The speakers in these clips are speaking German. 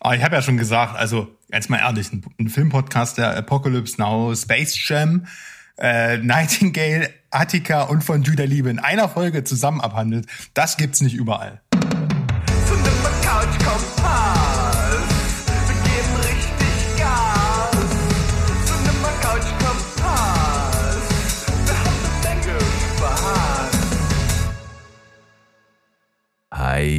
Aber ich habe ja schon gesagt, also ganz mal ehrlich, ein, ein Filmpodcast der Apocalypse Now, Space Jam, äh, Nightingale, Attica und von der Liebe in einer Folge zusammen abhandelt, das gibt's nicht überall.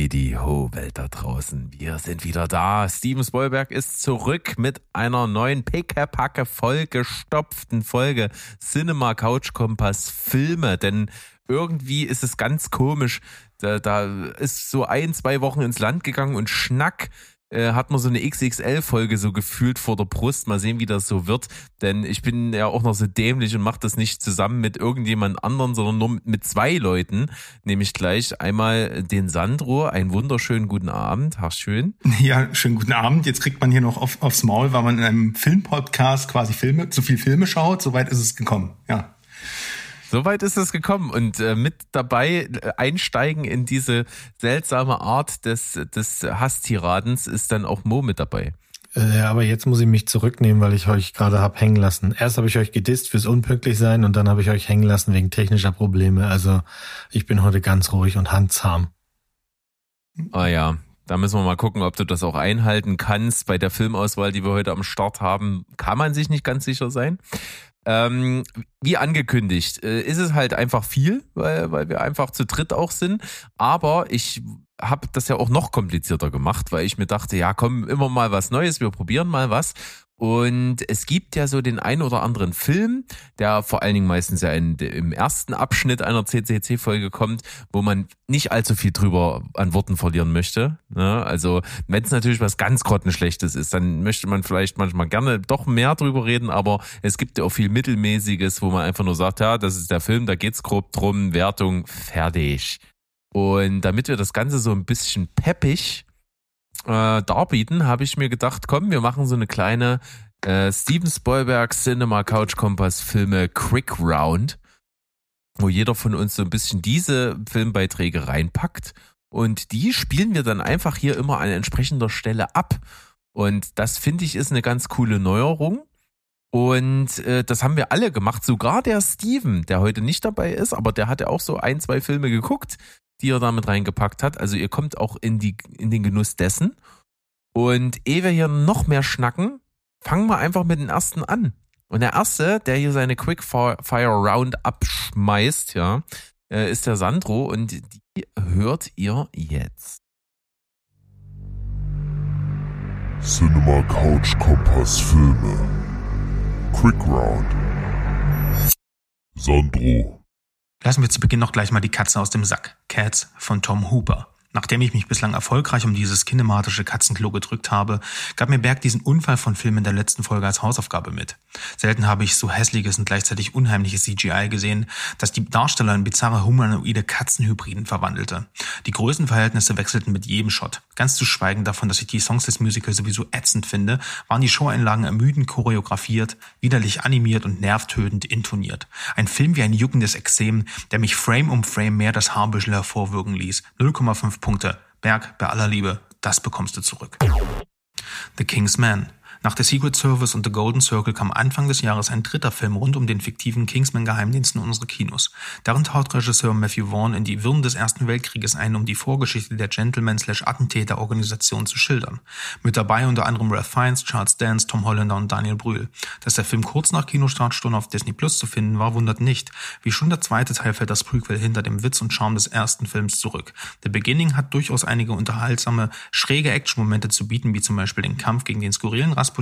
Heidi Ho, Welt da draußen. Wir sind wieder da. Steven Spielberg ist zurück mit einer neuen pickepacke vollgestopften Folge Cinema Couch Kompass Filme. Denn irgendwie ist es ganz komisch. Da, da ist so ein, zwei Wochen ins Land gegangen und schnack äh, hat man so eine XXL-Folge so gefühlt vor der Brust. Mal sehen, wie das so wird. Denn ich bin ja auch noch so dämlich und mache das nicht zusammen mit irgendjemand anderen, sondern nur mit zwei Leuten. Nämlich gleich einmal den Sandro. Einen wunderschönen guten Abend. Ach, schön. Ja, schönen guten Abend. Jetzt kriegt man hier noch auf, aufs Maul, weil man in einem Filmpodcast quasi Filme, zu viel Filme schaut. Soweit ist es gekommen. Ja. Soweit ist es gekommen und äh, mit dabei äh, einsteigen in diese seltsame Art des, des Hasstiradens ist dann auch Mo mit dabei. Äh, ja, aber jetzt muss ich mich zurücknehmen, weil ich euch gerade hab hängen lassen. Erst habe ich euch gedisst fürs unpünktlich sein und dann habe ich euch hängen lassen wegen technischer Probleme. Also ich bin heute ganz ruhig und handzahm. Ah ja, da müssen wir mal gucken, ob du das auch einhalten kannst. Bei der Filmauswahl, die wir heute am Start haben, kann man sich nicht ganz sicher sein. Ähm, wie angekündigt, äh, ist es halt einfach viel, weil, weil wir einfach zu dritt auch sind. Aber ich habe das ja auch noch komplizierter gemacht, weil ich mir dachte, ja, komm, immer mal was Neues, wir probieren mal was. Und es gibt ja so den ein oder anderen Film, der vor allen Dingen meistens ja in, im ersten Abschnitt einer CCC-Folge kommt, wo man nicht allzu viel drüber an Worten verlieren möchte. Ne? Also wenn es natürlich was ganz grottenschlechtes ist, dann möchte man vielleicht manchmal gerne doch mehr drüber reden, aber es gibt ja auch viel Mittelmäßiges, wo man einfach nur sagt, ja, das ist der Film, da geht's grob drum, Wertung, fertig. Und damit wir das Ganze so ein bisschen peppig äh, darbieten, habe ich mir gedacht, komm, wir machen so eine kleine äh, Steven Spielberg Cinema Couch Kompass Filme Quick Round, wo jeder von uns so ein bisschen diese Filmbeiträge reinpackt und die spielen wir dann einfach hier immer an entsprechender Stelle ab. Und das finde ich ist eine ganz coole Neuerung. Und äh, das haben wir alle gemacht, sogar der Steven, der heute nicht dabei ist, aber der hat ja auch so ein, zwei Filme geguckt die er damit reingepackt hat. Also ihr kommt auch in, die, in den Genuss dessen. Und ehe wir hier noch mehr schnacken, fangen wir einfach mit dem ersten an. Und der erste, der hier seine Quickfire Round abschmeißt, ja, äh, ist der Sandro und die hört ihr jetzt. Cinema Couch Kompass Filme. Quick Round. Sandro Lassen wir zu Beginn noch gleich mal die Katze aus dem Sack. Cats von Tom Hooper. Nachdem ich mich bislang erfolgreich um dieses kinematische Katzenklo gedrückt habe, gab mir Berg diesen Unfall von Film in der letzten Folge als Hausaufgabe mit. Selten habe ich so hässliches und gleichzeitig unheimliches CGI gesehen, dass die Darsteller in bizarre humanoide Katzenhybriden verwandelte. Die Größenverhältnisse wechselten mit jedem Shot. Ganz zu schweigen davon, dass ich die Songs des Musicals sowieso ätzend finde, waren die Showeinlagen ermüdend choreografiert, widerlich animiert und nervtötend intoniert. Ein Film wie ein juckendes Exem, der mich Frame um Frame mehr das Haarbüschel hervorwirken ließ. 0,5 Punkte. Berg, bei aller Liebe, das bekommst du zurück. The King's Man. Nach The Secret Service und The Golden Circle kam Anfang des Jahres ein dritter Film rund um den fiktiven Kingsman-Geheimdienst in unsere Kinos. Darin taucht Regisseur Matthew Vaughn in die Wirren des Ersten Weltkrieges ein, um die Vorgeschichte der Gentleman-Attentäter-Organisation zu schildern. Mit dabei unter anderem Ralph Fiennes, Charles Dance, Tom Hollander und Daniel Brühl. Dass der Film kurz nach Kinostart schon auf Disney Plus zu finden war, wundert nicht. Wie schon der zweite Teil fällt das Prequel hinter dem Witz und Charme des ersten Films zurück. The Beginning hat durchaus einige unterhaltsame, schräge Action-Momente zu bieten, wie zum Beispiel den Kampf gegen den skurrilen Rasputin,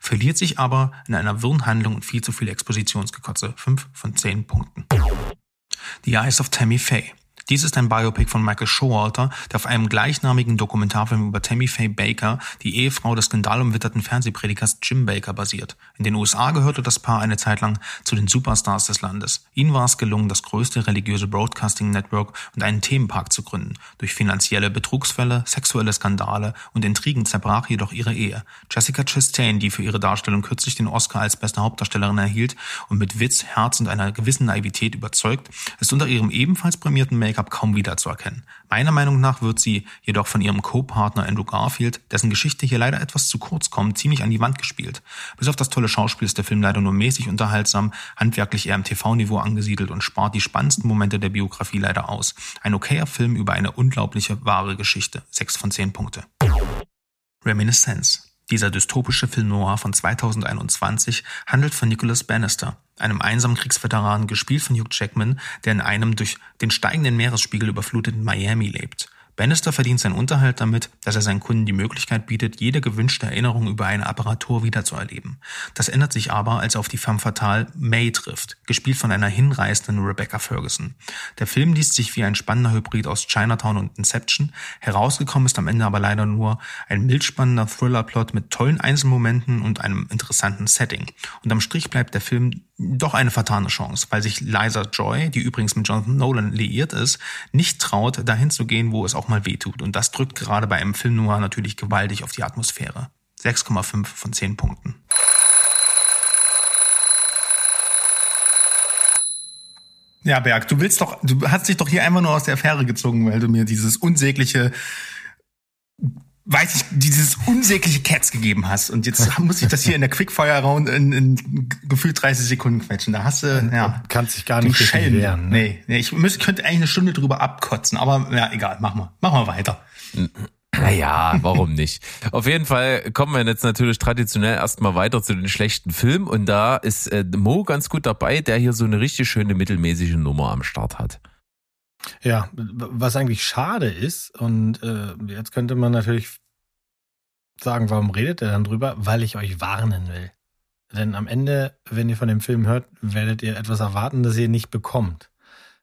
verliert sich aber in einer wirren Handlung und viel zu viel Expositionsgekotze. Fünf von zehn Punkten. The Eyes of Tammy Faye. Dies ist ein Biopic von Michael Showalter, der auf einem gleichnamigen Dokumentarfilm über Tammy Faye Baker, die Ehefrau des skandalumwitterten Fernsehpredigers Jim Baker, basiert. In den USA gehörte das Paar eine Zeit lang zu den Superstars des Landes. Ihnen war es gelungen, das größte religiöse Broadcasting Network und einen Themenpark zu gründen. Durch finanzielle Betrugsfälle, sexuelle Skandale und Intrigen zerbrach jedoch ihre Ehe. Jessica Chastain, die für ihre Darstellung kürzlich den Oscar als beste Hauptdarstellerin erhielt und mit Witz, Herz und einer gewissen Naivität überzeugt, ist unter ihrem ebenfalls prämierten Make-up kaum wiederzuerkennen. Meiner Meinung nach wird sie jedoch von ihrem Co-Partner Andrew Garfield, dessen Geschichte hier leider etwas zu kurz kommt, ziemlich an die Wand gespielt. Bis auf das tolle Schauspiel ist der Film leider nur mäßig unterhaltsam, handwerklich eher im TV-Niveau angesiedelt und spart die spannendsten Momente der Biografie leider aus. Ein okayer Film über eine unglaubliche, wahre Geschichte. Sechs von zehn Punkte. Reminiscence. Dieser dystopische Film noir von 2021 handelt von Nicholas Bannister, einem einsamen Kriegsveteran, gespielt von Hugh Jackman, der in einem durch den steigenden Meeresspiegel überfluteten Miami lebt. Bannister verdient seinen Unterhalt damit, dass er seinen Kunden die Möglichkeit bietet, jede gewünschte Erinnerung über eine Apparatur wiederzuerleben. Das ändert sich aber, als er auf die femme fatale May trifft, gespielt von einer hinreißenden Rebecca Ferguson. Der Film liest sich wie ein spannender Hybrid aus Chinatown und Inception, herausgekommen ist am Ende aber leider nur ein milchspannender Thriller-Plot mit tollen Einzelmomenten und einem interessanten Setting. Und am Strich bleibt der Film doch eine vertane Chance, weil sich Liza Joy, die übrigens mit Jonathan Nolan liiert ist, nicht traut, dahin zu gehen, wo es auch mal wehtut. Und das drückt gerade bei einem Film noir natürlich gewaltig auf die Atmosphäre. 6,5 von 10 Punkten. Ja, Berg, du willst doch, du hast dich doch hier einfach nur aus der Affäre gezogen, weil du mir dieses unsägliche weiß ich, dieses unsägliche Cats gegeben hast. Und jetzt muss ich das hier in der Quickfire-Round in, in gefühlt 30 Sekunden quetschen. Da hast du, ja. Kannst dich gar nicht Schellen wehren. Ne? Nee, nee, ich müsste, könnte eigentlich eine Stunde drüber abkotzen. Aber ja, egal, mach mal. Mach mal weiter. Naja, warum nicht? Auf jeden Fall kommen wir jetzt natürlich traditionell erstmal weiter zu den schlechten Filmen und da ist äh, Mo ganz gut dabei, der hier so eine richtig schöne mittelmäßige Nummer am Start hat. Ja, was eigentlich schade ist, und äh, jetzt könnte man natürlich sagen, warum redet er dann drüber? Weil ich euch warnen will. Denn am Ende, wenn ihr von dem Film hört, werdet ihr etwas erwarten, das ihr nicht bekommt.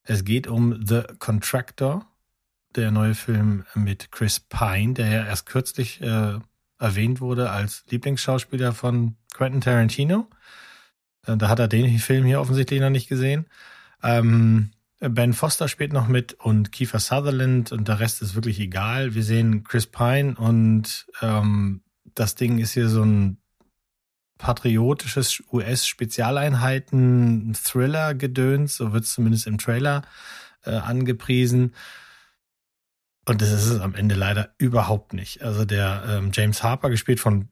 Es geht um The Contractor, der neue Film mit Chris Pine, der ja erst kürzlich äh, erwähnt wurde als Lieblingsschauspieler von Quentin Tarantino. Äh, da hat er den Film hier offensichtlich noch nicht gesehen. Ähm, Ben Foster spielt noch mit und Kiefer Sutherland und der Rest ist wirklich egal. Wir sehen Chris Pine und ähm, das Ding ist hier so ein patriotisches US-Spezialeinheiten-Thriller-Gedöns, so wird es zumindest im Trailer äh, angepriesen. Und das ist es am Ende leider überhaupt nicht. Also der ähm, James Harper, gespielt von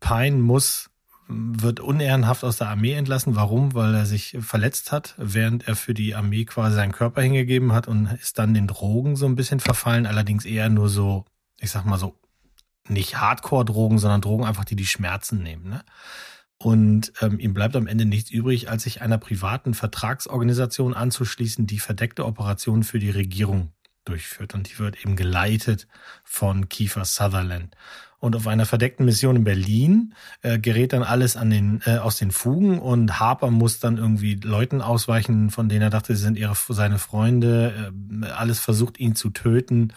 Pine, muss wird unehrenhaft aus der Armee entlassen. Warum? Weil er sich verletzt hat, während er für die Armee quasi seinen Körper hingegeben hat und ist dann den Drogen so ein bisschen verfallen. Allerdings eher nur so, ich sag mal so, nicht Hardcore-Drogen, sondern Drogen einfach, die die Schmerzen nehmen. Ne? Und ähm, ihm bleibt am Ende nichts übrig, als sich einer privaten Vertragsorganisation anzuschließen, die verdeckte Operationen für die Regierung durchführt. Und die wird eben geleitet von Kiefer Sutherland. Und auf einer verdeckten Mission in Berlin äh, gerät dann alles an den, äh, aus den Fugen und Harper muss dann irgendwie Leuten ausweichen, von denen er dachte, sie sind ihre, seine Freunde. Äh, alles versucht, ihn zu töten.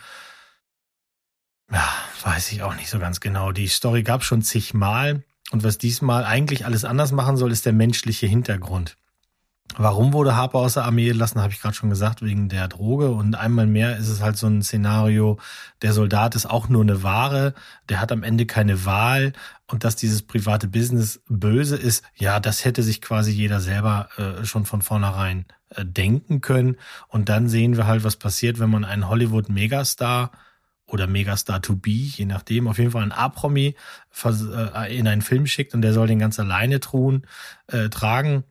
Ja, weiß ich auch nicht so ganz genau. Die Story gab schon zigmal. Und was diesmal eigentlich alles anders machen soll, ist der menschliche Hintergrund. Warum wurde Harper aus der Armee gelassen, habe ich gerade schon gesagt, wegen der Droge. Und einmal mehr ist es halt so ein Szenario, der Soldat ist auch nur eine Ware, der hat am Ende keine Wahl. Und dass dieses private Business böse ist, ja, das hätte sich quasi jeder selber äh, schon von vornherein äh, denken können. Und dann sehen wir halt, was passiert, wenn man einen Hollywood-Megastar oder Megastar to be, je nachdem, auf jeden Fall einen A-Promi äh, in einen Film schickt und der soll den ganz alleine tun, äh, tragen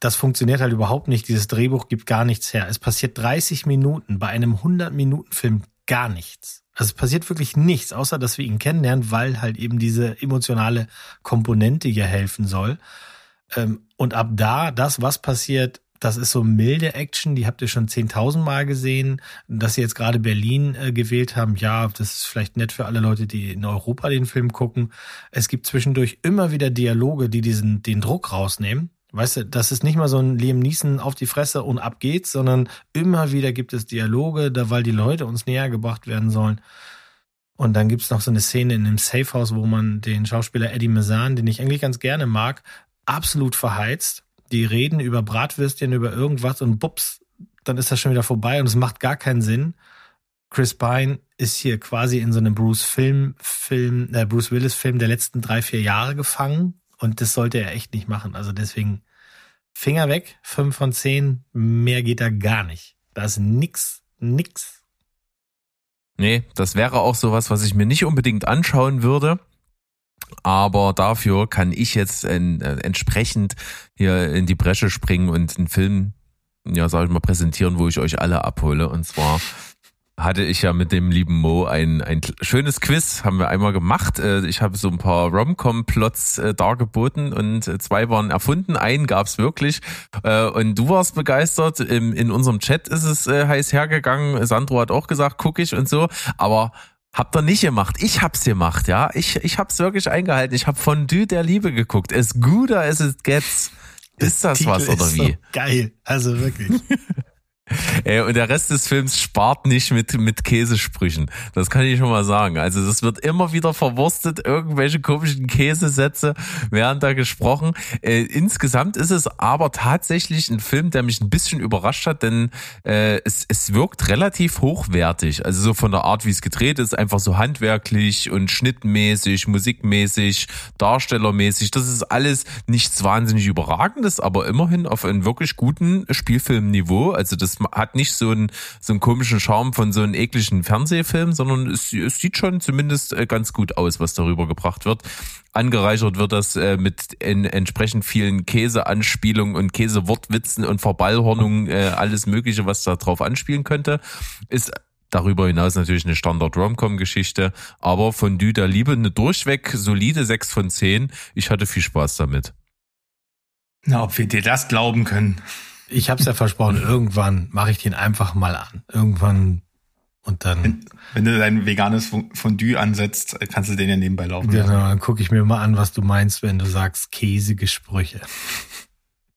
das funktioniert halt überhaupt nicht. Dieses Drehbuch gibt gar nichts her. Es passiert 30 Minuten bei einem 100-Minuten-Film gar nichts. Also es passiert wirklich nichts, außer dass wir ihn kennenlernen, weil halt eben diese emotionale Komponente hier helfen soll. Ähm, und ab da, das, was passiert, das ist so milde Action, die habt ihr schon 10.000 Mal gesehen. Dass sie jetzt gerade Berlin äh, gewählt haben, ja, das ist vielleicht nett für alle Leute, die in Europa den Film gucken. Es gibt zwischendurch immer wieder Dialoge, die diesen, den Druck rausnehmen. Weißt du, das ist nicht mal so ein Liam Neeson auf die Fresse und ab geht's, sondern immer wieder gibt es Dialoge, da weil die Leute uns näher gebracht werden sollen. Und dann gibt's noch so eine Szene in einem Safehouse, wo man den Schauspieler Eddie Mazan, den ich eigentlich ganz gerne mag, absolut verheizt. Die reden über Bratwürstchen, über irgendwas und bups, dann ist das schon wieder vorbei und es macht gar keinen Sinn. Chris Pine ist hier quasi in so einem Bruce Film, Film, äh, Bruce Willis Film der letzten drei, vier Jahre gefangen und das sollte er echt nicht machen. Also deswegen Finger weg, fünf von zehn, mehr geht da gar nicht. Da ist nix, nix. Nee, das wäre auch sowas, was ich mir nicht unbedingt anschauen würde. Aber dafür kann ich jetzt äh, entsprechend hier in die Bresche springen und einen Film, ja, sag ich mal, präsentieren, wo ich euch alle abhole. Und zwar hatte ich ja mit dem lieben Mo ein, ein schönes Quiz, haben wir einmal gemacht. Äh, ich habe so ein paar Rom-Com-Plots äh, dargeboten und äh, zwei waren erfunden, einen gab's wirklich. Und du warst begeistert. In unserem Chat ist es heiß hergegangen. Sandro hat auch gesagt, guck ich und so. Aber Habt ihr nicht gemacht. Ich hab's gemacht, ja. Ich, ich hab's wirklich eingehalten. Ich hab Fondue der Liebe geguckt. Es guter as it gets. Ist das Titel was oder ist wie? So geil. Also wirklich. Ey, und der Rest des Films spart nicht mit, mit Käsesprüchen. Das kann ich schon mal sagen. Also das wird immer wieder verwurstet, irgendwelche komischen Käsesätze werden da gesprochen. Äh, insgesamt ist es aber tatsächlich ein Film, der mich ein bisschen überrascht hat, denn äh, es, es wirkt relativ hochwertig. Also so von der Art, wie es gedreht ist, einfach so handwerklich und schnittmäßig, musikmäßig, darstellermäßig. Das ist alles nichts wahnsinnig Überragendes, aber immerhin auf einem wirklich guten Spielfilmniveau. Also das hat nicht so einen, so einen komischen Charme von so einem ekligen Fernsehfilm, sondern es, es sieht schon zumindest äh, ganz gut aus, was darüber gebracht wird. Angereichert wird das äh, mit in, entsprechend vielen Käseanspielungen und Käsewortwitzen und Verballhornungen, äh, alles Mögliche, was da drauf anspielen könnte. Ist Darüber hinaus natürlich eine Standard-Romcom-Geschichte, aber von Dü Liebe eine durchweg solide 6 von 10. Ich hatte viel Spaß damit. Na, ob wir dir das glauben können. Ich habe es ja versprochen, irgendwann mache ich den einfach mal an. Irgendwann und dann. Wenn, wenn, du dein veganes Fondue ansetzt, kannst du den ja nebenbei laufen. Genau, dann gucke ich mir mal an, was du meinst, wenn du sagst käsige Sprüche.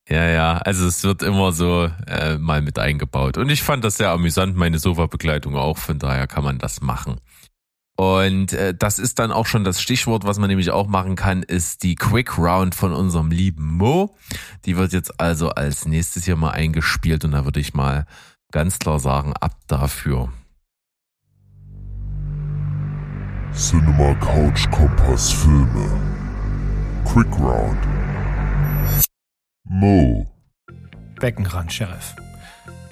Ja, ja, also es wird immer so äh, mal mit eingebaut. Und ich fand das sehr amüsant, meine Sofa-Begleitung auch, von daher kann man das machen. Und äh, das ist dann auch schon das Stichwort, was man nämlich auch machen kann, ist die Quick Round von unserem lieben Mo. Die wird jetzt also als nächstes hier mal eingespielt und da würde ich mal ganz klar sagen, ab dafür. Cinema Couch Kompass Filme. Quick Round. Mo. Beckenrand, Sheriff.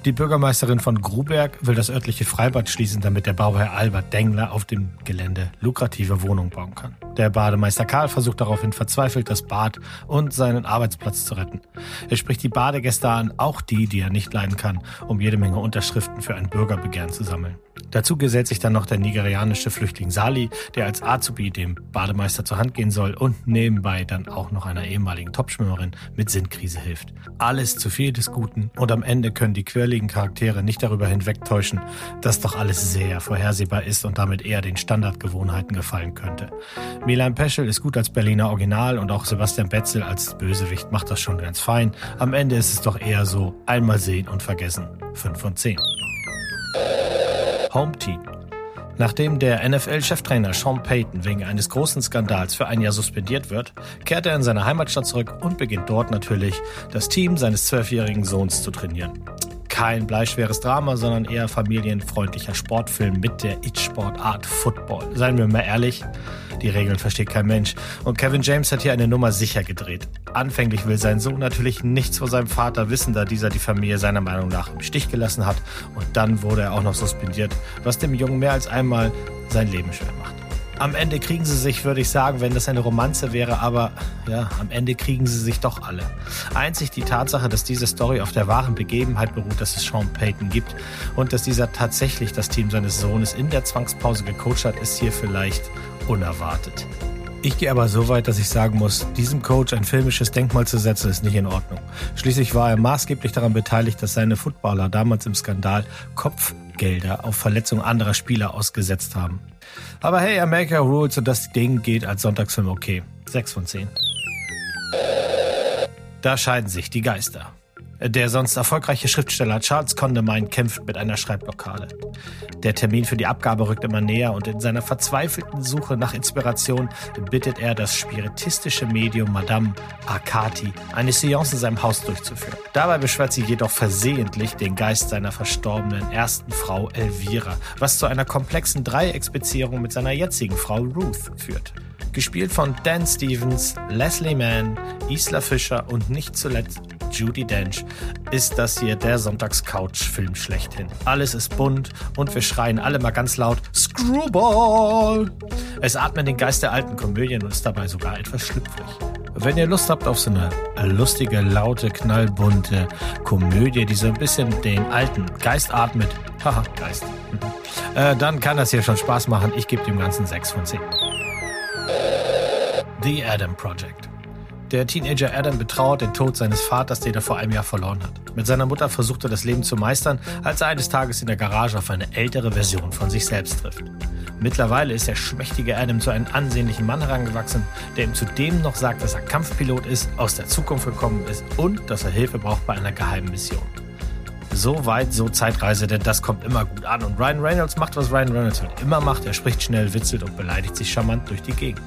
Die Bürgermeisterin von Gruberg will das örtliche Freibad schließen, damit der Bauherr Albert Dengler auf dem Gelände lukrative Wohnungen bauen kann. Der Bademeister Karl versucht daraufhin verzweifelt, das Bad und seinen Arbeitsplatz zu retten. Er spricht die Badegäste an, auch die, die er nicht leiden kann, um jede Menge Unterschriften für ein Bürgerbegehren zu sammeln. Dazu gesellt sich dann noch der nigerianische Flüchtling Sali, der als Azubi dem Bademeister zur Hand gehen soll und nebenbei dann auch noch einer ehemaligen Topschwimmerin mit Sinnkrise hilft. Alles zu viel des Guten und am Ende können die quirligen Charaktere nicht darüber hinwegtäuschen, dass doch alles sehr vorhersehbar ist und damit eher den Standardgewohnheiten gefallen könnte. Milan Peschel ist gut als Berliner Original und auch Sebastian Betzel als Bösewicht macht das schon ganz fein. Am Ende ist es doch eher so einmal sehen und vergessen. 5 von 10. Home Team. Nachdem der NFL-Cheftrainer Sean Payton wegen eines großen Skandals für ein Jahr suspendiert wird, kehrt er in seine Heimatstadt zurück und beginnt dort natürlich, das Team seines zwölfjährigen Sohns zu trainieren. Kein bleischweres Drama, sondern eher familienfreundlicher Sportfilm mit der It-Sportart Football. Seien wir mal ehrlich, die Regeln versteht kein Mensch. Und Kevin James hat hier eine Nummer sicher gedreht. Anfänglich will sein Sohn natürlich nichts von seinem Vater wissen, da dieser die Familie seiner Meinung nach im Stich gelassen hat. Und dann wurde er auch noch suspendiert, was dem Jungen mehr als einmal sein Leben schwer macht. Am Ende kriegen sie sich, würde ich sagen, wenn das eine Romanze wäre, aber ja, am Ende kriegen sie sich doch alle. Einzig die Tatsache, dass diese Story auf der wahren Begebenheit beruht, dass es Sean Payton gibt und dass dieser tatsächlich das Team seines Sohnes in der Zwangspause gecoacht hat, ist hier vielleicht unerwartet. Ich gehe aber so weit, dass ich sagen muss, diesem Coach ein filmisches Denkmal zu setzen, ist nicht in Ordnung. Schließlich war er maßgeblich daran beteiligt, dass seine Footballer damals im Skandal Kopfgelder auf Verletzungen anderer Spieler ausgesetzt haben. Aber hey, America Rules und das Ding geht als Sonntagsfilm okay. 6 von 10. Da scheiden sich die Geister. Der sonst erfolgreiche Schriftsteller Charles Condamine kämpft mit einer Schreibblockade. Der Termin für die Abgabe rückt immer näher und in seiner verzweifelten Suche nach Inspiration bittet er das spiritistische Medium Madame Akati, eine Seance in seinem Haus durchzuführen. Dabei beschwert sie jedoch versehentlich den Geist seiner verstorbenen ersten Frau Elvira, was zu einer komplexen Dreiecksbeziehung mit seiner jetzigen Frau Ruth führt. Gespielt von Dan Stevens, Leslie Mann, Isla Fischer und nicht zuletzt Judy Dench ist das hier der Sonntagscouch-Film schlechthin. Alles ist bunt und wir schreien alle mal ganz laut Screwball. Es atmet den Geist der alten Komödien und ist dabei sogar etwas schlüpfrig. Wenn ihr Lust habt auf so eine lustige, laute, knallbunte Komödie, die so ein bisschen den alten Geist atmet, haha, Geist, äh, dann kann das hier schon Spaß machen. Ich gebe dem Ganzen 6 von 10. The Adam Project. Der Teenager Adam betrauert den Tod seines Vaters, den er vor einem Jahr verloren hat. Mit seiner Mutter versucht er das Leben zu meistern, als er eines Tages in der Garage auf eine ältere Version von sich selbst trifft. Mittlerweile ist der schmächtige Adam zu einem ansehnlichen Mann herangewachsen, der ihm zudem noch sagt, dass er Kampfpilot ist, aus der Zukunft gekommen ist und dass er Hilfe braucht bei einer geheimen Mission. So weit, so Zeitreise, denn das kommt immer gut an. Und Ryan Reynolds macht, was Ryan Reynolds halt immer macht. Er spricht schnell, witzelt und beleidigt sich charmant durch die Gegend.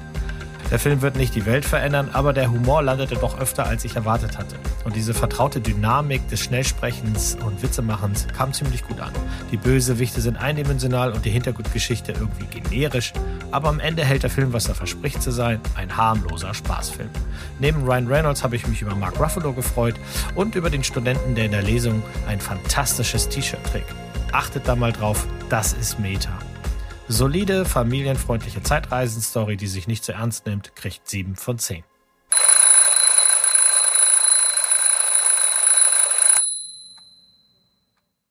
Der Film wird nicht die Welt verändern, aber der Humor landete doch öfter, als ich erwartet hatte. Und diese vertraute Dynamik des Schnellsprechens und Witzemachens kam ziemlich gut an. Die Bösewichte sind eindimensional und die Hintergrundgeschichte irgendwie generisch, aber am Ende hält der Film, was er verspricht zu sein, ein harmloser Spaßfilm. Neben Ryan Reynolds habe ich mich über Mark Ruffalo gefreut und über den Studenten, der in der Lesung ein fantastisches T-Shirt trägt. Achtet da mal drauf, das ist Meta. Solide, familienfreundliche Zeitreisenstory, die sich nicht zu ernst nimmt, kriegt 7 von 10.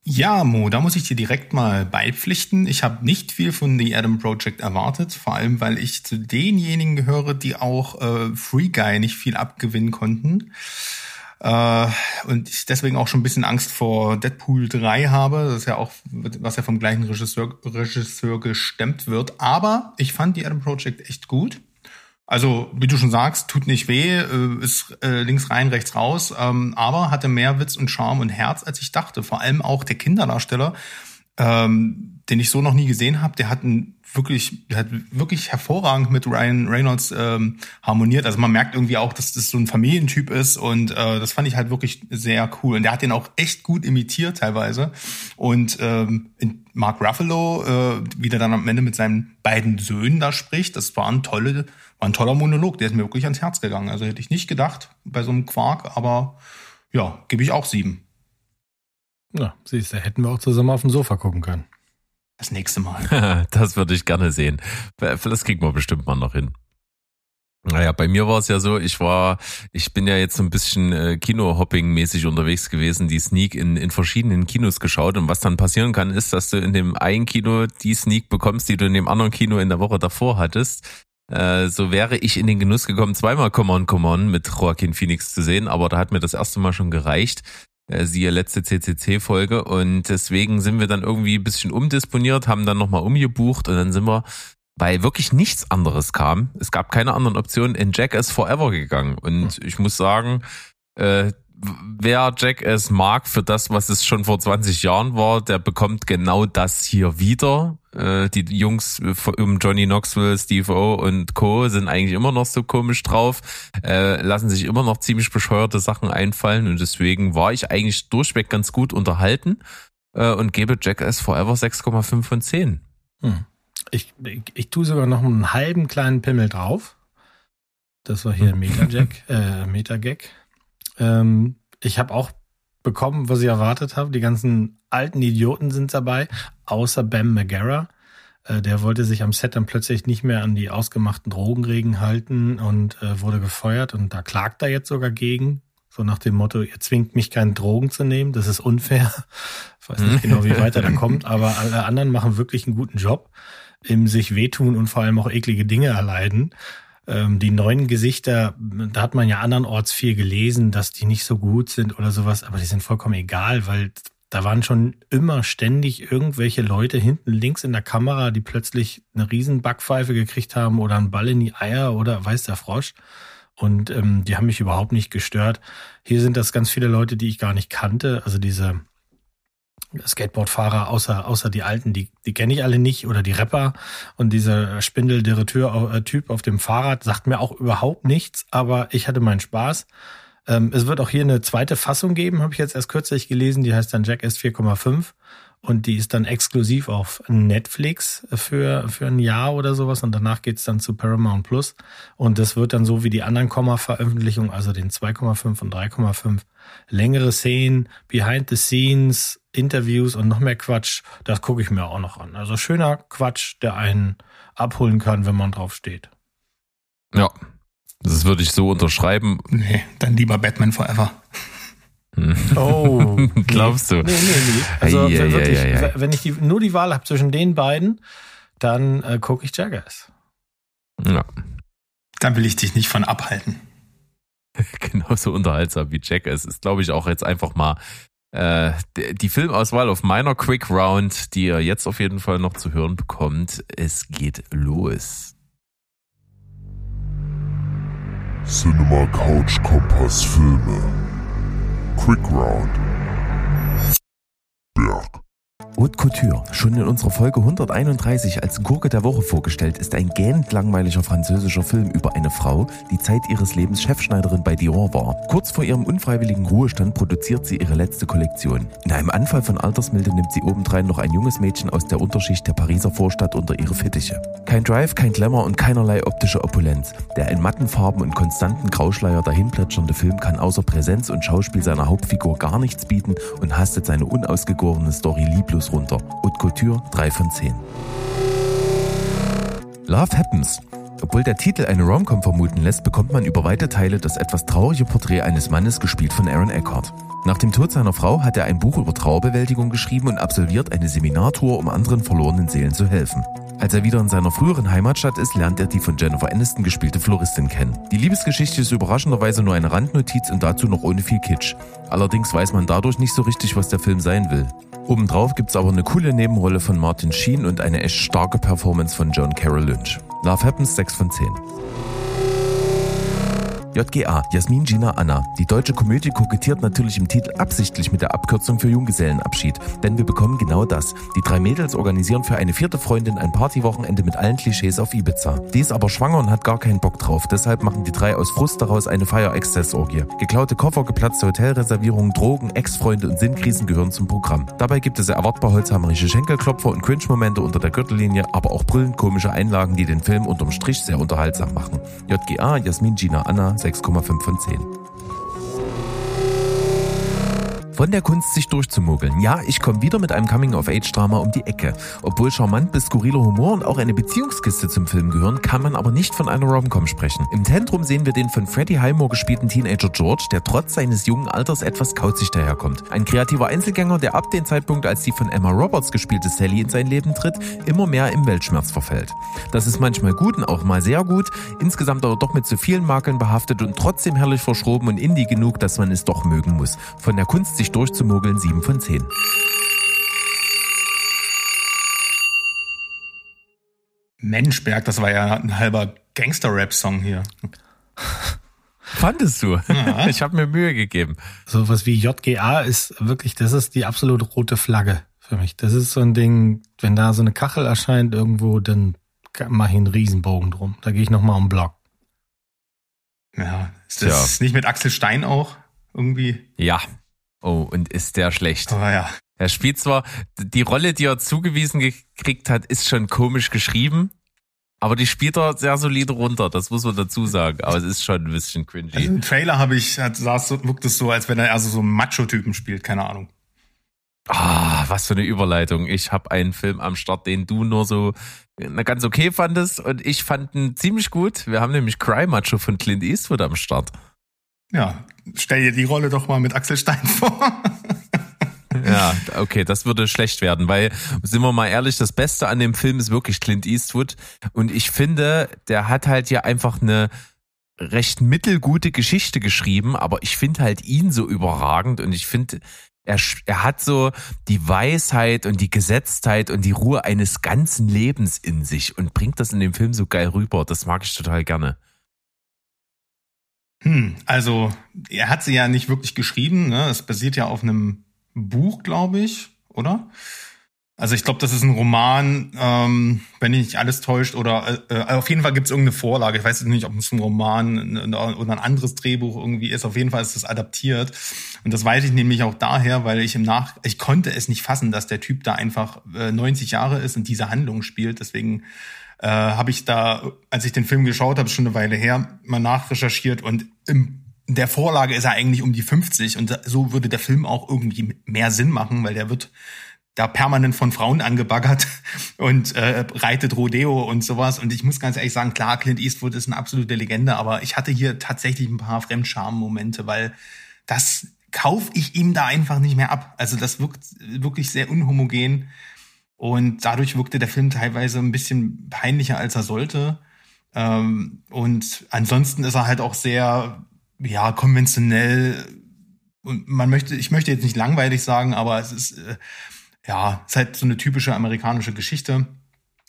Ja, Mo, da muss ich dir direkt mal beipflichten. Ich habe nicht viel von The Adam Project erwartet, vor allem weil ich zu denjenigen gehöre, die auch äh, Free Guy nicht viel abgewinnen konnten. Äh, und ich deswegen auch schon ein bisschen Angst vor Deadpool 3 habe. Das ist ja auch, was ja vom gleichen Regisseur, Regisseur gestemmt wird. Aber ich fand die Adam Project echt gut. Also, wie du schon sagst, tut nicht weh, äh, ist äh, links rein, rechts raus, ähm, aber hatte mehr Witz und Charme und Herz, als ich dachte. Vor allem auch der Kinderdarsteller, ähm, den ich so noch nie gesehen habe, der hat einen wirklich, der hat wirklich hervorragend mit Ryan Reynolds ähm, harmoniert. Also man merkt irgendwie auch, dass das so ein Familientyp ist und äh, das fand ich halt wirklich sehr cool. Und der hat den auch echt gut imitiert teilweise. Und ähm, Mark Ruffalo, äh, wie der dann am Ende mit seinen beiden Söhnen da spricht, das war ein tolle, war ein toller Monolog. Der ist mir wirklich ans Herz gegangen. Also hätte ich nicht gedacht bei so einem Quark, aber ja, gebe ich auch sieben. Ja, siehst du, hätten wir auch zusammen auf dem Sofa gucken können. Das nächste Mal. das würde ich gerne sehen. Das kriegen wir bestimmt mal noch hin. Naja, bei mir war es ja so, ich war, ich bin ja jetzt so ein bisschen äh, Kino-Hopping-mäßig unterwegs gewesen, die Sneak in, in verschiedenen Kinos geschaut und was dann passieren kann, ist, dass du in dem einen Kino die Sneak bekommst, die du in dem anderen Kino in der Woche davor hattest. Äh, so wäre ich in den Genuss gekommen, zweimal Come On, Come On mit Joaquin Phoenix zu sehen, aber da hat mir das erste Mal schon gereicht siehe letzte CCC-Folge. Und deswegen sind wir dann irgendwie ein bisschen umdisponiert, haben dann nochmal umgebucht und dann sind wir, weil wirklich nichts anderes kam, es gab keine anderen Optionen, in Jackass Forever gegangen. Und ich muss sagen, äh, wer Jackass mag für das, was es schon vor 20 Jahren war, der bekommt genau das hier wieder. Äh, die Jungs um Johnny Knoxville, Steve O und Co. sind eigentlich immer noch so komisch drauf, äh, lassen sich immer noch ziemlich bescheuerte Sachen einfallen und deswegen war ich eigentlich durchweg ganz gut unterhalten äh, und gebe Jackass Forever 6,5 von 10. Hm. Ich, ich, ich tue sogar noch einen halben kleinen Pimmel drauf. Das war hier Meta-Jack, äh, Meta-Gag. Ähm, ich habe auch bekommen, was ich erwartet habe. Die ganzen alten Idioten sind dabei, außer Bam Magara. Äh, der wollte sich am Set dann plötzlich nicht mehr an die ausgemachten Drogenregeln halten und äh, wurde gefeuert. Und da klagt er jetzt sogar gegen. So nach dem Motto, ihr zwingt mich keine Drogen zu nehmen, das ist unfair. Ich weiß nicht genau, wie weit er da kommt, aber alle anderen machen wirklich einen guten Job im sich wehtun und vor allem auch eklige Dinge erleiden. Ähm, die neuen Gesichter, da hat man ja andernorts viel gelesen, dass die nicht so gut sind oder sowas, aber die sind vollkommen egal, weil da waren schon immer ständig irgendwelche Leute hinten links in der Kamera, die plötzlich eine riesen Backpfeife gekriegt haben oder einen Ball in die Eier oder weiß der Frosch. Und ähm, die haben mich überhaupt nicht gestört. Hier sind das ganz viele Leute, die ich gar nicht kannte. Also diese Skateboardfahrer, außer, außer die Alten, die, die kenne ich alle nicht, oder die Rapper. Und dieser Spindeldirekteur-Typ auf dem Fahrrad sagt mir auch überhaupt nichts, aber ich hatte meinen Spaß. Ähm, es wird auch hier eine zweite Fassung geben, habe ich jetzt erst kürzlich gelesen, die heißt dann Jackass 4,5. und die ist dann exklusiv auf Netflix für, für ein Jahr oder sowas und danach geht's dann zu Paramount Plus und das wird dann so wie die anderen Komma-Veröffentlichungen, also den 2,5 und 3,5, längere Szenen, Behind the Scenes, Interviews und noch mehr Quatsch, das gucke ich mir auch noch an. Also schöner Quatsch, der einen abholen kann, wenn man drauf steht. Ja, das würde ich so unterschreiben. Nee, dann lieber Batman Forever. Oh, Glaubst du? Nee, nee, nee. Also Ei, ei, wirklich, ei, ei, ei. wenn ich die, nur die Wahl habe zwischen den beiden, dann äh, gucke ich Jackass. Ja, Da will ich dich nicht von abhalten. genauso unterhaltsam wie Jack. Es ist, glaube ich, auch jetzt einfach mal äh, die Filmauswahl auf meiner Quick Round, die ihr jetzt auf jeden Fall noch zu hören bekommt. Es geht los. Cinema Couch Kompass Filme. Quick Round. Haute Couture, schon in unserer Folge 131 als Gurke der Woche vorgestellt, ist ein gähnend langweiliger französischer Film über eine Frau, die Zeit ihres Lebens Chefschneiderin bei Dior war. Kurz vor ihrem unfreiwilligen Ruhestand produziert sie ihre letzte Kollektion. In einem Anfall von Altersmilde nimmt sie obendrein noch ein junges Mädchen aus der Unterschicht der Pariser Vorstadt unter ihre Fittiche. Kein Drive, kein Glamour und keinerlei optische Opulenz. Der in matten Farben und konstanten Grauschleier dahinplätschernde Film kann außer Präsenz und Schauspiel seiner Hauptfigur gar nichts bieten und hastet seine unausgegorene Story lieblos runter. Haute Couture 3 von 10. Love Happens. Obwohl der Titel eine Romcom vermuten lässt, bekommt man über weite Teile das etwas traurige Porträt eines Mannes gespielt von Aaron Eckhart. Nach dem Tod seiner Frau hat er ein Buch über Trauerbewältigung geschrieben und absolviert eine Seminartour, um anderen verlorenen Seelen zu helfen. Als er wieder in seiner früheren Heimatstadt ist, lernt er die von Jennifer Aniston gespielte Floristin kennen. Die Liebesgeschichte ist überraschenderweise nur eine Randnotiz und dazu noch ohne viel Kitsch. Allerdings weiß man dadurch nicht so richtig, was der Film sein will. Obendrauf gibt's aber eine coole Nebenrolle von Martin Sheen und eine echt starke Performance von John Carroll Lynch. Love Happens 6 von 10. JGA, Jasmin Gina Anna. Die deutsche Komödie kokettiert natürlich im Titel absichtlich mit der Abkürzung für Junggesellenabschied. Denn wir bekommen genau das. Die drei Mädels organisieren für eine vierte Freundin ein Partywochenende mit allen Klischees auf Ibiza. Die ist aber schwanger und hat gar keinen Bock drauf. Deshalb machen die drei aus Frust daraus eine Feier-Exzessorgie. Geklaute Koffer, geplatzte Hotelreservierungen, Drogen, Ex-Freunde und Sinnkrisen gehören zum Programm. Dabei gibt es erwartbar holzhammerische Schenkelklopfer und Cringe-Momente unter der Gürtellinie, aber auch brüllend komische Einlagen, die den Film unterm Strich sehr unterhaltsam machen. JGA, Jasmin Gina Anna, 6,5 von 10. Von der Kunst, sich durchzumogeln. Ja, ich komme wieder mit einem Coming-of-Age-Drama um die Ecke. Obwohl charmant bis skurriler Humor und auch eine Beziehungskiste zum Film gehören, kann man aber nicht von einer Rom-Com sprechen. Im Zentrum sehen wir den von Freddie Highmore gespielten Teenager George, der trotz seines jungen Alters etwas kauzig daherkommt. Ein kreativer Einzelgänger, der ab dem Zeitpunkt, als die von Emma Roberts gespielte Sally in sein Leben tritt, immer mehr im Weltschmerz verfällt. Das ist manchmal gut und auch mal sehr gut, insgesamt aber doch mit zu vielen Makeln behaftet und trotzdem herrlich verschroben und indie genug, dass man es doch mögen muss. Von der Kunst, sich durchzumogeln, 7 von 10. Mensch, Berg, das war ja ein halber Gangster-Rap-Song hier. Fandest du? Ja. Ich habe mir Mühe gegeben. Sowas wie JGA ist wirklich, das ist die absolute rote Flagge für mich. Das ist so ein Ding, wenn da so eine Kachel erscheint irgendwo, dann mache ich einen Riesenbogen drum. Da gehe ich nochmal um den Block. Ja, ist das nicht mit Axel Stein auch irgendwie? Ja. Oh, und ist der schlecht. Aber ja. Er spielt zwar, die Rolle, die er zugewiesen gekriegt hat, ist schon komisch geschrieben, aber die spielt er sehr solide runter, das muss man dazu sagen. Aber es ist schon ein bisschen cringy. Also im Trailer habe ich, hat, saß so, wirkt es so, als wenn er also so einen Macho-Typen spielt, keine Ahnung. Ah, was für eine Überleitung. Ich habe einen Film am Start, den du nur so na, ganz okay fandest und ich fand ihn ziemlich gut. Wir haben nämlich Cry Macho von Clint Eastwood am Start. Ja, stell dir die Rolle doch mal mit Axel Stein vor. Ja, okay, das würde schlecht werden, weil, sind wir mal ehrlich, das Beste an dem Film ist wirklich Clint Eastwood. Und ich finde, der hat halt ja einfach eine recht mittelgute Geschichte geschrieben, aber ich finde halt ihn so überragend und ich finde, er, er hat so die Weisheit und die Gesetztheit und die Ruhe eines ganzen Lebens in sich und bringt das in dem Film so geil rüber. Das mag ich total gerne. Hm, also er hat sie ja nicht wirklich geschrieben, ne? Es basiert ja auf einem Buch, glaube ich, oder? Also ich glaube, das ist ein Roman, ähm, wenn nicht alles täuscht, oder äh, auf jeden Fall gibt es irgendeine Vorlage. Ich weiß nicht, ob es ein Roman oder ein anderes Drehbuch irgendwie ist. Auf jeden Fall ist es adaptiert. Und das weiß ich nämlich auch daher, weil ich im Nach, ich konnte es nicht fassen, dass der Typ da einfach äh, 90 Jahre ist und diese Handlung spielt. Deswegen äh, habe ich da, als ich den Film geschaut habe, schon eine Weile her, mal nachrecherchiert und im der Vorlage ist er eigentlich um die 50 und so würde der Film auch irgendwie mehr Sinn machen, weil der wird da permanent von Frauen angebaggert und äh, reitet Rodeo und sowas. Und ich muss ganz ehrlich sagen, klar, Clint Eastwood ist eine absolute Legende, aber ich hatte hier tatsächlich ein paar Fremdscham-Momente, weil das kaufe ich ihm da einfach nicht mehr ab. Also das wirkt wirklich sehr unhomogen und dadurch wirkte der Film teilweise ein bisschen peinlicher, als er sollte. Ähm, und ansonsten ist er halt auch sehr, ja, konventionell und man möchte, ich möchte jetzt nicht langweilig sagen, aber es ist, äh, ja, ist halt so eine typische amerikanische Geschichte.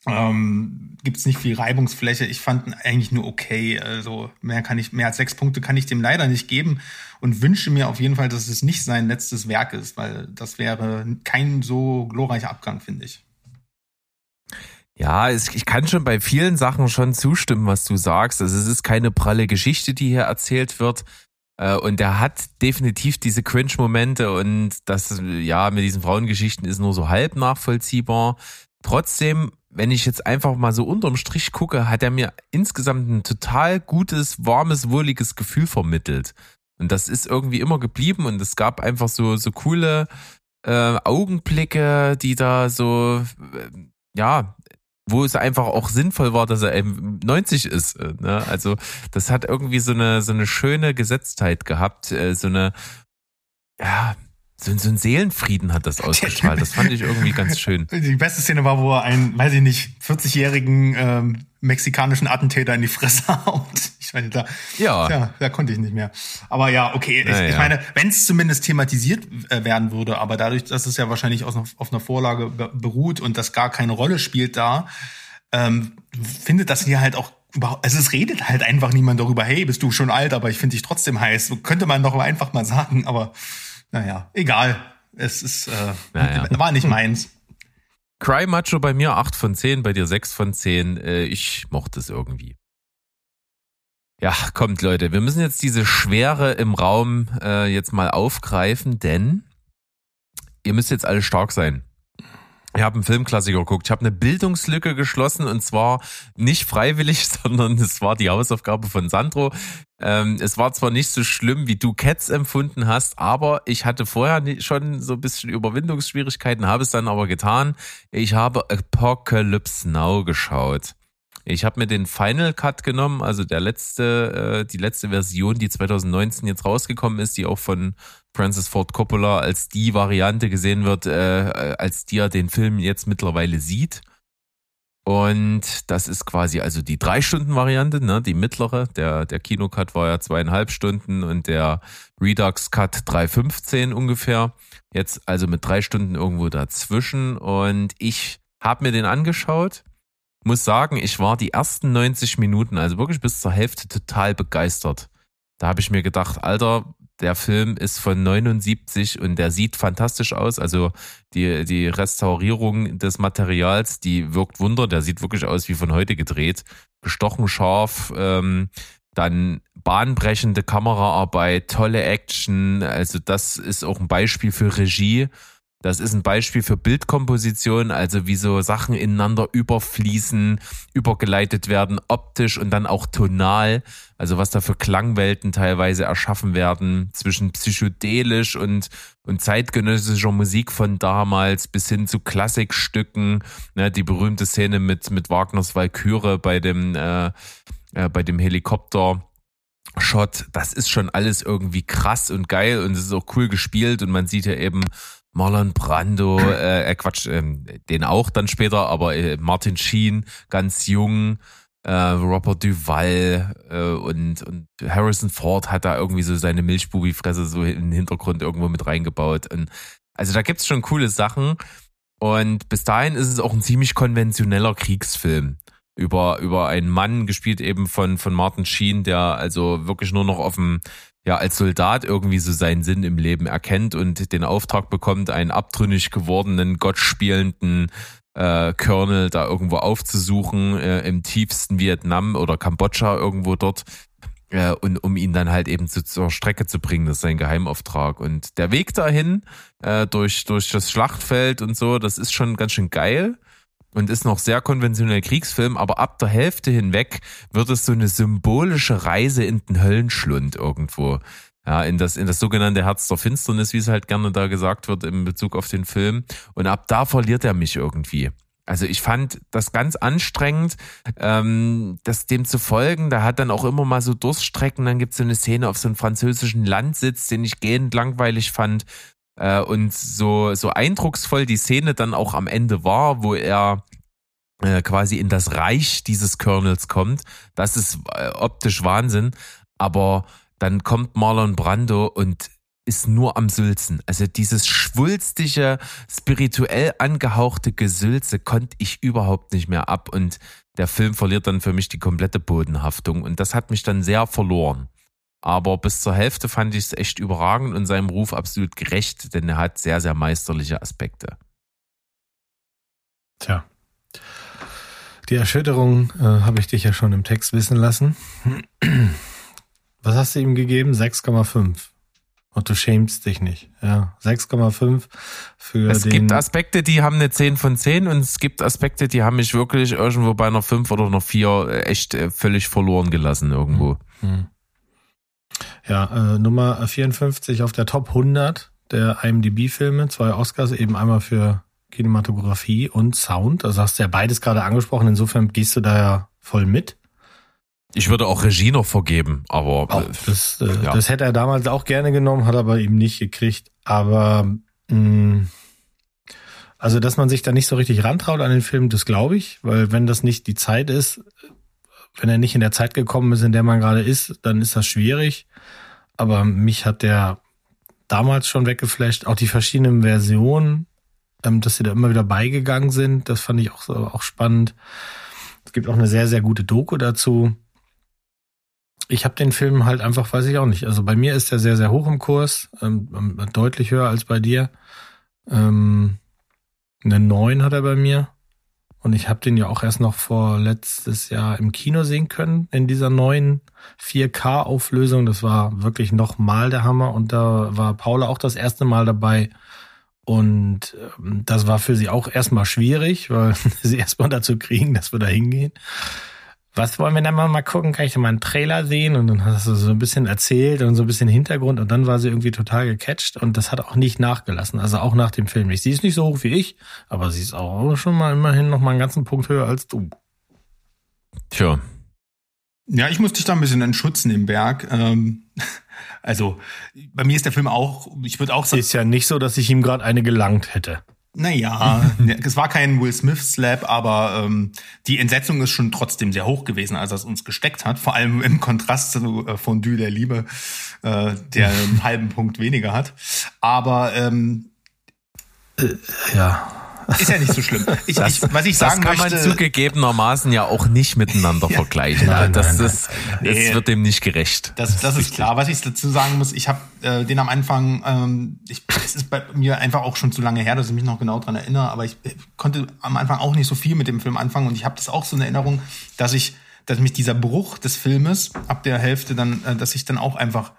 Ähm, Gibt es nicht viel Reibungsfläche. Ich fand ihn eigentlich nur okay. Also mehr kann ich, mehr als sechs Punkte kann ich dem leider nicht geben und wünsche mir auf jeden Fall, dass es nicht sein letztes Werk ist, weil das wäre kein so glorreicher Abgang, finde ich. Ja, ich kann schon bei vielen Sachen schon zustimmen, was du sagst. Also es ist keine pralle Geschichte, die hier erzählt wird. Äh, und er hat definitiv diese Cringe-Momente und das, ja, mit diesen Frauengeschichten ist nur so halb nachvollziehbar. Trotzdem, wenn ich jetzt einfach mal so unterm Strich gucke, hat er mir insgesamt ein total gutes, warmes, wohliges Gefühl vermittelt. Und das ist irgendwie immer geblieben und es gab einfach so, so coole äh, Augenblicke, die da so, äh, ja, wo es einfach auch sinnvoll war, dass er eben 90 ist. Äh, ne? Also das hat irgendwie so eine so eine schöne Gesetztheit gehabt, äh, so eine ja so, so ein Seelenfrieden hat das ausgestrahlt. Das fand ich irgendwie ganz schön. Die beste Szene war, wo er einen, weiß ich nicht, 40-jährigen ähm, mexikanischen Attentäter in die Fresse haut. Ich meine, da, ja. ja, da konnte ich nicht mehr. Aber ja, okay. Ich, ja, ich meine, wenn es zumindest thematisiert äh, werden würde, aber dadurch, dass es ja wahrscheinlich aus, auf einer Vorlage beruht und das gar keine Rolle spielt da, ähm, findet das hier halt auch überhaupt, also es redet halt einfach niemand darüber, hey, bist du schon alt, aber ich finde dich trotzdem heiß. So könnte man doch einfach mal sagen, aber naja, egal. Es ist, äh, naja. war nicht meins. Cry Macho bei mir 8 von 10, bei dir 6 von 10. Äh, ich mochte es irgendwie. Ja, kommt Leute, wir müssen jetzt diese Schwere im Raum äh, jetzt mal aufgreifen, denn ihr müsst jetzt alle stark sein. Ich habe einen Filmklassiker geguckt. Ich habe eine Bildungslücke geschlossen und zwar nicht freiwillig, sondern es war die Hausaufgabe von Sandro. Ähm, es war zwar nicht so schlimm, wie du Cats empfunden hast, aber ich hatte vorher schon so ein bisschen Überwindungsschwierigkeiten, habe es dann aber getan. Ich habe Apocalypse Now geschaut. Ich habe mir den Final Cut genommen, also der letzte, äh, die letzte Version, die 2019 jetzt rausgekommen ist, die auch von Francis Ford Coppola als die Variante gesehen wird, äh, als die er den Film jetzt mittlerweile sieht. Und das ist quasi also die drei Stunden Variante, ne, die mittlere. Der der Kinocut war ja zweieinhalb Stunden und der Redux Cut 3,15 ungefähr. Jetzt also mit drei Stunden irgendwo dazwischen. Und ich habe mir den angeschaut muss sagen, ich war die ersten 90 Minuten, also wirklich bis zur Hälfte, total begeistert. Da habe ich mir gedacht, Alter, der Film ist von 79 und der sieht fantastisch aus. Also die, die Restaurierung des Materials, die wirkt Wunder. Der sieht wirklich aus wie von heute gedreht. Gestochen scharf, ähm, dann bahnbrechende Kameraarbeit, tolle Action. Also das ist auch ein Beispiel für Regie. Das ist ein Beispiel für Bildkomposition, also wie so Sachen ineinander überfließen, übergeleitet werden, optisch und dann auch tonal. Also was da für Klangwelten teilweise erschaffen werden, zwischen psychedelisch und, und zeitgenössischer Musik von damals bis hin zu Klassikstücken. Ne, die berühmte Szene mit, mit Wagners Walküre bei dem, äh, äh, bei dem Helikopter. Shot, das ist schon alles irgendwie krass und geil und es ist auch cool gespielt und man sieht ja eben Marlon Brando, äh, äh Quatsch, äh, den auch dann später, aber äh, Martin Sheen, ganz jung, äh, Robert Duval äh, und, und Harrison Ford hat da irgendwie so seine Milchbubi-Fresse so in den Hintergrund irgendwo mit reingebaut. Und also da gibt's schon coole Sachen. Und bis dahin ist es auch ein ziemlich konventioneller Kriegsfilm. über, über einen Mann, gespielt eben von, von Martin Sheen, der also wirklich nur noch auf dem, ja, als Soldat irgendwie so seinen Sinn im Leben erkennt und den Auftrag bekommt, einen abtrünnig gewordenen, gottspielenden äh, Colonel da irgendwo aufzusuchen, äh, im tiefsten Vietnam oder Kambodscha irgendwo dort. Äh, und um ihn dann halt eben zu, zur Strecke zu bringen, das ist sein Geheimauftrag. Und der Weg dahin, äh, durch, durch das Schlachtfeld und so, das ist schon ganz schön geil und ist noch sehr konventionell Kriegsfilm, aber ab der Hälfte hinweg wird es so eine symbolische Reise in den Höllenschlund irgendwo. Ja, in das, in das sogenannte Herz der Finsternis, wie es halt gerne da gesagt wird in Bezug auf den Film. Und ab da verliert er mich irgendwie. Also ich fand das ganz anstrengend, ähm, das dem zu folgen. Da hat dann auch immer mal so Durststrecken. Dann gibt es so eine Szene auf so einem französischen Landsitz, den ich gehend langweilig fand. Äh, und so, so eindrucksvoll die Szene dann auch am Ende war, wo er äh, quasi in das Reich dieses Kernels kommt. Das ist äh, optisch Wahnsinn. Aber dann kommt Marlon Brando und ist nur am Sülzen. Also dieses schwulstige, spirituell angehauchte Gesülze konnte ich überhaupt nicht mehr ab und der Film verliert dann für mich die komplette Bodenhaftung und das hat mich dann sehr verloren. Aber bis zur Hälfte fand ich es echt überragend und seinem Ruf absolut gerecht, denn er hat sehr, sehr meisterliche Aspekte. Tja. Die Erschütterung äh, habe ich dich ja schon im Text wissen lassen. Was hast du ihm gegeben? 6,5. Und du schämst dich nicht. Ja, 6,5 für es den. Es gibt Aspekte, die haben eine 10 von 10 und es gibt Aspekte, die haben mich wirklich irgendwo bei einer 5 oder einer 4 echt äh, völlig verloren gelassen irgendwo. Mhm. Ja, äh, Nummer 54 auf der Top 100 der IMDb-Filme, zwei Oscars, eben einmal für Kinematografie und Sound. Also hast du ja beides gerade angesprochen, insofern gehst du da ja voll mit. Ich würde auch Regie noch vergeben, aber oh, das, äh, ja. das hätte er damals auch gerne genommen, hat aber eben nicht gekriegt. Aber mh, mm, also, dass man sich da nicht so richtig rantraut an den Film, das glaube ich, weil wenn das nicht die Zeit ist, wenn er nicht in der Zeit gekommen ist, in der man gerade ist, dann ist das schwierig. Aber mich hat der damals schon weggeflasht, auch die verschiedenen Versionen, ähm, dass sie da immer wieder beigegangen sind, das fand ich auch, auch spannend. Es gibt auch eine sehr, sehr gute Doku dazu ich habe den Film halt einfach, weiß ich auch nicht. Also bei mir ist er sehr, sehr hoch im Kurs, ähm, deutlich höher als bei dir. Ähm, eine 9 hat er bei mir. Und ich habe den ja auch erst noch vor letztes Jahr im Kino sehen können, in dieser neuen 4K-Auflösung. Das war wirklich noch mal der Hammer. Und da war Paula auch das erste Mal dabei. Und ähm, das war für sie auch erstmal schwierig, weil sie erstmal dazu kriegen, dass wir da hingehen was wollen wir dann mal, mal gucken? Kann ich denn mal einen Trailer sehen? Und dann hast du so ein bisschen erzählt und so ein bisschen Hintergrund und dann war sie irgendwie total gecatcht und das hat auch nicht nachgelassen. Also auch nach dem Film nicht. Sie ist nicht so hoch wie ich, aber sie ist auch schon mal immerhin noch mal einen ganzen Punkt höher als du. Tja. Ja, ich muss dich da ein bisschen entschützen im Berg. Ähm, also bei mir ist der Film auch, ich würde auch sagen. Ist ja nicht so, dass ich ihm gerade eine gelangt hätte. Naja, es war kein Will Smith-Slap, aber ähm, die Entsetzung ist schon trotzdem sehr hoch gewesen, als er es uns gesteckt hat. Vor allem im Kontrast zu äh, Fondue der Liebe, äh, der einen halben Punkt weniger hat. Aber ähm, äh, ja. Ist ja nicht so schlimm. Ich, das, ich, was ich sagen das kann möchte, man zugegebenermaßen ja auch nicht miteinander ja, vergleichen. Nein, das, nein, ist, nein. das wird dem nicht gerecht. Das, das ist klar. Was ich dazu sagen muss, ich habe äh, den am Anfang, ähm, ich, es ist bei mir einfach auch schon zu lange her, dass ich mich noch genau dran erinnere, aber ich konnte am Anfang auch nicht so viel mit dem Film anfangen und ich habe das auch so eine Erinnerung, dass ich, dass mich dieser Bruch des Filmes ab der Hälfte dann, äh, dass ich dann auch einfach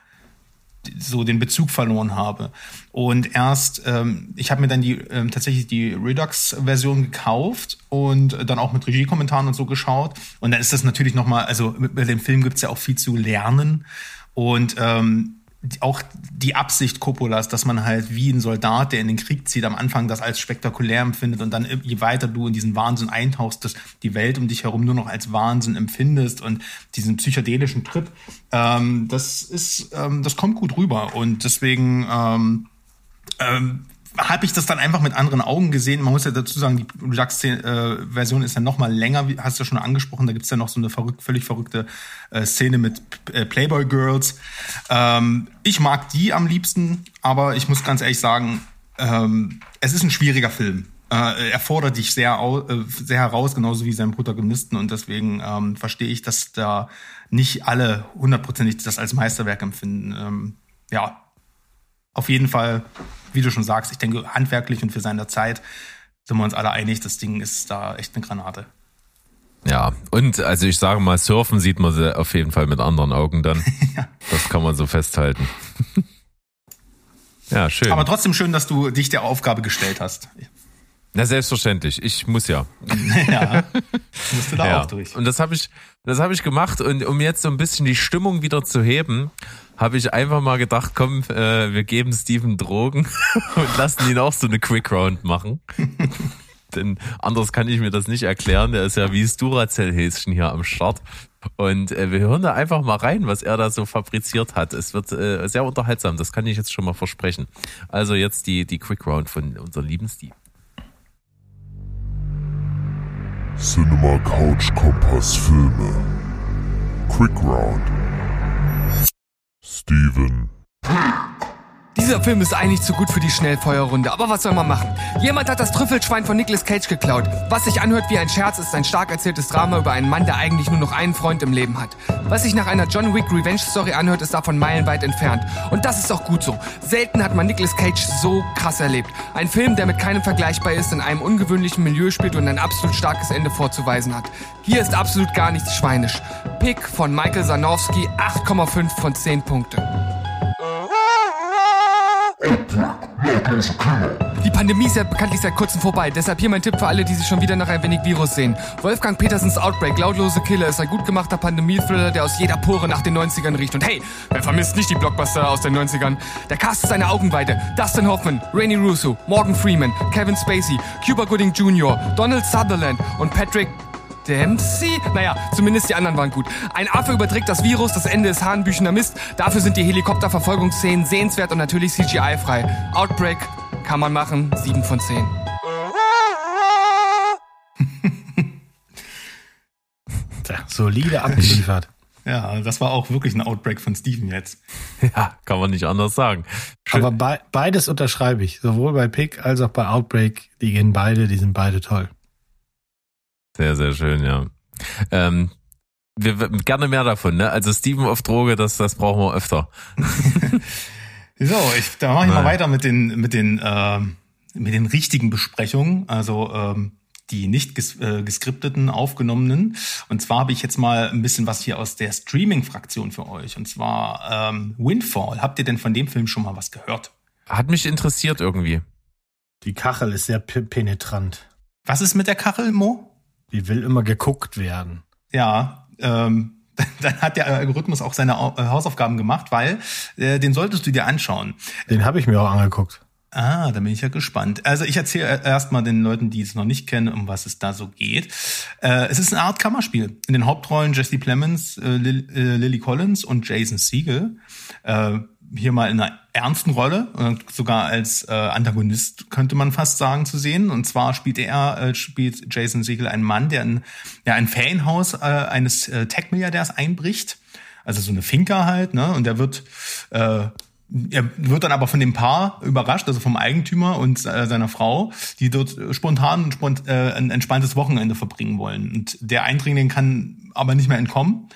so den Bezug verloren habe. Und erst, ähm, ich habe mir dann die ähm, tatsächlich die Redux-Version gekauft und dann auch mit Regiekommentaren und so geschaut. Und dann ist das natürlich nochmal, also mit, mit dem Film gibt's ja auch viel zu lernen. Und ähm, auch die Absicht Coppolas, dass man halt wie ein Soldat, der in den Krieg zieht, am Anfang das als spektakulär empfindet und dann je weiter du in diesen Wahnsinn eintauchst, dass die Welt um dich herum nur noch als Wahnsinn empfindest und diesen psychedelischen Trip, ähm, das ist, ähm, das kommt gut rüber und deswegen ähm, ähm, habe ich das dann einfach mit anderen Augen gesehen. Man muss ja dazu sagen, die Redux-Version ist ja noch mal länger, hast du ja schon angesprochen. Da gibt's ja noch so eine verrück, völlig verrückte äh, Szene mit äh, Playboy Girls. Ähm, ich mag die am liebsten, aber ich muss ganz ehrlich sagen, ähm, es ist ein schwieriger Film. Äh, er fordert dich sehr, äh, sehr heraus, genauso wie sein Protagonisten. Und deswegen ähm, verstehe ich, dass da nicht alle hundertprozentig das als Meisterwerk empfinden. Ähm, ja, auf jeden Fall, wie du schon sagst, ich denke, handwerklich und für seine Zeit sind wir uns alle einig, das Ding ist da echt eine Granate. Ja, und also ich sage mal, surfen sieht man sie auf jeden Fall mit anderen Augen dann. ja. Das kann man so festhalten. ja, schön. Aber trotzdem schön, dass du dich der Aufgabe gestellt hast. Na, selbstverständlich. Ich muss ja. ja, musst du da ja. auch durch. Und das habe ich, das habe ich gemacht. Und um jetzt so ein bisschen die Stimmung wieder zu heben, habe ich einfach mal gedacht, komm, äh, wir geben Steven Drogen und lassen ihn auch so eine Quick Round machen denn anders kann ich mir das nicht erklären. Der ist ja wie das Duracell-Häschen hier am Start. Und äh, wir hören da einfach mal rein, was er da so fabriziert hat. Es wird äh, sehr unterhaltsam, das kann ich jetzt schon mal versprechen. Also jetzt die, die Quick Round von unserem lieben Steve. Cinema Couch Kompass Filme. Quick Round. Steven. Dieser Film ist eigentlich zu gut für die Schnellfeuerrunde, aber was soll man machen? Jemand hat das Trüffelschwein von Nicolas Cage geklaut. Was sich anhört wie ein Scherz, ist ein stark erzähltes Drama über einen Mann, der eigentlich nur noch einen Freund im Leben hat. Was sich nach einer John Wick Revenge Story anhört, ist davon meilenweit entfernt. Und das ist auch gut so. Selten hat man Nicolas Cage so krass erlebt. Ein Film, der mit keinem vergleichbar ist, in einem ungewöhnlichen Milieu spielt und ein absolut starkes Ende vorzuweisen hat. Hier ist absolut gar nichts schweinisch. Pick von Michael Sanowski, 8,5 von 10 Punkte. Die Pandemie ist ja bekanntlich seit kurzem vorbei, deshalb hier mein Tipp für alle, die sich schon wieder nach ein wenig Virus sehen. Wolfgang Petersens Outbreak, Lautlose Killer, ist ein gut gemachter Pandemie-Thriller, der aus jeder Pore nach den 90ern riecht. Und hey, wer vermisst nicht die Blockbuster aus den 90ern? Der Cast ist eine Augenweide. Dustin Hoffman, Rainy Russo, Morgan Freeman, Kevin Spacey, Cuba Gooding Jr., Donald Sutherland und Patrick Dempsey? Naja, zumindest die anderen waren gut. Ein Affe überträgt das Virus, das Ende ist Hahnbüchener Mist. Dafür sind die Helikopterverfolgungsszenen sehenswert und natürlich CGI-frei. Outbreak kann man machen, 7 von 10. Tja, solide abgeliefert. Ja, das war auch wirklich ein Outbreak von Steven jetzt. Ja, kann man nicht anders sagen. Schön. Aber be beides unterschreibe ich. Sowohl bei Pick als auch bei Outbreak. Die gehen beide, die sind beide toll. Sehr, sehr schön, ja. Ähm, wir, gerne mehr davon, ne? Also Steven auf Droge, das, das brauchen wir öfter. so, ich, da mache ich mal weiter mit den, mit den, äh, mit den richtigen Besprechungen. Also ähm, die nicht ges äh, geskripteten, aufgenommenen. Und zwar habe ich jetzt mal ein bisschen was hier aus der Streaming-Fraktion für euch. Und zwar ähm, Windfall. Habt ihr denn von dem Film schon mal was gehört? Hat mich interessiert irgendwie. Die Kachel ist sehr penetrant. Was ist mit der Kachel, Mo? Die will immer geguckt werden. Ja, ähm, dann hat der Algorithmus auch seine äh, Hausaufgaben gemacht, weil äh, den solltest du dir anschauen. Den habe ich mir auch angeguckt. Ah, da bin ich ja gespannt. Also ich erzähle erstmal den Leuten, die es noch nicht kennen, um was es da so geht. Äh, es ist eine Art Kammerspiel. In den Hauptrollen Jesse Plemons, äh, Lily, äh, Lily Collins und Jason Siegel. Äh, hier mal in einer ernsten Rolle, äh, sogar als äh, Antagonist könnte man fast sagen zu sehen. Und zwar spielt er, äh, spielt Jason Siegel einen Mann, der in ja, ein Ferienhaus äh, eines äh, Tech-Milliardärs einbricht. Also so eine Finca halt, ne? Und der wird äh, er wird dann aber von dem Paar überrascht, also vom Eigentümer und äh, seiner Frau, die dort spontan spont, äh, ein entspanntes Wochenende verbringen wollen. Und der Eindringling kann aber nicht mehr entkommen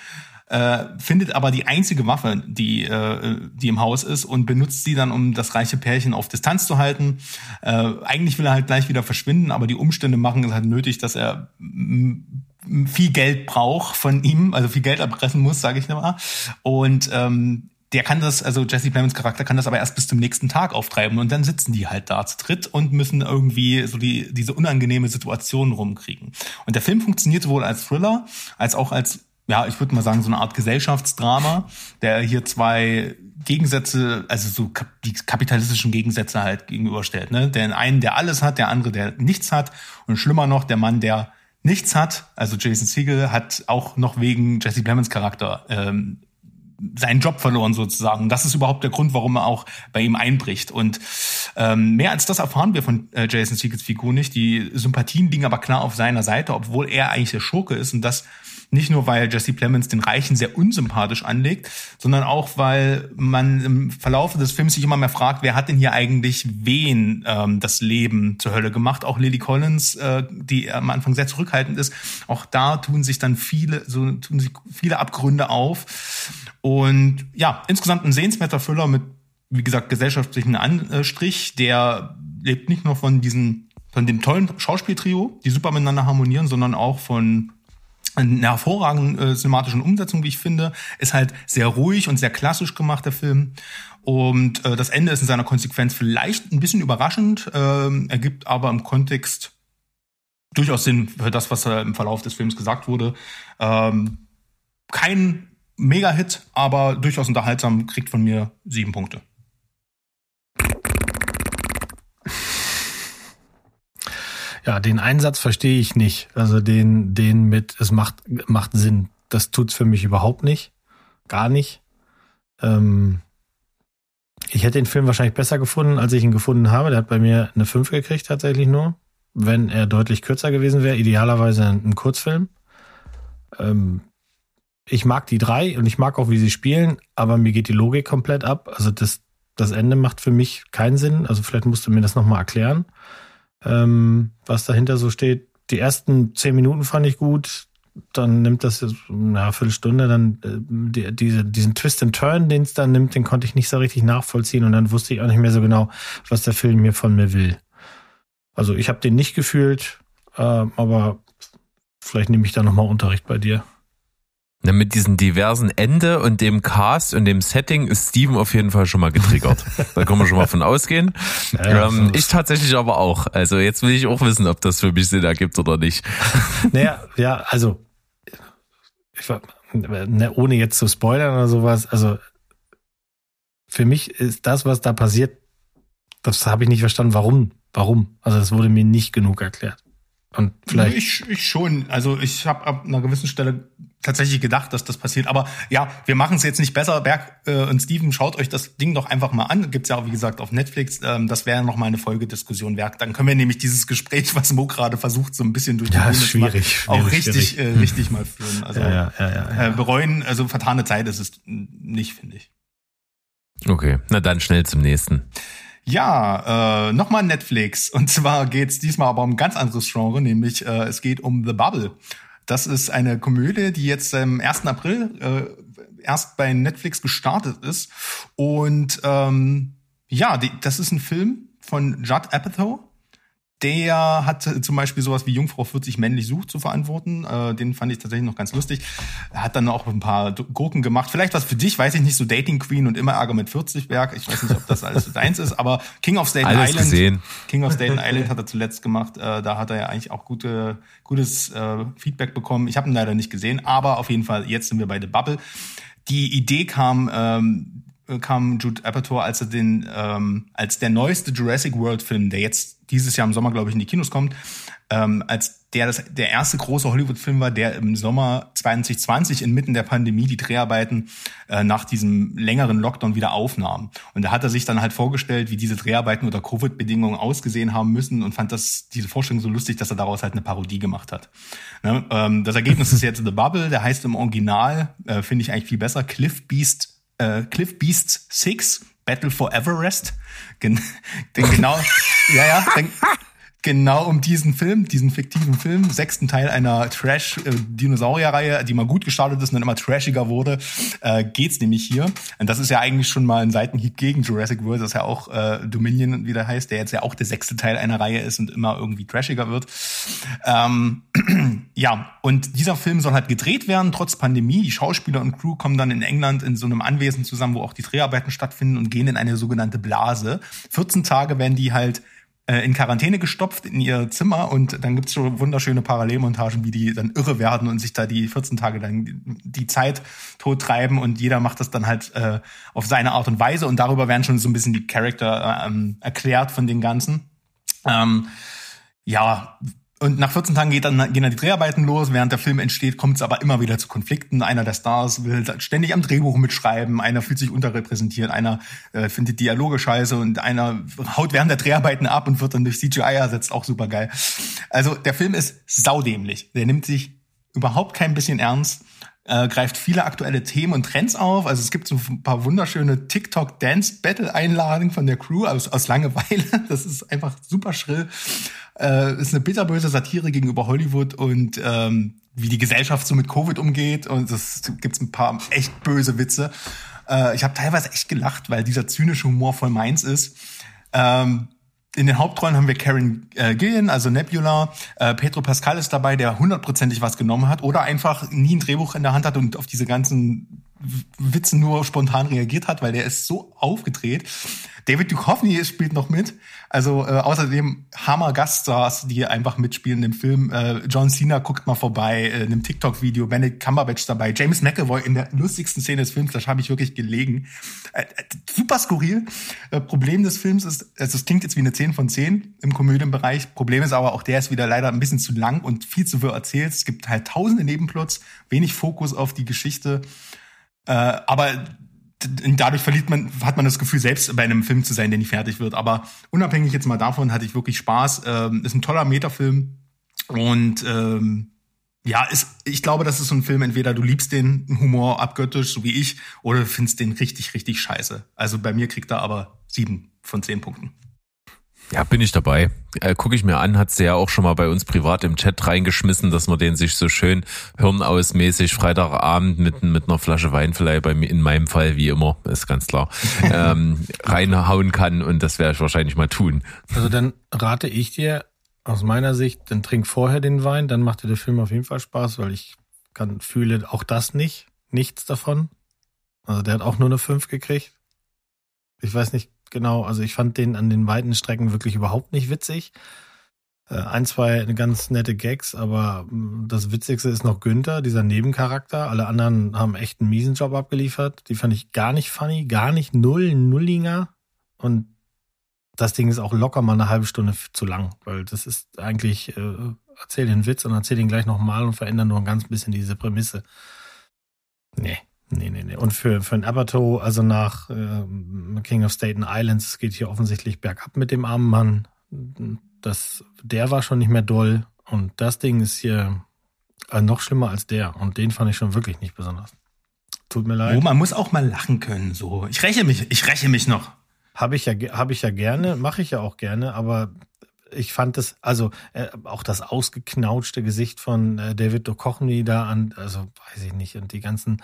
äh, findet aber die einzige Waffe, die, äh, die im Haus ist und benutzt sie dann, um das reiche Pärchen auf Distanz zu halten. Äh, eigentlich will er halt gleich wieder verschwinden, aber die Umstände machen es halt nötig, dass er viel Geld braucht von ihm, also viel Geld erpressen muss, sage ich mal. Und ähm, der kann das, also Jesse Plemons Charakter kann das aber erst bis zum nächsten Tag auftreiben und dann sitzen die halt da zu dritt und müssen irgendwie so die, diese unangenehme Situation rumkriegen. Und der Film funktioniert sowohl als Thriller als auch als ja, ich würde mal sagen, so eine Art Gesellschaftsdrama, der hier zwei Gegensätze, also so die kapitalistischen Gegensätze halt gegenüberstellt. Ne? Der einen, der alles hat, der andere, der nichts hat. Und schlimmer noch, der Mann, der nichts hat, also Jason Siegel, hat auch noch wegen Jesse Plemons Charakter ähm, seinen Job verloren sozusagen. Und das ist überhaupt der Grund, warum er auch bei ihm einbricht. Und ähm, mehr als das erfahren wir von äh, Jason Siegels Figur nicht. Die Sympathien liegen aber klar auf seiner Seite, obwohl er eigentlich der Schurke ist. Und das Nicht nur, weil Jesse Plemons den Reichen sehr unsympathisch anlegt, sondern auch, weil man im Verlauf des Films sich immer mehr fragt, wer hat denn hier eigentlich wen ähm, das Leben zur Hölle gemacht? Auch Lily Collins, äh, die am Anfang sehr zurückhaltend ist. Auch da tun sich dann viele, so tun sich viele Abgründe auf. Und ja, insgesamt ein sehenswerter Thriller mit, wie gesagt, gesellschaftlichen Anstrich, der lebt nicht nur von diesen, von dem tollen Schauspieltrio, die super miteinander harmonieren, sondern auch von einer hervorragenden äh, cinematischen Umsetzung, wie ich finde, ist halt sehr ruhig und sehr klassisch gemacht, der Film. Und äh, das Ende ist in seiner Konsequenz vielleicht ein bisschen überraschend, äh, ergibt aber im Kontext durchaus Sinn für das, was äh, im Verlauf des Films gesagt wurde. Ähm, kein Mega-Hit, aber durchaus unterhaltsam, kriegt von mir sieben Punkte. Ja, den Einsatz verstehe ich nicht. Also den, den mit, es macht, macht Sinn. Das tut's für mich überhaupt nicht. Gar nicht. Ähm, ich hätte den Film wahrscheinlich besser gefunden, als ich ihn gefunden habe. Der hat bei mir eine 5 gekriegt, tatsächlich nur. Wenn er deutlich kürzer gewesen wäre, idealerweise ein Kurzfilm. Ähm, ich mag die drei und ich mag auch, wie sie spielen, aber mir geht die Logik komplett ab. Also das, das Ende macht für mich keinen Sinn. Also vielleicht musst du mir das nochmal erklären ähm, was dahinter so steht. Die ersten zehn Minuten fand ich gut. Dann nimmt das eine Viertelstunde, dann äh, die, diese, diesen Twist and Turn, den es dann nimmt, den konnte ich nicht so richtig nachvollziehen und dann wusste ich auch nicht mehr so genau, was der Film mir von mir will. Also ich habe den nicht gefühlt, äh, aber vielleicht nehme ich da nochmal Unterricht bei dir. Na, mit diesem diversen Ende und dem Cast und dem Setting ist Steven auf jeden Fall schon mal getriggert. da können wir schon mal von ausgehen. Ja, ähm, ich tatsächlich aber auch. Also jetzt will ich auch wissen, ob das für mich Sinn ergibt oder nicht. Naja, ja, also ich war, ne, ohne jetzt zu spoilern oder sowas, also für mich ist das, was da passiert, das habe ich nicht verstanden, warum. Warum? Also das wurde mir nicht genug erklärt. Und vielleicht. Ich, ich schon. Also ich habe ab einer gewissen Stelle tatsächlich gedacht, dass das passiert. Aber ja, wir machen es jetzt nicht besser. Berg äh, und Steven, schaut euch das Ding doch einfach mal an. Gibt's ja auch, wie gesagt, auf Netflix. Ähm, das wäre noch mal eine Folgediskussion wert. Dann können wir nämlich dieses Gespräch, was Mo gerade versucht, so ein bisschen durch die ja, ist schwierig, schwierig, auch richtig, schwierig. Äh, richtig mal führen. Also ja, ja, ja, ja, ja. Äh, bereuen, also vertane Zeit ist es nicht, finde ich. Okay, na dann schnell zum nächsten. Ja, äh, nochmal Netflix. Und zwar geht's diesmal aber um ein ganz anderes Genre, nämlich äh, es geht um The Bubble. Das ist eine Komödie, die jetzt am 1. April äh, erst bei Netflix gestartet ist. Und ähm, ja, die, das ist ein Film von Judd Apatow. Der hat zum Beispiel sowas wie Jungfrau 40 männlich sucht zu verantworten. Äh, den fand ich tatsächlich noch ganz lustig. Er hat dann auch ein paar Gurken gemacht. Vielleicht was für dich, weiß ich nicht, so Dating Queen und immer Ärger mit 40 Werk. Ich weiß nicht, ob das alles deins ist, aber King of Staten alles Island. Gesehen. King of Staten Island hat er zuletzt gemacht. Äh, da hat er ja eigentlich auch gute, gutes äh, Feedback bekommen. Ich habe ihn leider nicht gesehen, aber auf jeden Fall, jetzt sind wir bei The Bubble. Die Idee kam, ähm, kam Jude Apatow, als er den, ähm, als der neueste Jurassic World Film, der jetzt dieses Jahr im Sommer, glaube ich, in die Kinos kommt, ähm, als der das, der erste große Hollywood-Film war, der im Sommer 2020 inmitten der Pandemie die Dreharbeiten äh, nach diesem längeren Lockdown wieder aufnahm. Und da hat er sich dann halt vorgestellt, wie diese Dreharbeiten unter Covid-Bedingungen ausgesehen haben müssen und fand das diese Vorstellung so lustig, dass er daraus halt eine Parodie gemacht hat. Ne? Ähm, das Ergebnis ist jetzt The Bubble, der heißt im Original, äh, finde ich eigentlich viel besser, Cliff Beast äh, Cliff Beasts 6, Battle for Everest. Gen denn genau, ja, ja, denn, genau um diesen Film, diesen fiktiven Film, sechsten Teil einer Trash-Dinosaurier-Reihe, die mal gut gestartet ist und dann immer trashiger wurde, äh, geht's nämlich hier. Und das ist ja eigentlich schon mal ein Seitenhieb gegen Jurassic World, das ja auch äh, Dominion wieder heißt, der jetzt ja auch der sechste Teil einer Reihe ist und immer irgendwie trashiger wird. Ähm, ja, und dieser Film soll halt gedreht werden, trotz Pandemie. Die Schauspieler und Crew kommen dann in England in so einem Anwesen zusammen, wo auch die Dreharbeiten stattfinden und gehen in eine sogenannte Blase. 14 Tage werden die halt äh, in Quarantäne gestopft in ihr Zimmer und dann gibt's so wunderschöne Parallelmontagen, wie die dann irre werden und sich da die 14 Tage dann die Zeit tot treiben und jeder macht das dann halt äh, auf seine Art und Weise und darüber werden schon so ein bisschen die Charakter ähm, erklärt von den Ganzen. Ähm, ja, und nach 14 Tagen geht dann, gehen dann die Dreharbeiten los. Während der Film entsteht, kommt es aber immer wieder zu Konflikten. Einer der Stars will ständig am Drehbuch mitschreiben, einer fühlt sich unterrepräsentiert, einer äh, findet Dialoge scheiße und einer haut während der Dreharbeiten ab und wird dann durch CGI ersetzt. Auch super geil. Also der Film ist saudämlich. Der nimmt sich überhaupt kein bisschen ernst, äh, greift viele aktuelle Themen und Trends auf. Also es gibt so ein paar wunderschöne TikTok-Dance-Battle-Einladungen von der Crew aus, aus Langeweile. Das ist einfach super schrill. Äh, ist eine bitterböse Satire gegenüber Hollywood und ähm, wie die Gesellschaft so mit Covid umgeht. Und es gibt ein paar echt böse Witze. Äh, ich habe teilweise echt gelacht, weil dieser zynische Humor voll meins ist. Ähm, in den Hauptrollen haben wir Karen äh, Gillian, also Nebula. Äh, Pedro Pascal ist dabei, der hundertprozentig was genommen hat oder einfach nie ein Drehbuch in der Hand hat und auf diese ganzen Witze nur spontan reagiert hat, weil der ist so aufgedreht. David Duchovny spielt noch mit. Also äh, außerdem Hammer Gaststars, die einfach mitspielen im Film. Äh, John Cena guckt mal vorbei äh, in einem TikTok-Video. Benedict Cumberbatch dabei. James McAvoy in der lustigsten Szene des Films. Das habe ich wirklich gelegen. Äh, äh, super skurril. Äh, Problem des Films ist, also es klingt jetzt wie eine 10 von 10 im Komödienbereich. Problem ist aber auch, der ist wieder leider ein bisschen zu lang und viel zu wirr erzählt. Es gibt halt tausende Nebenplots, wenig Fokus auf die Geschichte. Äh, aber dadurch verliert man, hat man das Gefühl, selbst bei einem Film zu sein, der nicht fertig wird. Aber unabhängig jetzt mal davon hatte ich wirklich Spaß. Ähm, ist ein toller Metafilm und ähm, ja, ist, ich glaube, das ist so ein Film, entweder du liebst den Humor abgöttisch, so wie ich, oder du findest den richtig, richtig scheiße. Also bei mir kriegt er aber sieben von zehn Punkten. Ja, bin ich dabei. Äh, Gucke ich mir an, hat's ja auch schon mal bei uns privat im Chat reingeschmissen, dass man den sich so schön hirnausmäßig Freitagabend mit, mit einer Flasche Wein vielleicht bei mir, in meinem Fall wie immer, ist ganz klar, ähm, reinhauen kann und das werde ich wahrscheinlich mal tun. Also dann rate ich dir aus meiner Sicht, dann trink vorher den Wein, dann macht dir der Film auf jeden Fall Spaß, weil ich kann, fühle auch das nicht, nichts davon. Also der hat auch nur eine 5 gekriegt. Ich weiß nicht, genau. Also ich fand den an den weiten Strecken wirklich überhaupt nicht witzig. Äh, ein, zwei ganz nette Gags, aber mm, das Witzigste ist noch Günther, dieser Nebencharakter. Alle anderen haben echt einen miesen Job abgeliefert. Die fand ich gar nicht funny, gar nicht null, nullinger. Und das Ding ist auch locker mal eine halbe Stunde zu lang, weil das ist eigentlich, äh, erzähl den Witz und erzähl den gleich nochmal und veränder nur ein ganz bisschen diese Prämisse. Nee, Nee, nee, nee. Und für, für ein Abato, also nach äh, King of Staten Islands, es geht hier offensichtlich bergab mit dem armen Mann. Das, der war schon nicht mehr doll. Und das Ding ist hier äh, noch schlimmer als der. Und den fand ich schon wirklich nicht besonders. Tut mir leid. Oh, man muss auch mal lachen können, so. Ich räche mich, ich räche mich noch. Habe ich ja, habe ich ja gerne, mache ich ja auch gerne, aber ich fand das, also äh, auch das ausgeknautschte Gesicht von äh, David Duchovny da an, also weiß ich nicht, und die ganzen,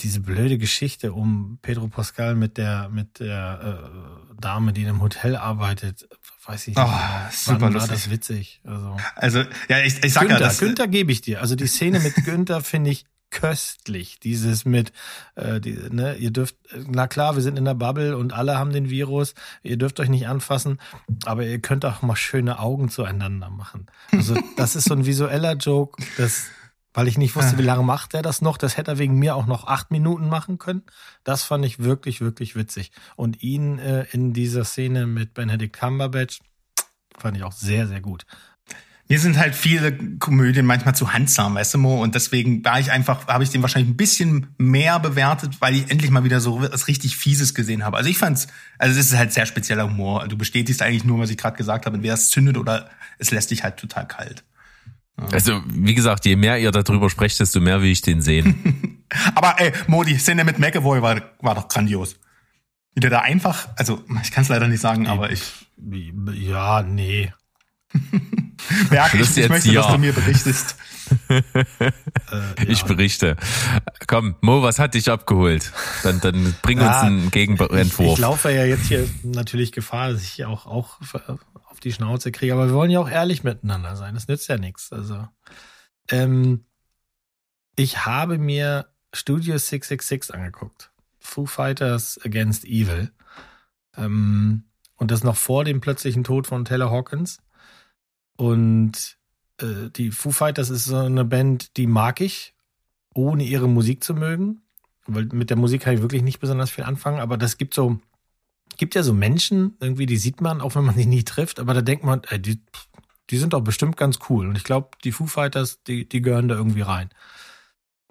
diese blöde Geschichte um Pedro Pascal mit der mit der äh, Dame, die in einem Hotel arbeitet, weiß ich oh, nicht. Super lustig. war das witzig. Also, Also, ja, ich, ich sag Günther, ja, das, Günther gebe ich dir. Also die Szene mit Günther finde ich köstlich. Dieses mit, äh, die, ne, ihr dürft, na klar, wir sind in der Bubble und alle haben den Virus, ihr dürft euch nicht anfassen, aber ihr könnt auch mal schöne Augen zueinander machen. Also das ist so ein visueller Joke, das, weil ich nicht wusste, wie lange macht er das noch. Das hätte er wegen mir auch noch acht Minuten machen können. Das fand ich wirklich, wirklich witzig. Und ihn äh, in dieser Szene mit Benedict Cumberbatch fand ich auch sehr, sehr gut. Mir sind halt viele Komödien manchmal zu handsam, weißt du, Mo? Und deswegen war ich einfach, habe ich den wahrscheinlich ein bisschen mehr bewertet, weil ich endlich mal wieder so was richtig Fieses gesehen habe. Also ich fand's, also es ist halt sehr spezieller Humor. Du bestätigst eigentlich nur, was ich gerade gesagt habe, entweder es zündet oder es lässt dich halt total kalt. Also, wie gesagt, je mehr ihr darüber sprecht, desto mehr will ich den sehen. Aber ey, Mo, die Szene mit McAvoy war, war doch grandios. Wie der da einfach, also ich kann es leider nicht sagen, aber ich Ja, nee. merke, ich, ich möchte, hier. dass du mir berichtest. Äh, Ich ja. berichte. Komm, Mo, was hat dich abgeholt? Dann, dann bring uns Ja, einen Ich, ich Gegenentwurf. laufe ja jetzt hier natürlich Gefahr, dass ich auch, auch auf die Schnauze kriege, aber wir wollen ja auch ehrlich miteinander sein. Das nützt ja nichts. Also, ähm, ich habe mir Studio 666 angeguckt. Foo Fighters Against Evil. Ähm, und das noch vor dem plötzlichen Tod von Taylor Hawkins. Und äh, die Foo Fighters ist so eine Band, die mag ich, ohne ihre Musik zu mögen. Weil mit der Musik kann ich wirklich nicht besonders viel anfangen, aber das gibt so, gibt ja so Menschen, irgendwie, die sieht man, auch wenn man die nie trifft, aber da denkt man, ey, die, die sind doch bestimmt ganz cool. Und ich glaube, die Foo Fighters, die, die gehören da irgendwie rein.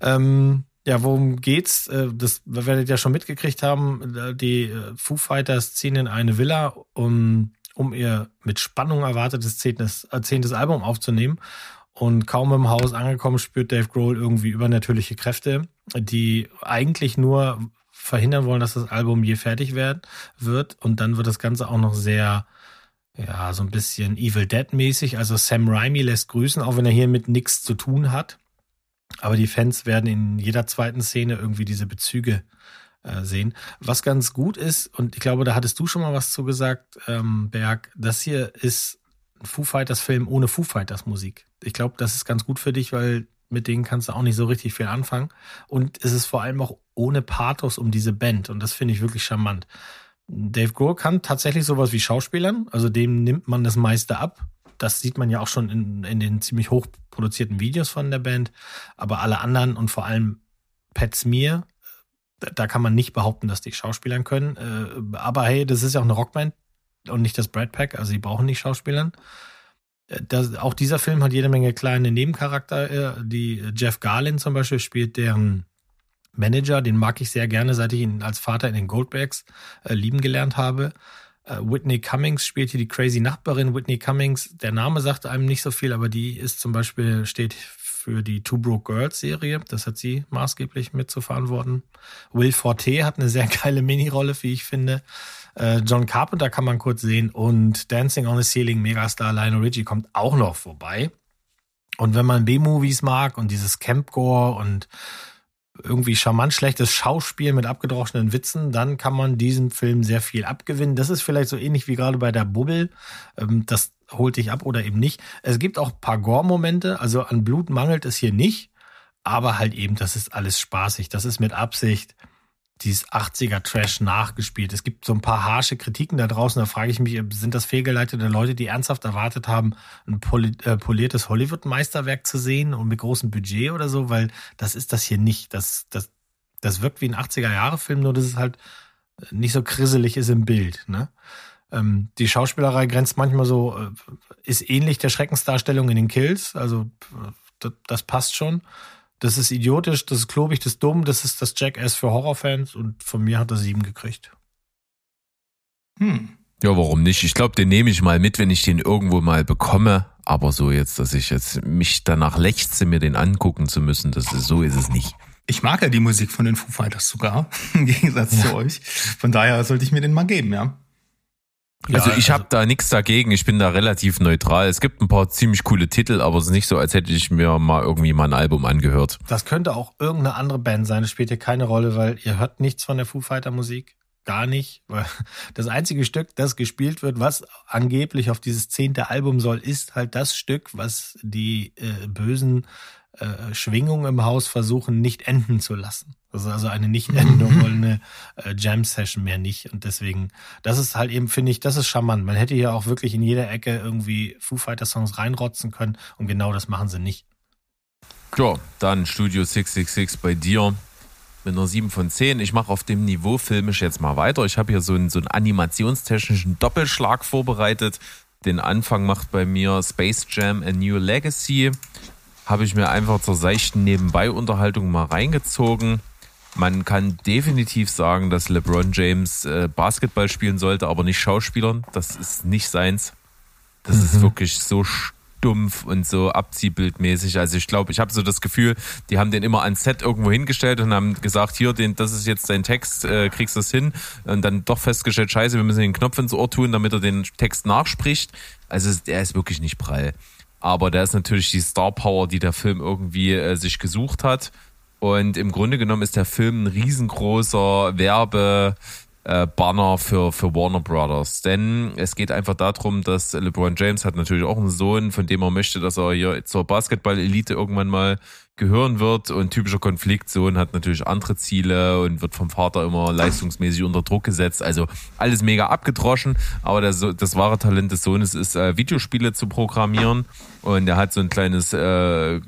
Ähm, ja, worum geht's? Äh, Das werdet ihr ja schon mitgekriegt haben. Äh, Die äh, Foo Fighters ziehen in eine Villa, um, um ihr mit Spannung erwartetes zehntes, äh, zehntes Album aufzunehmen. Und kaum im Haus angekommen, spürt Dave Grohl irgendwie übernatürliche Kräfte, die eigentlich nur verhindern wollen, dass das Album je fertig wird. Und dann wird das Ganze auch noch sehr, ja, so ein bisschen Evil Dead mäßig. Also Sam Raimi lässt grüßen, auch wenn er hier mit nichts zu tun hat. Aber die Fans werden in jeder zweiten Szene irgendwie diese Bezüge sehen. Was ganz gut ist, und ich glaube, da hattest du schon mal was zu gesagt, ähm, Berg, das hier ist ein Foo Fighters Film ohne Foo Fighters Musik. Ich glaube, das ist ganz gut für dich, weil mit denen kannst du auch nicht so richtig viel anfangen. Und es ist vor allem auch ohne Pathos um diese Band. Und das finde ich wirklich charmant. Dave Grohl kann tatsächlich sowas wie Schauspielern, also dem nimmt man das meiste ab. Das sieht man ja auch schon in, in den ziemlich hoch produzierten Videos von der Band. Aber alle anderen und vor allem Pat Smear, da kann man nicht behaupten, dass die Schauspielern können. Äh, aber hey, das ist ja auch eine Rockband und nicht das Brad Pack, also sie brauchen nicht Schauspielern. Äh, das, auch dieser Film hat jede Menge kleine Nebencharakter. Die Jeff Garlin zum Beispiel spielt deren Manager, den mag ich sehr gerne, seit ich ihn als Vater in den Goldbergs äh, lieben gelernt habe. Äh, Whitney Cummings spielt hier die crazy Nachbarin. Whitney Cummings, der Name sagt einem nicht so viel, aber die ist zum Beispiel, steht für die Two Broke Girls Serie. Das hat sie maßgeblich mit zu verantworten. Will Forte hat eine sehr geile Minirolle, wie ich finde. Äh, John Carpenter kann man kurz sehen und Dancing on the Ceiling Megastar Lionel Richie kommt auch noch vorbei. Und wenn man B-Movies mag und dieses Campcore und irgendwie charmant schlechtes Schauspiel mit abgedroschenen Witzen, dann kann man diesem Film sehr viel abgewinnen. Das ist vielleicht so ähnlich wie gerade bei der Bubbel. Ähm, das holt dich ab oder eben nicht. Es gibt auch paar Gore-Momente, also an Blut mangelt es hier nicht, aber halt eben, das ist alles spaßig. Das ist mit Absicht dieses 80er Trash nachgespielt. Es gibt so ein paar harsche Kritiken da draußen, da frage ich mich, sind das fehlgeleitete Leute, die ernsthaft erwartet haben, ein äh, poliertes Hollywood-Meisterwerk zu sehen und mit großem Budget oder so, weil das ist das hier nicht. Das, das, das wirkt wie ein 80er-Jahre-Film, nur dass es halt nicht so krisselig ist im Bild. Ne? Ähm, die Schauspielerei grenzt manchmal so, äh, ist ähnlich der Schreckensdarstellung in den Kills, also das, das passt schon. Das ist idiotisch, das ist klobig, das ist dumm, das ist das Jackass für Horrorfans und von mir hat er sieben gekriegt. Hm. Ja, warum nicht? Ich glaube, den nehme ich mal mit, wenn ich den irgendwo mal bekomme. Aber so jetzt, dass ich jetzt mich danach lechze, mir den angucken zu müssen, das ist, so ist es nicht. Ich mag ja die Musik von den Foo Fighters sogar, im Gegensatz ja. zu euch. Von daher sollte ich mir den mal geben, ja. Also ich habe also da nichts dagegen, ich bin da relativ neutral. Es gibt ein paar ziemlich coole Titel, aber es ist nicht so, als hätte ich mir mal irgendwie mal ein Album angehört. Das könnte auch irgendeine andere Band sein, das spielt hier keine Rolle, weil ihr hört nichts von der Foo Fighter Musik. Gar nicht, weil das einzige Stück, das gespielt wird, was angeblich auf dieses zehnte Album soll, ist halt das Stück, was die äh, bösen äh, Schwingungen im Haus versuchen, nicht enden zu lassen. Das ist also eine Nicht-Endung wollende äh, Jam-Session mehr nicht. Und deswegen, das ist halt eben, finde ich, das ist charmant. Man hätte hier auch wirklich in jeder Ecke irgendwie Foo Fighter-Songs reinrotzen können und genau das machen sie nicht. Ja, dann Studio 666 bei dir mit einer 7 von 10. Ich mache auf dem Niveau filmisch jetzt mal weiter. Ich habe hier so einen, so einen animationstechnischen Doppelschlag vorbereitet. Den Anfang macht bei mir Space Jam A New Legacy habe ich mir einfach zur seichten Nebenbei-Unterhaltung mal reingezogen. Man kann definitiv sagen, dass LeBron James äh, Basketball spielen sollte, aber nicht Schauspielern. Das ist nicht seins. Das mhm. ist wirklich so stumpf und so abziehbildmäßig. Also ich glaube, ich habe so das Gefühl, die haben den immer ans Set irgendwo hingestellt und haben gesagt, hier, den, das ist jetzt dein Text, äh, kriegst du das hin. Und dann doch festgestellt, scheiße, wir müssen den Knopf ins Ohr tun, damit er den Text nachspricht. Also der ist wirklich nicht prall. Aber da ist natürlich die Star Power, die der Film irgendwie äh, sich gesucht hat. Und im Grunde genommen ist der Film ein riesengroßer Werbe, äh, Banner für, für Warner Brothers. Denn es geht einfach darum, dass LeBron James hat natürlich auch einen Sohn, von dem er möchte, dass er hier zur Basketball-Elite irgendwann mal gehören wird. Und typischer Konfliktsohn hat natürlich andere Ziele und wird vom Vater immer leistungsmäßig unter Druck gesetzt. Also alles mega abgedroschen. Aber das, das wahre Talent des Sohnes ist, äh, Videospiele zu programmieren. Und er hat so ein kleines äh,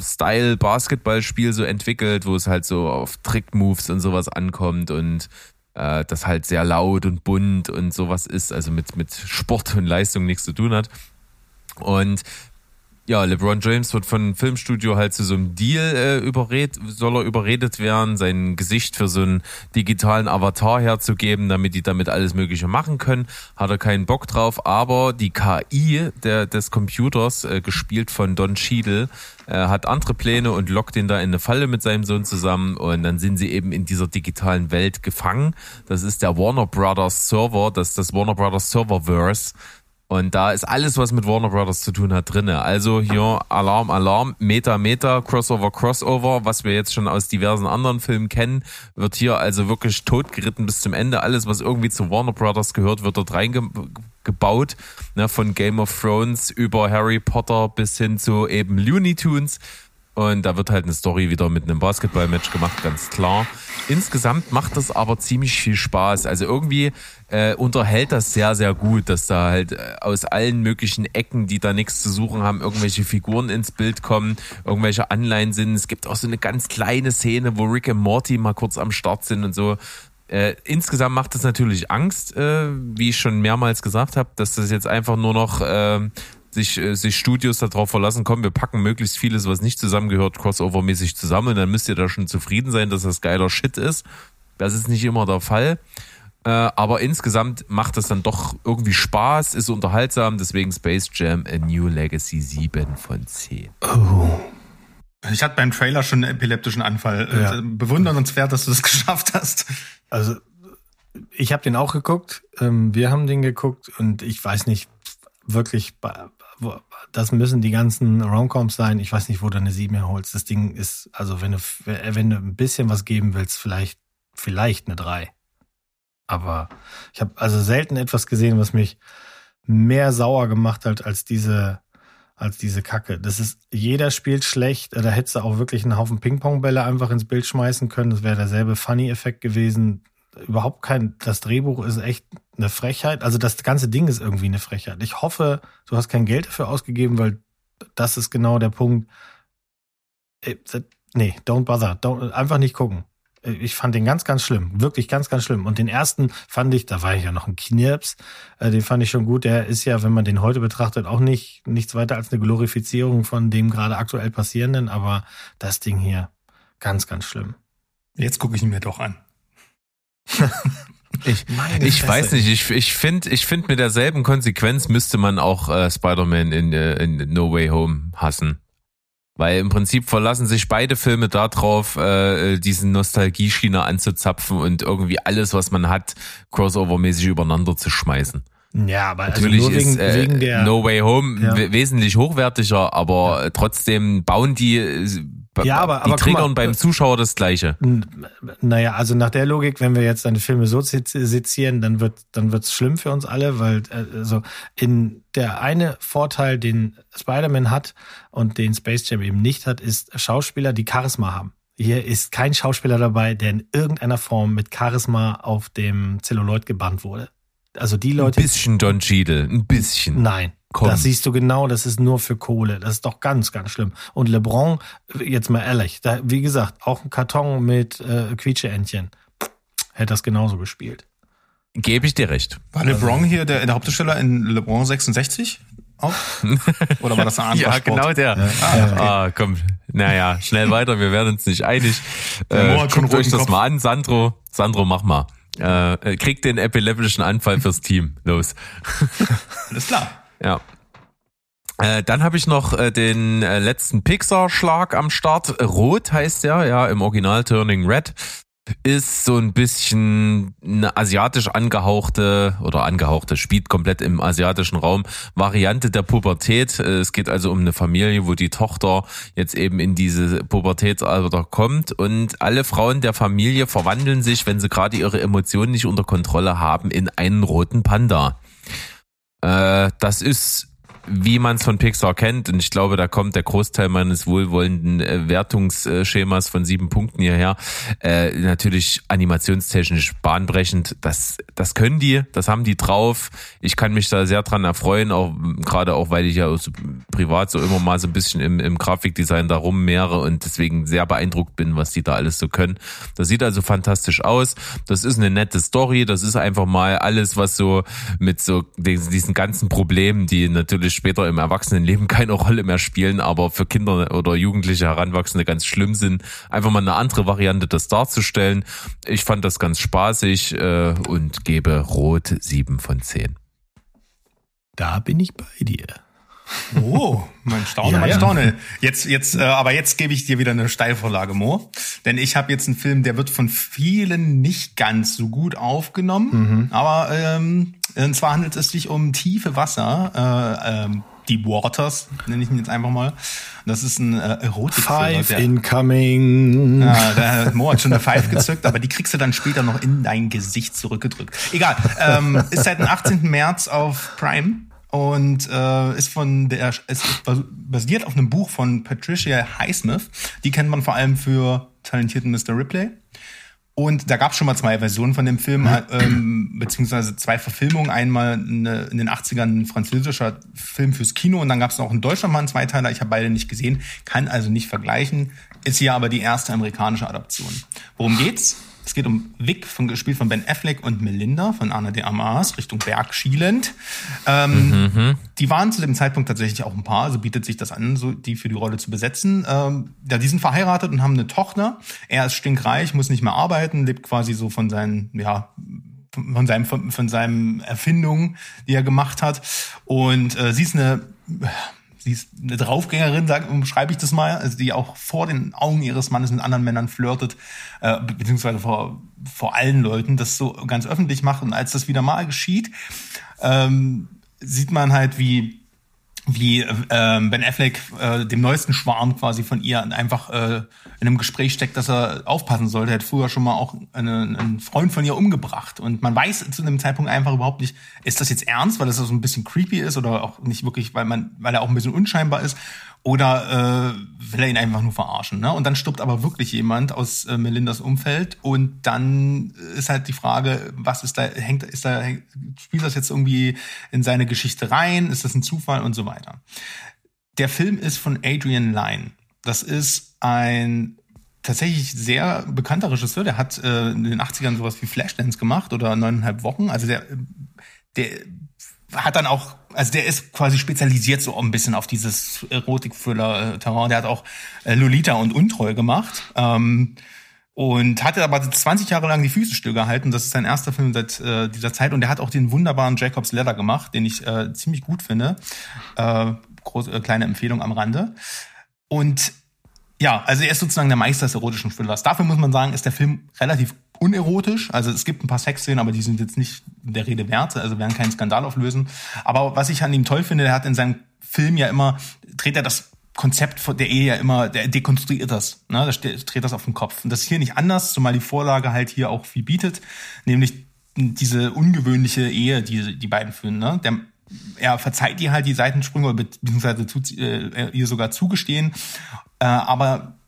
Style-Basketballspiel so entwickelt, wo es halt so auf Trick-Moves und sowas ankommt und äh, das halt sehr laut und bunt und sowas ist, also mit, mit Sport und Leistung nichts zu tun hat. Und ja, LeBron James wird von einem Filmstudio halt zu so einem Deal äh, überredet, soll er überredet werden, sein Gesicht für so einen digitalen Avatar herzugeben, damit die damit alles Mögliche machen können. Hat er keinen Bock drauf, aber die KI der, des Computers, äh, gespielt von Don Cheadle, äh, hat andere Pläne und lockt ihn da in eine Falle mit seinem Sohn zusammen und dann sind sie eben in dieser digitalen Welt gefangen. Das ist der Warner Brothers Server, das ist das Warner Brothers Serververse und da ist alles, was mit Warner Brothers zu tun hat, drinne. Also hier Alarm, Alarm, Meta, Meta, Crossover, Crossover, was wir jetzt schon aus diversen anderen Filmen kennen, wird hier also wirklich totgeritten bis zum Ende. Alles, was irgendwie zu Warner Brothers gehört, wird dort reingebaut. Ne, von Game of Thrones über Harry Potter bis hin zu eben Looney Tunes. Und da wird halt eine Story wieder mit einem Basketballmatch gemacht, ganz klar. Insgesamt macht das aber ziemlich viel Spaß. Also irgendwie äh, unterhält das sehr, sehr gut, dass da halt äh, aus allen möglichen Ecken, die da nichts zu suchen haben, irgendwelche Figuren ins Bild kommen, irgendwelche Anleihen sind. Es gibt auch so eine ganz kleine Szene, wo Rick und Morty mal kurz am Start sind und so. Äh, insgesamt macht es natürlich Angst, äh, wie ich schon mehrmals gesagt habe, dass das jetzt einfach nur noch äh, sich, äh, sich Studios darauf verlassen, komm, wir packen möglichst vieles, was nicht zusammengehört, crossover-mäßig zusammen, dann müsst ihr da schon zufrieden sein, dass das geiler Shit ist. Das ist nicht immer der Fall. Äh, aber insgesamt macht es dann doch irgendwie Spaß, ist unterhaltsam, deswegen Space Jam A New Legacy 7 von 10. Oh. Ich hatte beim Trailer schon einen epileptischen Anfall. Ja. Äh, bewundernswert, dass du das geschafft hast. Also, ich habe den auch geguckt. Ähm, wir haben den geguckt und ich weiß nicht, wirklich, das müssen die ganzen Romcoms sein. Ich weiß nicht, wo du eine 7 herholst. Das Ding ist, also wenn du, wenn du ein bisschen was geben willst, vielleicht, vielleicht eine 3. Aber ich habe also selten etwas gesehen, was mich mehr sauer gemacht hat als diese, als diese Kacke. Das ist, jeder spielt schlecht. Da hättest du auch wirklich einen Haufen Ping-Pong-Bälle einfach ins Bild schmeißen können. Das wäre derselbe Funny-Effekt gewesen. Überhaupt kein, das Drehbuch ist echt eine Frechheit. Also das ganze Ding ist irgendwie eine Frechheit. Ich hoffe, du hast kein Geld dafür ausgegeben, weil das ist genau der Punkt. Äh, nee, don't bother. Don't, einfach nicht gucken. Äh, ich fand den ganz, ganz schlimm. Wirklich ganz, ganz schlimm. Und den ersten fand ich, da war ich ja noch ein Knirps, äh, den fand ich schon gut. Der ist ja, wenn man den heute betrachtet, auch nicht nichts weiter als eine Glorifizierung von dem gerade aktuell passierenden. Aber das Ding hier, ganz, ganz schlimm. Jetzt gucke ich ihn mir doch an. Ich, ich weiß nicht, ich, ich finde, ich find mit derselben Konsequenz müsste man auch äh, Spider-Man in, äh, in No Way Home hassen. Weil im Prinzip verlassen sich beide Filme darauf, äh, diesen Nostalgie-Schiene anzuzapfen und irgendwie alles, was man hat, crossover-mäßig übereinander zu schmeißen. Ja, aber also natürlich also ist äh, wegen der, No Way Home ja. wesentlich hochwertiger, aber ja. trotzdem bauen die ja, aber, die aber triggern mal, beim Zuschauer das Gleiche. Naja, also nach der Logik, wenn wir jetzt deine Filme so sezieren, dann wird dann wird's schlimm für uns alle, weil also in der eine Vorteil, den Spider-Man hat und den Space Jam eben nicht hat, ist Schauspieler, die Charisma haben. Hier ist kein Schauspieler dabei, der in irgendeiner Form mit Charisma auf dem Zelluloid gebannt wurde. Also die Leute. Ein bisschen Don Cheadle, ein bisschen. Nein. Komm. Das siehst du genau, das ist nur für Kohle. Das ist doch ganz, ganz schlimm. Und LeBron, jetzt mal ehrlich, da, wie gesagt, auch ein Karton mit äh, Quietscheentchen. Hätte das genauso gespielt. Gebe ich dir recht. War LeBron hier der, der Hauptdarsteller in LeBron 66? Auch? Oder war das ein anderer Ja, Sport? genau der. Ja. Ah, okay. ah, komm. Naja, schnell weiter, wir werden uns nicht einig. Äh, guckt euch das Kopf. mal an, Sandro. Sandro, mach mal. Äh, kriegt den epileptischen Anfall fürs Team. Los. Alles klar. Ja. Äh, dann habe ich noch äh, den äh, letzten Pixar-Schlag am Start. Rot heißt der, ja, im Original Turning Red. Ist so ein bisschen eine asiatisch angehauchte oder angehauchte, spielt komplett im asiatischen Raum, Variante der Pubertät. Es geht also um eine Familie, wo die Tochter jetzt eben in diese Pubertätsalter kommt und alle Frauen der Familie verwandeln sich, wenn sie gerade ihre Emotionen nicht unter Kontrolle haben, in einen roten Panda. Äh, das ist wie man es von Pixar kennt, und ich glaube, da kommt der Großteil meines wohlwollenden äh, Wertungsschemas von sieben Punkten hierher, äh, natürlich animationstechnisch bahnbrechend. Das, das können die, das haben die drauf. Ich kann mich da sehr dran erfreuen, auch gerade auch, weil ich ja so privat so immer mal so ein bisschen im, im Grafikdesign da rummehre und deswegen sehr beeindruckt bin, was die da alles so können. Das sieht also fantastisch aus. Das ist eine nette Story. Das ist einfach mal alles, was so mit so diesen ganzen Problemen, die natürlich später im Erwachsenenleben keine Rolle mehr spielen, aber für Kinder oder Jugendliche Heranwachsende ganz schlimm sind. Einfach mal eine andere Variante, das darzustellen. Ich fand das ganz spaßig äh, und gebe Rot sieben von zehn. Da bin ich bei dir. Oh, mein Staune, Ja, mein ja. Staune. Jetzt, jetzt, äh, aber jetzt gebe ich dir wieder eine Steilvorlage, Mo. Denn ich habe jetzt einen Film, der wird von vielen nicht ganz so gut aufgenommen. Aber ähm, und zwar handelt es sich um tiefe Wasser, äh, ähm, Deep Waters, nenne ich ihn jetzt einfach mal. Das ist ein äh, erotik Five incoming. ja, der Mo hat schon eine Five gezückt, aber die kriegst du dann später noch in dein Gesicht zurückgedrückt. Egal. Ähm, ist seit dem 18. März auf Prime und äh, ist von der ist basiert auf einem Buch von Patricia Highsmith. Die kennt man vor allem für talentierten Mr. Ripley. Und da gab es schon mal zwei Versionen von dem Film, ähm, beziehungsweise zwei Verfilmungen. Einmal eine, in den 80ern ein französischer Film fürs Kino und dann gab es auch in Deutschland mal einen Zweiteiler. Ich habe beide nicht gesehen, kann also nicht vergleichen. Ist hier aber die erste amerikanische Adaption. Worum geht's? Es geht um Vic, von, gespielt von Ben Affleck und Melinda von Anna de Armas, Richtung Berg schielend. Ähm, Die waren zu dem Zeitpunkt tatsächlich auch ein Paar, also bietet sich das an, so die für die Rolle zu besetzen. Ähm, ja, die sind verheiratet und haben eine Tochter. Er ist stinkreich, muss nicht mehr arbeiten, lebt quasi so von seinen, ja, von seinem, von, von seinem Erfindungen, die er gemacht hat. Und äh, sie ist eine, sie ist eine Draufgängerin, sag, beschreibe ich das mal, also die auch vor den Augen ihres Mannes mit anderen Männern flirtet, äh, be- beziehungsweise vor, vor allen Leuten das so ganz öffentlich macht. Und als das wieder mal geschieht, ähm, sieht man halt, wie wie ähm, Ben Affleck äh, dem neuesten Schwarm quasi von ihr einfach äh, in einem Gespräch steckt, dass er aufpassen sollte. Er hat früher schon mal auch eine, einen Freund von ihr umgebracht. Und man weiß zu dem Zeitpunkt einfach überhaupt nicht, ist das jetzt ernst, weil das so ein bisschen creepy ist oder auch nicht wirklich, weil man, weil er auch ein bisschen unscheinbar ist. Oder äh, will er ihn einfach nur verarschen. Ne? Und dann stirbt aber wirklich jemand aus äh, Melindas Umfeld. Und dann ist halt die Frage, was ist da, hängt, ist da, hängt, spielt das jetzt irgendwie in seine Geschichte rein? Ist das ein Zufall und so weiter? Der Film ist von Adrian Lyne. Das ist ein tatsächlich sehr bekannter Regisseur. Der hat äh, in den 80ern sowas wie Flashdance gemacht oder neuneinhalb Wochen. Also der, der hat dann auch, also der ist quasi spezialisiert so ein bisschen auf dieses Erotik-Thriller-Terrain. Der hat auch äh, Lolita und Untreu gemacht. Ähm, und hatte aber 20 Jahre lang die Füße stillgehalten. Das ist sein erster Film seit äh, dieser Zeit. Und er hat auch den wunderbaren Jacob's Ladder gemacht, den ich äh, ziemlich gut finde. Äh, groß, äh, kleine Empfehlung am Rande. Und ja, also er ist sozusagen der Meister des erotischen Thrillers. Dafür muss man sagen, ist der Film relativ unerotisch. Also es gibt ein paar Sexszenen, aber die sind jetzt nicht der Rede wert, also werden keinen Skandal auflösen. Aber was ich an ihm toll finde, der hat in seinem Film ja immer, dreht er das Konzept der Ehe ja immer, der dekonstruiert das, ne? Ste- dreht das auf den Kopf. Und das ist hier nicht anders, zumal die Vorlage halt hier auch viel bietet, nämlich diese ungewöhnliche Ehe, die die beiden führen. Ne? Der, er verzeiht ihr halt die Seitensprünge, beziehungsweise tut äh, ihr sogar zugestehen, äh, aber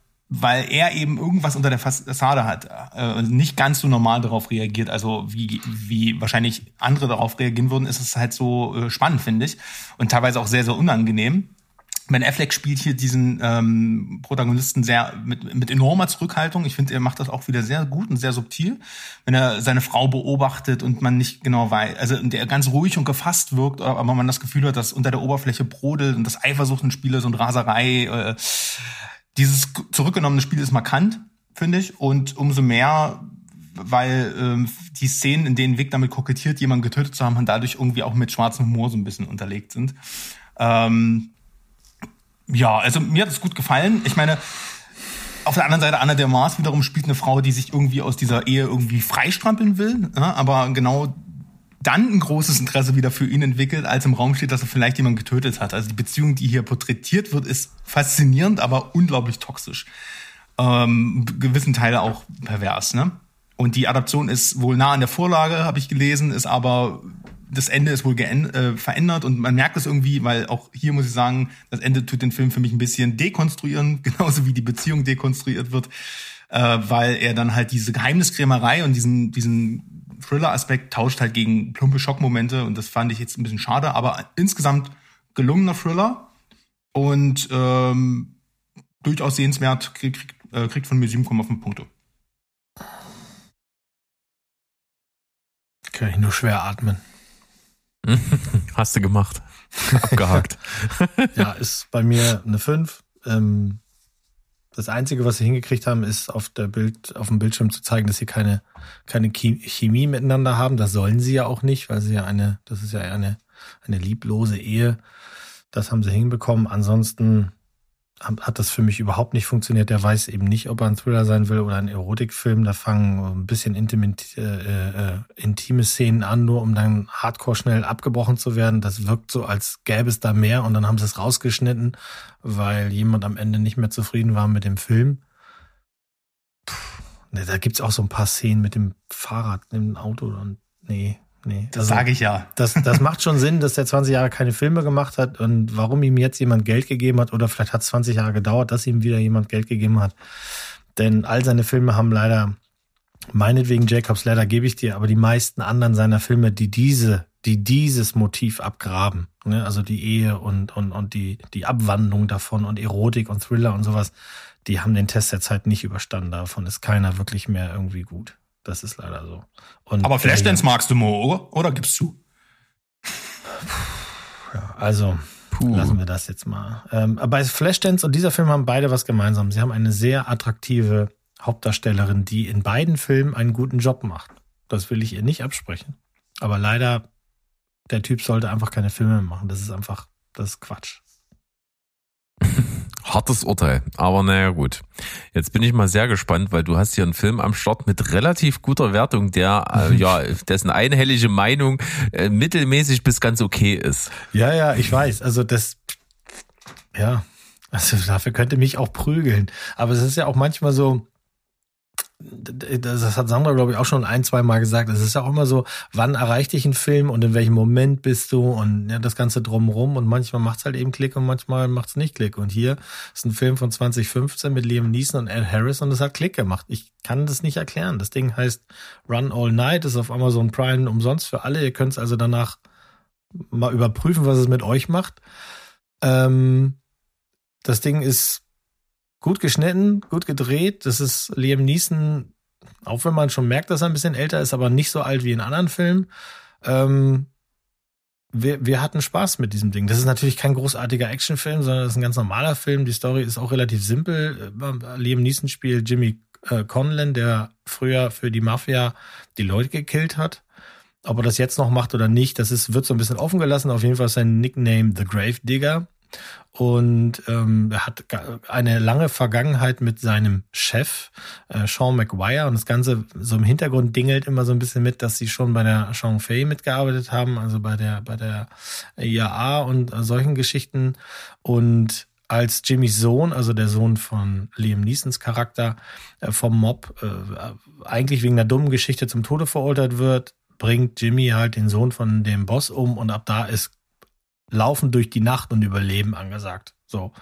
weil er eben irgendwas unter der Fassade hat äh, und nicht ganz so normal darauf reagiert, also wie, wie wahrscheinlich andere darauf reagieren würden, ist es halt so äh, spannend, finde ich. Und teilweise auch sehr, sehr unangenehm. Ben Affleck spielt hier diesen ähm, Protagonisten sehr mit, mit enormer Zurückhaltung. Ich finde, er macht das auch wieder sehr gut und sehr subtil, wenn er seine Frau beobachtet und man nicht genau weiß, also und der ganz ruhig und gefasst wirkt, aber man das Gefühl hat, dass unter der Oberfläche brodelt und das Eifersucht im Spiel ist und Raserei. Äh, dieses zurückgenommene Spiel ist markant, finde ich, und umso mehr, weil ähm, die Szenen, in denen Vic damit kokettiert, jemanden getötet zu haben, und dadurch irgendwie auch mit schwarzem Humor so ein bisschen unterlegt sind. Ähm, ja, also mir hat es gut gefallen. Ich meine, auf der anderen Seite, Anna de Mars wiederum spielt eine Frau, die sich irgendwie aus dieser Ehe irgendwie freistrampeln will, ja, aber genau dann ein großes Interesse wieder für ihn entwickelt, als im Raum steht, dass er vielleicht jemanden getötet hat. Also die Beziehung, die hier porträtiert wird, ist faszinierend, aber unglaublich toxisch. Ähm, gewissen Teile auch pervers, ne? Und die Adaption ist wohl nah an der Vorlage, habe ich gelesen, ist aber das Ende ist wohl äh, verändert und man merkt es irgendwie, weil auch hier muss ich sagen, das Ende tut den Film für mich ein bisschen dekonstruieren, genauso wie die Beziehung dekonstruiert wird, äh, weil er dann halt diese Geheimniskrämerei und diesen diesen Thriller-Aspekt tauscht halt gegen plumpe Schockmomente und das fand ich jetzt ein bisschen schade, aber insgesamt gelungener Thriller und ähm, durchaus sehenswert, kriegt, kriegt, äh, kriegt von mir 7,5 Punkte. Kann ich nur schwer atmen. Hast du gemacht. Abgehakt. ja, ist bei mir eine 5. Ähm, das Einzige, was sie hingekriegt haben, ist auf der Bild, auf dem Bildschirm zu zeigen, dass sie keine, keine Chemie miteinander haben. Das sollen sie ja auch nicht, weil sie ja eine, das ist ja eine, eine lieblose Ehe. Das haben sie hinbekommen. Ansonsten hat das für mich überhaupt nicht funktioniert. Der weiß eben nicht, ob er ein Thriller sein will oder ein Erotikfilm. Da fangen ein bisschen intime, äh, äh, intime Szenen an, nur um dann hardcore schnell abgebrochen zu werden. Das wirkt so, als gäbe es da mehr und dann haben sie es rausgeschnitten, weil jemand am Ende nicht mehr zufrieden war mit dem Film. Puh, ne, da gibt's auch so ein paar Szenen mit dem Fahrrad, dem Auto und nee, Nee, das also, sage ich ja. Das, das macht schon Sinn, dass der 20 Jahre keine Filme gemacht hat und warum ihm jetzt jemand Geld gegeben hat oder vielleicht hat es 20 Jahre gedauert, dass ihm wieder jemand Geld gegeben hat. Denn all seine Filme haben leider, meinetwegen Jacobs Ladder gebe ich dir, aber die meisten anderen seiner Filme, die diese, die dieses Motiv abgraben, ne? also die Ehe und, und, und die, die Abwandlung davon und Erotik und Thriller und sowas, die haben den Test der Zeit nicht überstanden. Davon ist keiner wirklich mehr irgendwie gut. Das ist leider so. Und Aber Flashdance magst du Mo, oder? Oder gibst du? Ja, also Puh. lassen wir das jetzt mal. Ähm, bei Flashdance und dieser Film haben beide was gemeinsam. Sie haben eine sehr attraktive Hauptdarstellerin, die in beiden Filmen einen guten Job macht. Das will ich ihr nicht absprechen. Aber leider, der Typ sollte einfach keine Filme mehr machen. Das ist einfach, das ist Quatsch. Hartes Urteil, aber naja gut. Jetzt bin ich mal sehr gespannt, weil du hast hier einen Film am Start mit relativ guter Wertung, der äh, ja dessen einhellige Meinung äh, mittelmäßig bis ganz okay ist. Ja, ja, ich weiß. Also das, ja, also dafür könnte mich auch prügeln. Aber es ist ja auch manchmal so, das hat Sandra, glaube ich, auch schon ein, zwei Mal gesagt. Es ist auch immer so, wann erreicht dich ein Film und in welchem Moment bist du und ja, das Ganze drumrum. Und manchmal macht's halt eben Klick und manchmal macht's nicht Klick. Und hier ist ein Film von 2015 mit Liam Neeson und Ed Harris und es hat Klick gemacht. Ich kann das nicht erklären. Das Ding heißt Run All Night, ist auf Amazon Prime umsonst für alle. Ihr könnt es also danach mal überprüfen, was es mit euch macht. Ähm, das Ding ist gut geschnitten, gut gedreht. Das ist Liam Neeson, auch wenn man schon merkt, dass er ein bisschen älter ist, aber nicht so alt wie in anderen Filmen. Ähm, wir, wir hatten Spaß mit diesem Ding. Das ist natürlich kein großartiger Actionfilm, sondern das ist ein ganz normaler Film. Die Story ist auch relativ simpel. Liam Neeson spielt Jimmy äh, Conlon, der früher für die Mafia die Leute gekillt hat. Ob er das jetzt noch macht oder nicht, das ist, wird so ein bisschen offen gelassen. Auf jeden Fall ist sein Nickname The Grave Digger. Und ähm, er hat eine lange Vergangenheit mit seinem Chef, äh, Sean McGuire. Und das Ganze so im Hintergrund dingelt immer so ein bisschen mit, dass sie schon bei der Sean Fei mitgearbeitet haben, also bei der, bei der IAA und äh, solchen Geschichten. Und als Jimmys Sohn, also der Sohn von Liam Neesons Charakter, äh, vom Mob äh, eigentlich wegen einer dummen Geschichte zum Tode verurteilt wird, bringt Jimmy halt den Sohn von dem Boss um und ab da ist Laufen durch die Nacht und Überleben angesagt. So.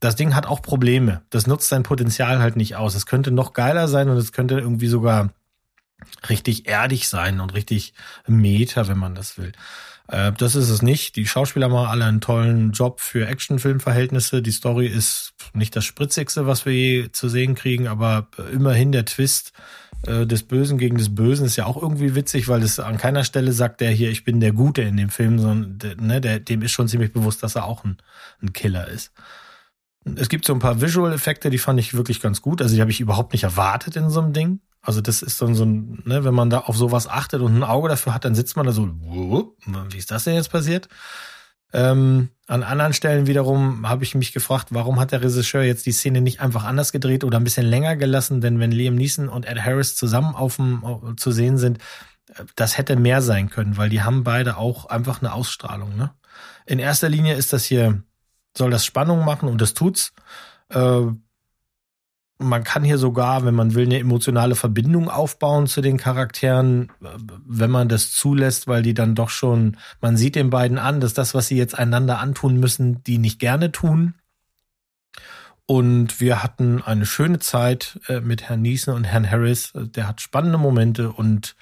Das Ding hat auch Probleme. Das nutzt sein Potenzial halt nicht aus. Es könnte noch geiler sein und es könnte irgendwie sogar richtig erdig sein und richtig Meta, wenn man das will. Äh, das ist es nicht. Die Schauspieler machen alle einen tollen Job für Actionfilmverhältnisse. Die Story ist nicht das spritzigste, was wir je zu sehen kriegen, aber immerhin der Twist äh, des Bösen gegen des Bösen ist ja auch irgendwie witzig, weil es an keiner Stelle sagt der hier, ich bin der Gute in dem Film, sondern ne, der, dem ist schon ziemlich bewusst, dass er auch ein, ein Killer ist. Es gibt so ein paar Visual-Effekte, die fand ich wirklich ganz gut. Also die habe ich überhaupt nicht erwartet in so einem Ding. Also das ist dann so ein, ne, wenn man da auf sowas achtet und ein Auge dafür hat, dann sitzt man da so, wie ist das denn jetzt passiert? Ähm, an anderen Stellen wiederum habe ich mich gefragt, warum hat der Regisseur jetzt die Szene nicht einfach anders gedreht oder ein bisschen länger gelassen? Denn wenn Liam Neeson und Ed Harris zusammen auf dem zu sehen sind, das hätte mehr sein können, weil die haben beide auch einfach eine Ausstrahlung. Ne? In erster Linie ist das hier, soll das Spannung machen und das tut's. Äh, man kann hier sogar, wenn man will, eine emotionale Verbindung aufbauen zu den Charakteren, wenn man das zulässt, weil die dann doch schon, man sieht den beiden an, dass das, was sie jetzt einander antun müssen, die nicht gerne tun. Und wir hatten eine schöne Zeit äh, mit Herrn Niesen und Herrn Harris. Der hat spannende Momente und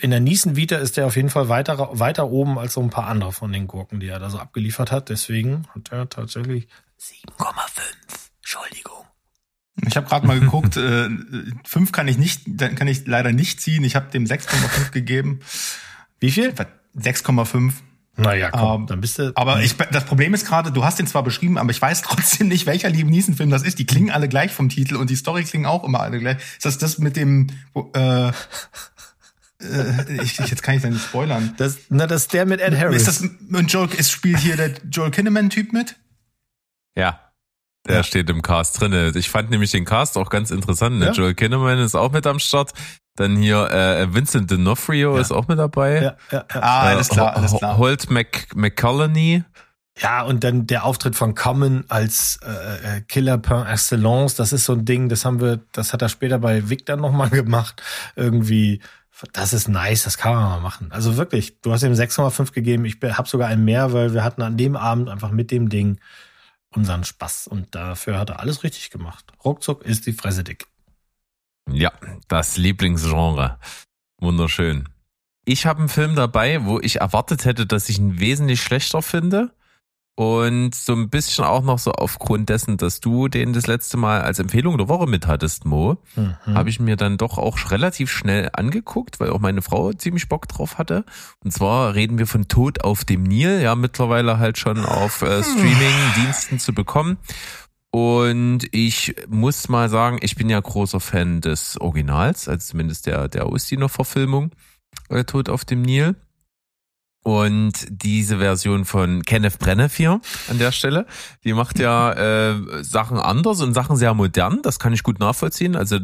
in der Niesen-Vita ist er auf jeden Fall weiter, weiter oben als so ein paar andere von den Gurken, die er da so abgeliefert hat. Deswegen hat er tatsächlich 7,5. Entschuldigung. Ich habe gerade mal geguckt, äh, fünf kann ich nicht, kann ich leider nicht ziehen. Ich habe dem 6,5 gegeben. Wie viel? 6,5. Naja, komm, Ähm, dann bist du. Aber ich, das Problem ist gerade, du hast den zwar beschrieben, aber ich weiß trotzdem nicht, welcher Liam Neeson-Film das ist. Die klingen alle gleich vom Titel und die Story klingen auch immer alle gleich. Ist das das mit dem, wo, äh, äh, ich, ich, jetzt kann ich da nicht spoilern. Das, na, das ist der mit Ed Harris. Ist das, und Joel, ist, spielt hier der Joel Kinnaman-Typ mit? Ja. Der steht im Cast drinne. Ich fand nämlich den Cast auch ganz interessant. Ne? Ja. Joel Kinnaman ist auch mit am Start. Dann hier äh, Vincent D'Onofrio Ja. ist auch mit dabei. ja, ja, ja. Ah, alles klar, Äh, alles klar. Holt Mc, McCollany. ja, und dann der Auftritt von Common als äh, äh, Killer per excellence, das ist so ein Ding, das haben wir, das hat er später bei Victor nochmal gemacht. Irgendwie, das ist nice, das kann man mal machen. Also wirklich, du hast ihm 6,5 gegeben, ich habe sogar einen mehr, weil wir hatten an dem Abend einfach mit dem Ding unseren Spaß und dafür hat er alles richtig gemacht. Ruckzuck ist die Fresse dick. Ja, das Lieblingsgenre. Wunderschön. Ich habe einen Film dabei, wo ich erwartet hätte, dass ich ihn wesentlich schlechter finde. Und so ein bisschen auch noch so aufgrund dessen, dass du den das letzte Mal als Empfehlung der Woche mit hattest, Mo, Mhm. habe ich mir dann doch auch relativ schnell angeguckt, weil auch meine Frau ziemlich Bock drauf hatte. Und zwar reden wir von Tod auf dem Nil, ja, mittlerweile halt schon auf äh, Streaming-Diensten zu bekommen. Und ich muss mal sagen, ich bin ja großer Fan des Originals, also zumindest der, der Ausdiener-Verfilmung, äh, Tod auf dem Nil. Und diese Version von Kenneth Branagh hier an der Stelle, die macht ja äh, Sachen anders und Sachen sehr modern. Das kann ich gut nachvollziehen. Also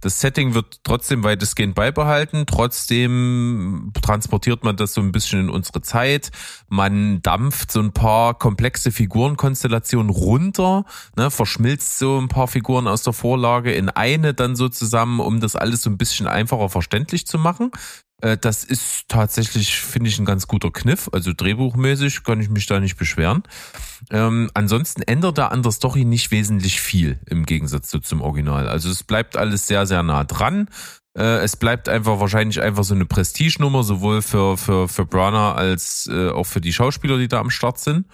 das Setting wird trotzdem weitestgehend beibehalten. Trotzdem transportiert man das so ein bisschen in unsere Zeit. Man dampft so ein paar komplexe Figurenkonstellationen runter, ne, verschmilzt so ein paar Figuren aus der Vorlage in eine dann so zusammen, um das alles so ein bisschen einfacher verständlich zu machen. Äh, Das ist tatsächlich, finde ich, ein ganz guter Kniff. Also drehbuchmäßig kann ich mich da nicht beschweren. Ähm, ansonsten ändert er an der Story nicht wesentlich viel im Gegensatz zu zum Original. Also es bleibt alles sehr, sehr nah dran. Äh, es bleibt einfach wahrscheinlich einfach so eine Prestigenummer, sowohl für, für, für Brana als äh, auch für die Schauspieler, die da am Start sind.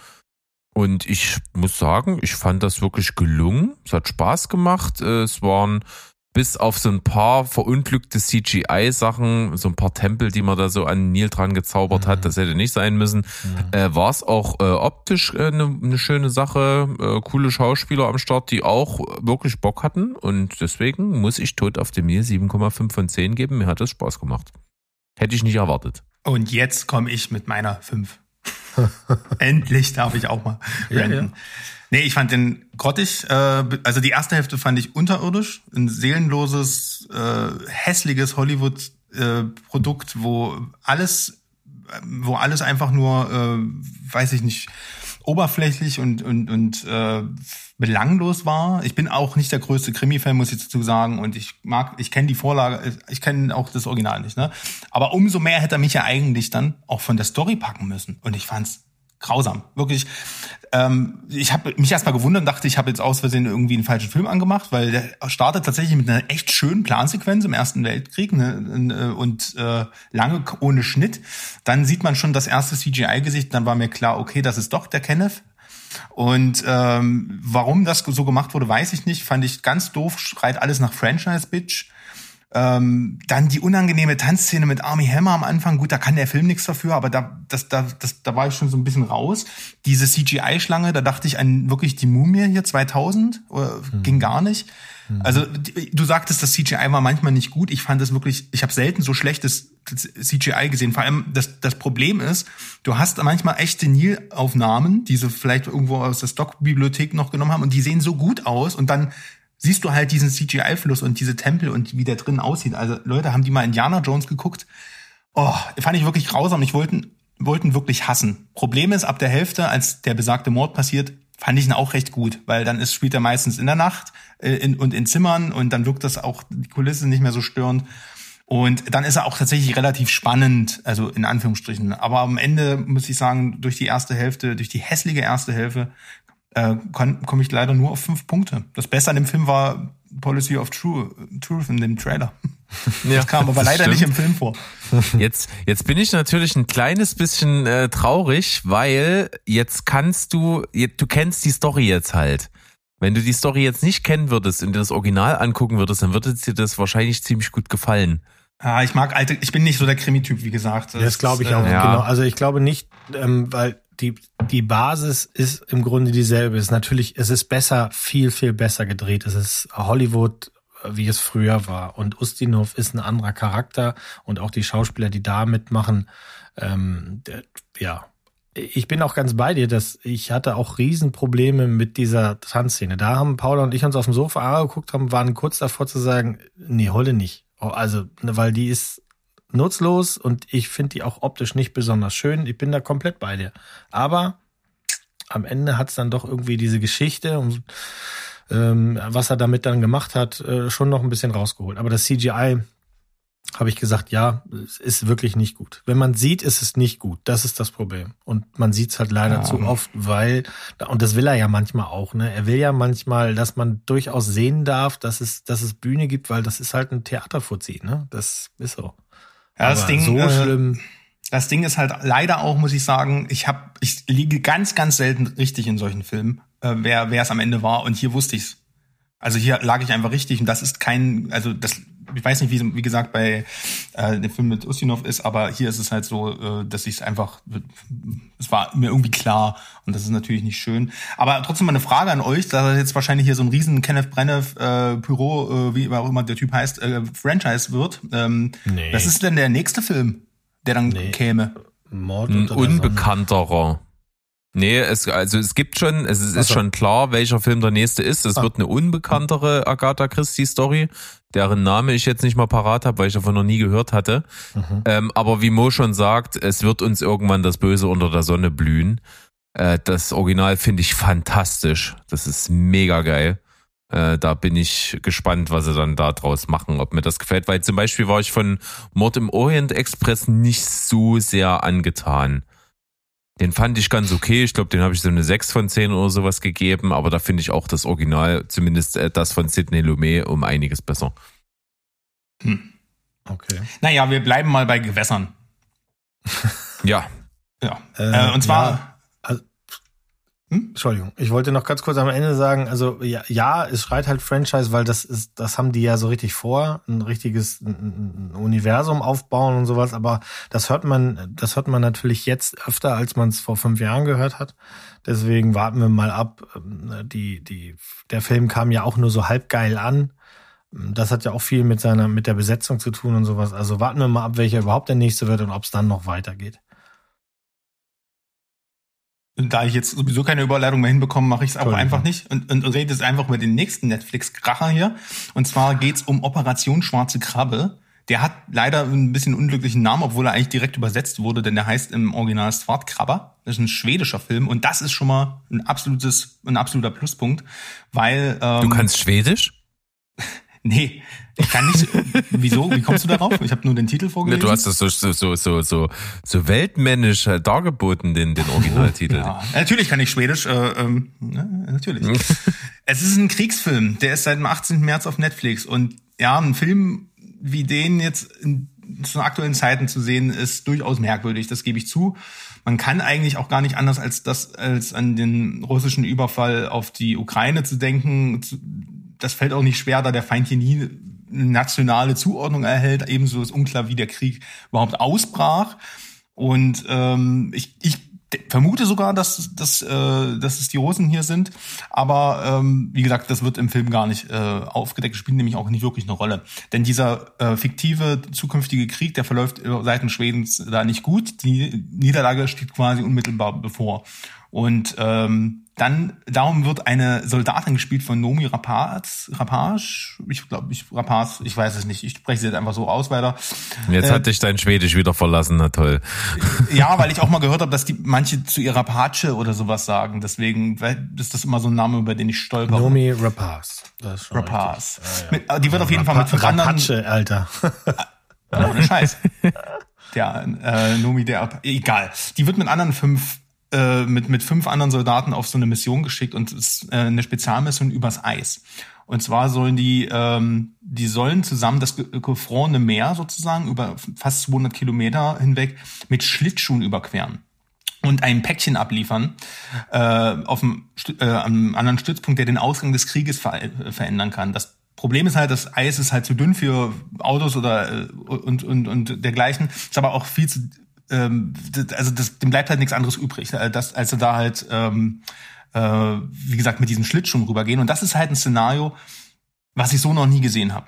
Und ich muss sagen, ich fand das wirklich gelungen. Es hat Spaß gemacht. Äh, Es waren bis auf so ein paar verunglückte CGI-Sachen, so ein paar Tempel, die man da so an Nil dran gezaubert hat, das hätte nicht sein müssen, äh, war es auch äh, optisch eine äh, ne, ne schöne Sache, äh, coole Schauspieler am Start, die auch wirklich Bock hatten und deswegen muss ich Tod auf dem Nil 7,5 von 10 geben, mir hat das Spaß gemacht. Hätte ich nicht erwartet. Und jetzt komme ich mit meiner 5. Endlich darf ich auch mal Ja, ranten. ja. Nee, ich fand den grottig. Äh, also die erste Hälfte fand ich unterirdisch. Ein seelenloses, äh, hässliches Hollywood-Produkt, wo alles, wo alles einfach nur, äh, weiß ich nicht, oberflächlich und, und, und äh, belanglos war. Ich bin auch nicht der größte Krimi-Fan, muss ich dazu sagen. Und ich mag, ich kenne die Vorlage, ich kenne auch das Original nicht. Ne? Aber umso mehr hätte er mich ja eigentlich dann auch von der Story packen müssen. Und ich fand's grausam, wirklich. Ähm, ich habe mich erstmal gewundert und dachte, ich habe jetzt aus Versehen irgendwie einen falschen Film angemacht, weil der startet tatsächlich mit einer echt schönen Plansequenz im Ersten Weltkrieg ne, und äh, lange ohne Schnitt. Dann sieht man schon das erste CGI-Gesicht, dann war mir klar, okay, das ist doch der Kenneth. Und ähm, warum das so gemacht wurde, weiß ich nicht. Fand ich ganz doof, schreit alles nach Franchise-Bitch. Ähm, dann die unangenehme Tanzszene mit Army Hammer am Anfang. Gut, da kann der Film nichts dafür, aber da, das, da, das, da war ich schon so ein bisschen raus. Diese CGI-Schlange, da dachte ich an wirklich die Mumie hier 2000, oder, ging gar nicht. Also die- du sagtest, das CGI war manchmal nicht gut. Ich fand es wirklich, ich habe selten so schlechtes CGI gesehen. Vor allem das, das Problem ist, du hast manchmal echte Nil-Aufnahmen, die sie vielleicht irgendwo aus der Stockbibliothek noch genommen haben und die sehen so gut aus und dann siehst du halt diesen CGI-Fluss und diese Tempel und wie der drin aussieht. Also Leute, haben die mal Indiana Jones geguckt? Oh, fand ich wirklich grausam. Ich wollten, wollten wirklich hassen. Problem ist, ab der Hälfte, als der besagte Mord passiert, fand ich ihn auch recht gut, weil dann ist, spielt er meistens in der Nacht äh, in, und in Zimmern und dann wirkt das auch, die Kulisse nicht mehr so störend. Und dann ist er auch tatsächlich relativ spannend, also in Anführungsstrichen. Aber am Ende muss ich sagen, durch die erste Hälfte, durch die hässliche erste Hälfte, äh, komme ich leider nur auf fünf Punkte. Das Beste an dem Film war Policy of True, Truth in dem Trailer. Das kam aber das leider stimmt. nicht im Film vor. Jetzt, jetzt bin ich natürlich ein kleines bisschen äh, traurig, weil jetzt kannst du, du kennst die Story jetzt halt. Wenn du die Story jetzt nicht kennen würdest und dir das Original angucken würdest, dann würde dir das wahrscheinlich ziemlich gut gefallen. Ja, ich mag alte, ich bin nicht so der Krimi-Typ, wie gesagt. Das glaube ich auch, Ja. genau. Also ich glaube nicht, ähm, weil die, die Basis ist im Grunde dieselbe. Es ist natürlich, es ist besser, viel, viel besser gedreht. Es ist Hollywood, äh, wie es früher war. Und Ustinov ist ein anderer Charakter und auch die Schauspieler, die da mitmachen, ähm, der, ja. Ich bin auch ganz bei dir, dass ich hatte auch Riesenprobleme mit dieser Tanzszene. Da haben Paula und ich uns auf dem Sofa angeguckt haben, waren kurz davor zu sagen, nee, Holle nicht. Oh, Also, ne, weil die ist nutzlos und ich finde die auch optisch nicht besonders schön. Ich bin da komplett bei dir. Aber am Ende hat es dann doch irgendwie diese Geschichte und ähm, was er damit dann gemacht hat, äh, schon noch ein bisschen rausgeholt. Aber das CGI habe ich gesagt, ja, es ist wirklich nicht gut. Wenn man sieht, ist es nicht gut. Das ist das Problem. Und man sieht es halt leider Ja. zu oft, weil, und das will er ja manchmal auch, ne? Er will ja manchmal, dass man durchaus sehen darf, dass es, dass es Bühne gibt, weil das ist halt ein Theaterfuzzi, ne? Das ist so. Ja, das Ding, so äh, schlimm. Das Ding ist halt leider auch, muss ich sagen, ich habe, ich liege ganz, ganz selten richtig in solchen Filmen, äh, wer wer es am Ende war. Und hier wusste ich's. Also hier lag ich einfach richtig und das ist kein, also das, ich weiß nicht, wie wie gesagt bei äh, dem Film mit Ustinov ist, aber hier ist es halt so, äh, dass ich es einfach, es war mir irgendwie klar und das ist natürlich nicht schön. Aber trotzdem mal eine Frage an euch, da das jetzt wahrscheinlich hier so ein riesen Kenneth Branagh äh, Pyro, äh, wie auch immer der Typ heißt, äh, Franchise wird. Ähm, Nee. Was ist denn der nächste Film, der dann Nee. käme? Mord Ein unbekannterer. Nee, es, also es gibt schon, es ist, Ach ist so. schon klar, welcher Film der nächste ist. Es Ah. wird eine unbekanntere Agatha Christie Story, deren Name ich jetzt nicht mal parat habe, weil ich davon noch nie gehört hatte. Mhm. Ähm, aber wie Mo schon sagt, es wird uns irgendwann das Böse unter der Sonne blühen. Äh, das Original finde ich fantastisch. Das ist mega geil. Äh, da bin ich gespannt, was sie dann da draus machen, ob mir das gefällt. Weil zum Beispiel war ich von Mord im Orient Express nicht so sehr angetan. Den fand ich ganz okay. Ich glaube, den habe ich so eine 6 von 10 oder sowas gegeben. Aber da finde ich auch das Original, zumindest äh, das von Sidney Lumet, um einiges besser. Hm. Okay. Naja, wir bleiben mal bei Gewässern. Ja, Ja. Äh, Äh, und zwar, ja, Hm? Entschuldigung, ich wollte noch ganz kurz am Ende sagen, also ja, ja, es schreit halt Franchise, weil das ist, das haben die ja so richtig vor, ein richtiges ein, Universum aufbauen und sowas, aber das hört man, das hört man natürlich jetzt öfter, als man es vor fünf Jahren gehört hat. Deswegen warten wir mal ab. Ähm, Die, die, der Film kam ja auch nur so halb geil an. Das hat ja auch viel mit seiner, mit der Besetzung zu tun und sowas. Also warten wir mal ab, welcher überhaupt der nächste wird und ob es dann noch weitergeht. Da ich jetzt sowieso keine Überleitung mehr hinbekomme, mache ich es auch einfach nicht und, und, und rede jetzt einfach über den nächsten Netflix-Kracher hier. Und zwar geht's um Operation Schwarze Krabbe. Der hat leider ein bisschen unglücklichen Namen, obwohl er eigentlich direkt übersetzt wurde, denn der heißt im Original Svartkrabber. Das ist ein schwedischer Film und das ist schon mal ein absolutes, ein absoluter Pluspunkt, weil ähm, du kannst Schwedisch? nee, ich kann nicht. wieso? Wie kommst du darauf? Ich habe nur den Titel Ne, vorgelesen. du hast das so, so, so, so, so, so weltmännisch äh, dargeboten, den, den Originaltitel. Ja, natürlich kann ich Schwedisch, äh, ähm, ne, natürlich. es ist ein Kriegsfilm, der ist seit dem 18. März auf Netflix und ja, ein Film wie den jetzt in zu aktuellen Zeiten zu sehen, ist durchaus merkwürdig, das gebe ich zu. Man kann eigentlich auch gar nicht anders als das, als an den russischen Überfall auf die Ukraine zu denken. Das fällt auch nicht schwer, da der Feind hier nie nationale Zuordnung erhält. Ebenso ist unklar, wie der Krieg überhaupt ausbrach. Und ähm, ich, ich vermute sogar, dass, dass, äh, dass es die Russen hier sind. Aber ähm, wie gesagt, das wird im Film gar nicht äh, aufgedeckt, spielt nämlich auch nicht wirklich eine Rolle. Denn dieser äh, fiktive zukünftige Krieg, der verläuft äh, seitens Schwedens da nicht gut. Die Niederlage steht quasi unmittelbar bevor. Und ähm, dann, darum wird eine Soldatin gespielt von Nomi Rapaz, Rapaz, ich glaube, ich, Rapaz, ich weiß es nicht, ich spreche sie jetzt einfach so aus weiter. Jetzt Äh, hat dich dein Schwedisch wieder verlassen, na toll. Ja, weil ich auch mal gehört habe, dass die manche zu ihrer Patsche oder sowas sagen. Deswegen weil- ist das immer so ein Name, über den ich stolper. Nomi Rapaz. Das ist schon Rapaz. Ja, ja. Mit, die wird auf jeden Fall mit fünf anderen. Rapace, Alter. Ja, ohne Scheiß. Der äh, Nomi, der egal. Die wird mit anderen fünf äh, mit mit fünf anderen Soldaten auf so eine Mission geschickt und ist äh, eine Spezialmission übers Eis. Und zwar sollen die ähm, die sollen zusammen das ge- gefrorene Meer sozusagen über fast 200 Kilometer hinweg mit Schlittschuhen überqueren und ein Päckchen abliefern äh, auf dem äh, am anderen Stützpunkt, der den Ausgang des Krieges ver äh, verändern kann. Das Problem ist halt, das Eis ist halt zu dünn für Autos oder äh, und, und, und dergleichen. Ist aber auch viel zu, ähm, also das, dem bleibt halt nichts anderes übrig, äh, das, als da halt, ähm, äh, wie gesagt, mit diesen Schlittschuhen rübergehen. Und das ist halt ein Szenario, was ich so noch nie gesehen habe.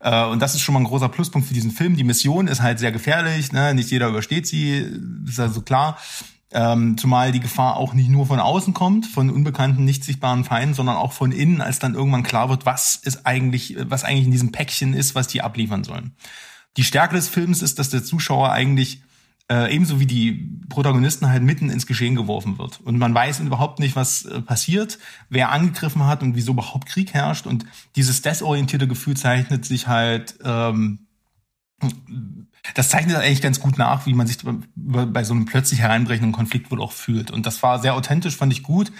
Äh, und das ist schon mal ein großer Pluspunkt für diesen Film. Die Mission ist halt sehr gefährlich, ne? nicht jeder übersteht sie, ist also klar. Ähm, zumal die Gefahr auch nicht nur von außen kommt, von unbekannten, nicht sichtbaren Feinden, sondern auch von innen, als dann irgendwann klar wird, was ist eigentlich, was eigentlich in diesem Päckchen ist, was die abliefern sollen. Die Stärke des Films ist, dass der Zuschauer eigentlich äh, ebenso wie die Protagonisten halt mitten ins Geschehen geworfen wird. Und man weiß überhaupt nicht, was äh, passiert, wer angegriffen hat und wieso überhaupt Krieg herrscht. Und dieses desorientierte Gefühl zeichnet sich halt, ähm, das zeichnet eigentlich ganz gut nach, wie man sich bei so einem plötzlich hereinbrechenden Konflikt wohl auch fühlt. Und das war sehr authentisch, fand ich gut.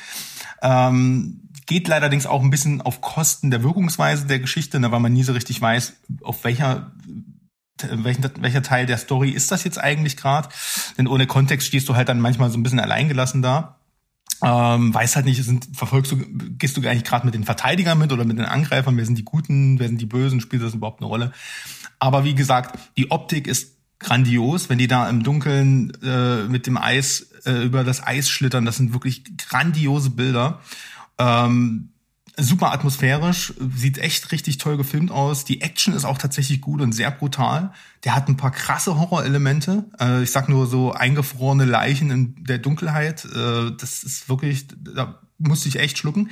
Ähm, geht allerdings auch ein bisschen auf Kosten der Wirkungsweise der Geschichte, ne, weil man nie so richtig weiß, auf welcher welchen, welcher Teil der Story ist das jetzt eigentlich gerade? Denn ohne Kontext stehst du halt dann manchmal so ein bisschen alleingelassen da. Ähm, weiß halt nicht, sind, verfolgst du, gehst du eigentlich gerade mit den Verteidigern mit oder mit den Angreifern, wer sind die Guten, wer sind die Bösen, spielt das überhaupt eine Rolle? Aber wie gesagt, die Optik ist grandios, wenn die da im Dunkeln äh, mit dem Eis äh, über das Eis schlittern, das sind wirklich grandiose Bilder. Ähm, super atmosphärisch, sieht echt richtig toll gefilmt aus. Die Action ist auch tatsächlich gut und sehr brutal. Der hat ein paar krasse Horrorelemente. Äh, ich sag nur so eingefrorene Leichen in der Dunkelheit. Äh, das ist wirklich, da musste ich echt schlucken.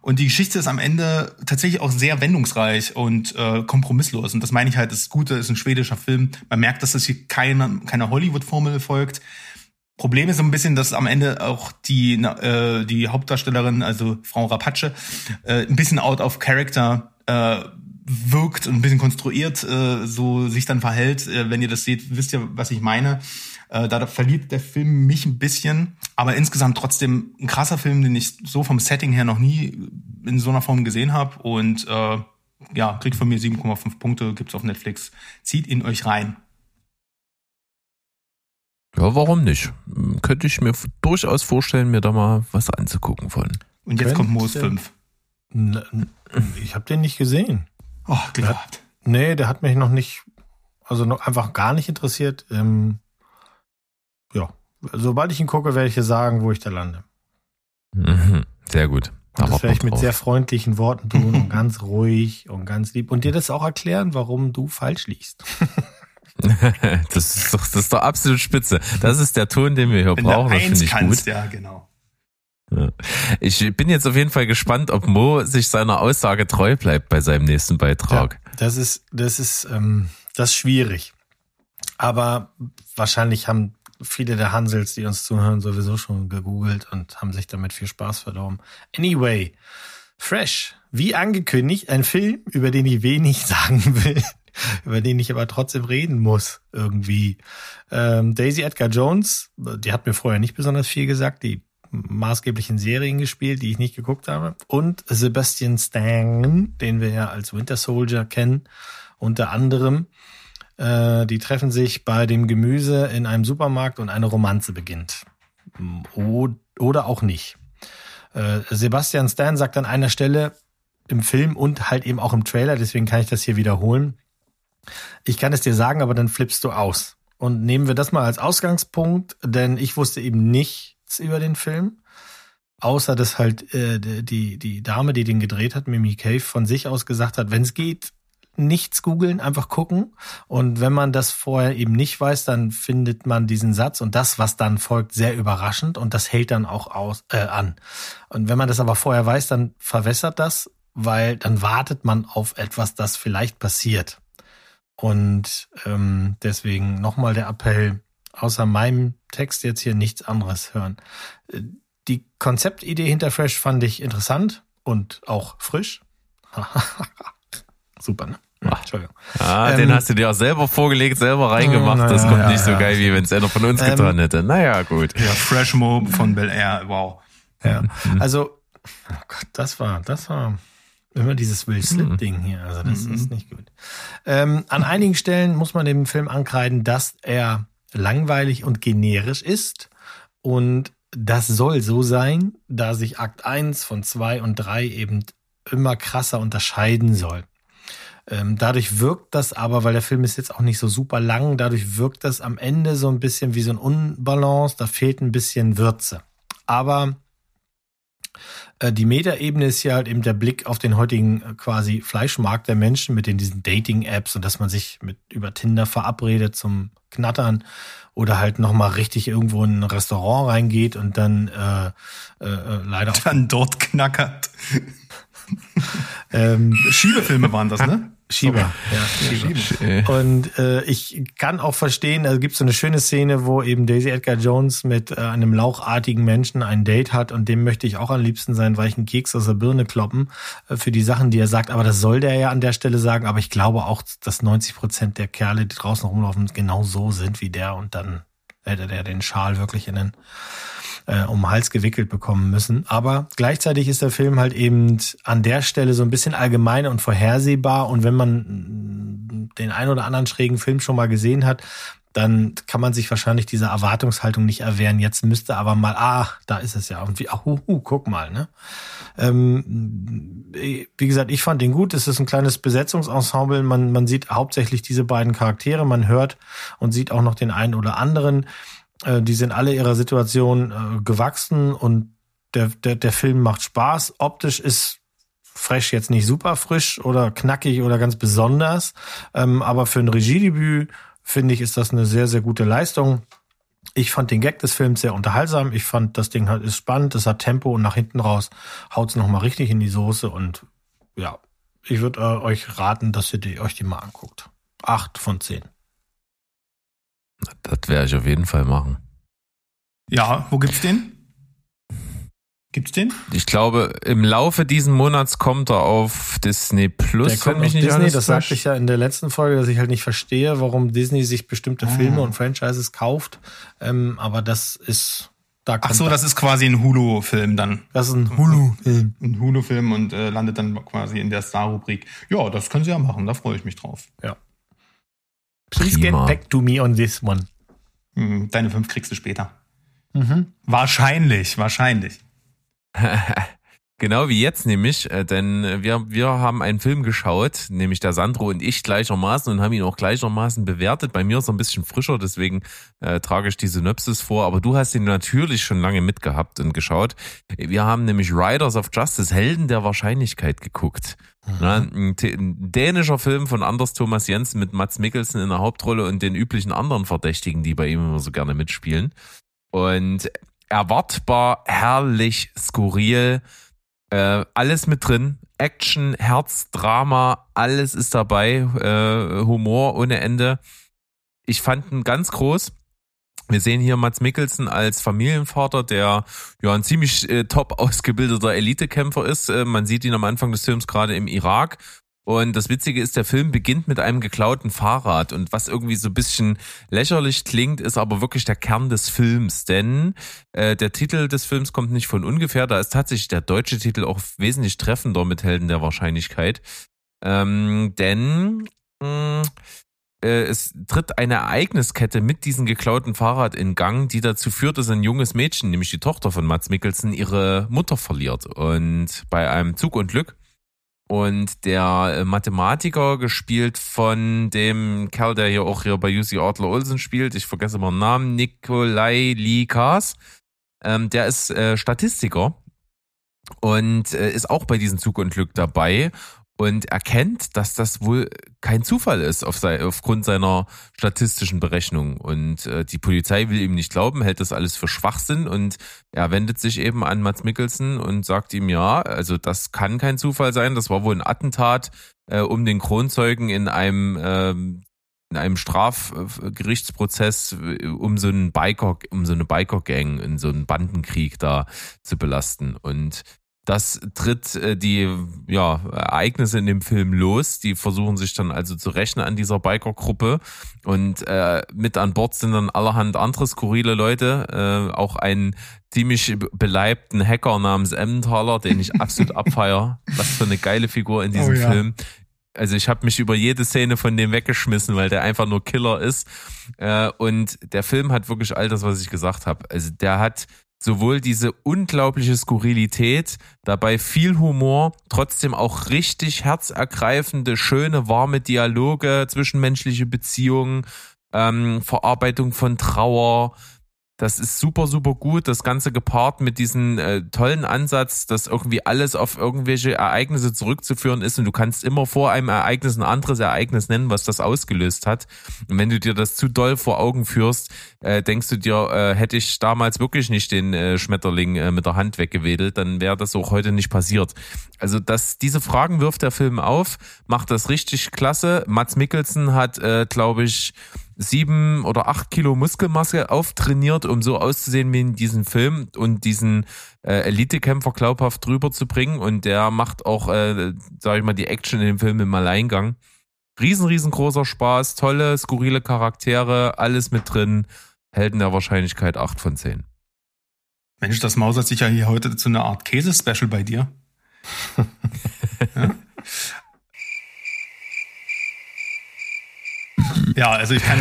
Und die Geschichte ist am Ende tatsächlich auch sehr wendungsreich und äh, kompromisslos. Und das meine ich halt, das Gute ist ein schwedischer Film. Man merkt, dass das hier keine, keine Hollywood-Formel folgt. Problem ist so ein bisschen, dass am Ende auch die, äh, die Hauptdarstellerin, also Frau Rapace, äh, ein bisschen out of character äh, wirkt und ein bisschen konstruiert äh, so sich dann verhält. Äh, wenn ihr das seht, wisst ihr, was ich meine. Äh, da verliert der Film mich ein bisschen, aber insgesamt trotzdem ein krasser Film, den ich so vom Setting her noch nie in so einer Form gesehen habe und äh, ja, kriegt von mir 7,5 Punkte, gibt's auf Netflix. Zieht ihn euch rein. Ja, warum nicht? Könnte ich mir durchaus vorstellen, mir da mal was anzugucken von. Und jetzt kommt Moos 5. Ich habe den nicht gesehen. Oh, Glück gehabt. Nee, der hat mich noch nicht, also noch einfach gar nicht interessiert. Ähm, ja, sobald ich ihn gucke, werde ich dir sagen, wo ich da lande. Mhm, sehr gut. Und das werde ich mit sehr freundlichen Worten tun und ganz ruhig und ganz lieb und dir das auch erklären, warum du falsch liegst. das, ist doch, das ist doch absolut spitze. Das ist der Ton, den wir hier Wenn brauchen. Das finde ich kannst, gut. Ja, genau. Ich bin jetzt auf jeden Fall gespannt, ob Mo sich seiner Aussage treu bleibt bei seinem nächsten Beitrag. Ja, das ist, das ist, ähm, das ist schwierig. Aber wahrscheinlich haben viele der Hansels, die uns zuhören, sowieso schon gegoogelt und haben sich damit viel Spaß verdorben. Anyway, Fresh, wie angekündigt, ein Film, über den ich wenig sagen will über den ich aber trotzdem reden muss, irgendwie. Ähm, Daisy Edgar Jones, die hat mir vorher nicht besonders viel gesagt, die maßgeblich in Serien gespielt, die ich nicht geguckt habe. Und Sebastian Stan, den wir ja als Winter Soldier kennen, unter anderem. Äh, die treffen sich bei dem Gemüse in einem Supermarkt und eine Romanze beginnt. O oder auch nicht. Äh, Sebastian Stan sagt an einer Stelle im Film und halt eben auch im Trailer, deswegen kann ich das hier wiederholen. Ich kann es dir sagen, aber dann flippst du aus. Und nehmen wir das mal als Ausgangspunkt, denn ich wusste eben nichts über den Film. Außer dass halt äh, die, die Dame, die den gedreht hat, Mimi Cave, von sich aus gesagt hat, wenn es geht, nichts googeln, einfach gucken. Und wenn man das vorher eben nicht weiß, dann findet man diesen Satz und das, was dann folgt, sehr überraschend und das hält dann auch aus, äh, an. Und wenn man das aber vorher weiß, dann verwässert das, weil dann wartet man auf etwas, das vielleicht passiert. Und ähm, deswegen nochmal der Appell, außer meinem Text jetzt hier nichts anderes hören. Äh, die Konzeptidee hinter Fresh fand ich interessant und auch frisch. Super, ne? Ach, Entschuldigung. Ah, ähm, den hast du dir auch selber vorgelegt, selber reingemacht. Naja, das kommt ja, nicht so ja, geil, wie wenn es einer von uns ähm, getan hätte. Naja, gut. Ja, Fresh Mob von Bel Air, wow. Ja, also, oh Gott, das war, das war, Immer dieses Will Slip-Ding mhm. hier, also das mhm. ist nicht gut. Ähm, an einigen Stellen muss man dem Film ankreiden, dass er langweilig und generisch ist. Und das soll so sein, da sich Akt 1 von 2 und 3 eben immer krasser unterscheiden soll. Ähm, dadurch wirkt das aber, weil der Film ist jetzt auch nicht so super lang, dadurch wirkt das am Ende so ein bisschen wie so ein Unbalance, da fehlt ein bisschen Würze. Aber die Metaebene ist ja halt eben der Blick auf den heutigen äh, quasi Fleischmarkt der Menschen mit den diesen Dating-Apps und dass man sich mit über Tinder verabredet zum Knattern oder halt nochmal richtig irgendwo in ein Restaurant reingeht und dann äh, äh, äh leider dann dort knackert. ähm, Schiebefilme waren das, ne? Schieber, ja. Schieber. Und äh, ich kann auch verstehen, also gibt so eine schöne Szene, wo eben Daisy Edgar Jones mit äh, einem lauchartigen Menschen ein Date hat und dem möchte ich auch am liebsten sein, weil ich einen Keks aus der Birne kloppen äh, für die Sachen, die er sagt. Aber das soll der ja an der Stelle sagen. Aber ich glaube auch, dass 90 Prozent der Kerle, die draußen rumlaufen, genau so sind wie der und dann hätte der den Schal wirklich in den äh, um den Hals gewickelt bekommen müssen. Aber gleichzeitig ist der Film halt eben an der Stelle so ein bisschen allgemein und vorhersehbar. Und wenn man den ein oder anderen schrägen Film schon mal gesehen hat, dann kann man sich wahrscheinlich dieser Erwartungshaltung nicht erwehren. Jetzt müsste aber mal, ah, da ist es ja. Und wie, ah, hu, hu, guck mal, ne? Ähm, wie gesagt, ich fand den gut. Es ist ein kleines Besetzungsensemble. Man, man sieht hauptsächlich diese beiden Charaktere. Man hört und sieht auch noch den einen oder anderen. Äh, die sind alle ihrer Situation äh, gewachsen und der, der, der Film macht Spaß. Optisch ist fresh jetzt nicht super frisch oder knackig oder ganz besonders, ähm, aber für ein Regiedebüt finde ich, ist das eine sehr, sehr gute Leistung. Ich fand den Gag des Films sehr unterhaltsam. Ich fand, das Ding halt ist spannend, es hat Tempo und nach hinten raus haut es nochmal richtig in die Soße und ja, ich würde äh, euch raten, dass ihr die, euch die mal anguckt. Acht von zehn. Das werde ich auf jeden Fall machen. Ja, wo gibt's den? Gibt's den? Ich glaube, im Laufe diesen Monats kommt er auf Disney Plus. Der kommt mich nicht Disney, das sagte ich ja in der letzten Folge, dass ich halt nicht verstehe, warum Disney sich bestimmte ah. Filme und Franchises kauft. Ähm, aber das ist da Ach so, das ist quasi ein Hulu-Film dann. Das ist ein Hulu-Film. Ein Hulu-Film und äh, landet dann quasi in der Star-Rubrik. Ja, das können sie ja machen, da freue ich mich drauf. Ja. Please Prima. get back to me on this one. Hm, deine fünf kriegst du später. Mhm. Wahrscheinlich, wahrscheinlich. Genau wie jetzt nämlich, äh, denn wir, wir haben einen Film geschaut, nämlich der Sandro und ich gleichermaßen und haben ihn auch gleichermaßen bewertet. Bei mir ist er ein bisschen frischer, deswegen äh, trage ich die Synopsis vor, aber du hast ihn natürlich schon lange mitgehabt und geschaut. Wir haben nämlich Riders of Justice, Helden der Wahrscheinlichkeit geguckt. Mhm. Na, ein, ein, dänischer Film von Anders Thomas Jensen mit Mats Mikkelsen in der Hauptrolle und den üblichen anderen Verdächtigen, die bei ihm immer so gerne mitspielen. Und erwartbar, herrlich, skurril, äh, alles mit drin. Action, Herz, Drama, alles ist dabei. Äh, Humor ohne Ende. Ich fand ihn ganz groß. Wir sehen hier Mats Mikkelsen als Familienvater, der ja ein ziemlich äh, top ausgebildeter Elitekämpfer ist. Äh, man sieht ihn am Anfang des Films gerade im Irak und das Witzige ist, der Film beginnt mit einem geklauten Fahrrad. Und was irgendwie so ein bisschen lächerlich klingt, ist aber wirklich der Kern des Films. Denn äh, der Titel des Films kommt nicht von ungefähr. Da ist tatsächlich der deutsche Titel auch wesentlich treffender mit Helden der Wahrscheinlichkeit. Ähm, denn mh, äh, es tritt eine Ereigniskette mit diesem geklauten Fahrrad in Gang, die dazu führt, dass ein junges Mädchen, nämlich die Tochter von Mats Mikkelsen, ihre Mutter verliert. Und bei einem Zug und Glück. Und der äh, Mathematiker, gespielt von dem Kerl, der hier auch hier bei UC Adler Olsen spielt, ich vergesse mal den Namen, Nikolai Likas, ähm, der ist äh, Statistiker und äh, ist auch bei diesem Zug und Glück dabei und erkennt, dass das wohl kein Zufall ist auf sei, aufgrund seiner statistischen Berechnung. Und äh, die Polizei will ihm nicht glauben, hält das alles für Schwachsinn und er wendet sich eben an Mats Mikkelsen und sagt ihm, ja, also das kann kein Zufall sein, das war wohl ein Attentat äh, um den Kronzeugen in einem äh, in einem Strafgerichtsprozess äh, um so einen Biker, um so eine Biker-Gang, in so einen Bandenkrieg da zu belasten. Und das tritt äh, die ja, Ereignisse in dem Film los. Die versuchen sich dann also zu rächen an dieser Bikergruppe. Und äh, mit an Bord sind dann allerhand andere skurrile Leute. Äh, auch ein ziemlich beleibten Hacker namens Emmentaler, den ich absolut abfeier. Was für eine geile Figur in diesem oh, ja. Film. Also ich habe mich über jede Szene von dem weggeschmissen, weil der einfach nur Killer ist. Äh, und der Film hat wirklich all das, was ich gesagt habe. Also der hat sowohl diese unglaubliche Skurrilität, dabei viel Humor, trotzdem auch richtig herzergreifende, schöne, warme Dialoge, zwischenmenschliche Beziehungen, ähm, Verarbeitung von Trauer, das ist super, super gut. Das Ganze gepaart mit diesem äh, tollen Ansatz, dass irgendwie alles auf irgendwelche Ereignisse zurückzuführen ist und du kannst immer vor einem Ereignis ein anderes Ereignis nennen, was das ausgelöst hat. Und wenn du dir das zu doll vor Augen führst, äh, denkst du dir, äh, hätte ich damals wirklich nicht den äh, Schmetterling äh, mit der Hand weggewedelt, dann wäre das auch heute nicht passiert. Also das, diese Fragen wirft der Film auf, macht das richtig klasse. Mats Mikkelsen hat, äh, glaube ich, sieben oder acht Kilo Muskelmasse auftrainiert, um so auszusehen wie in diesem Film und diesen äh, Elitekämpfer glaubhaft drüber zu bringen. Und der macht auch, äh, sag ich mal, die Action in dem Film im Alleingang. Riesen, riesengroßer Spaß, tolle, skurrile Charaktere, alles mit drin. Helden der Wahrscheinlichkeit acht von zehn. Mensch, das mausert sich ja hier heute zu einer Art Käse-Special bei dir. ja? Ja, also ich kann,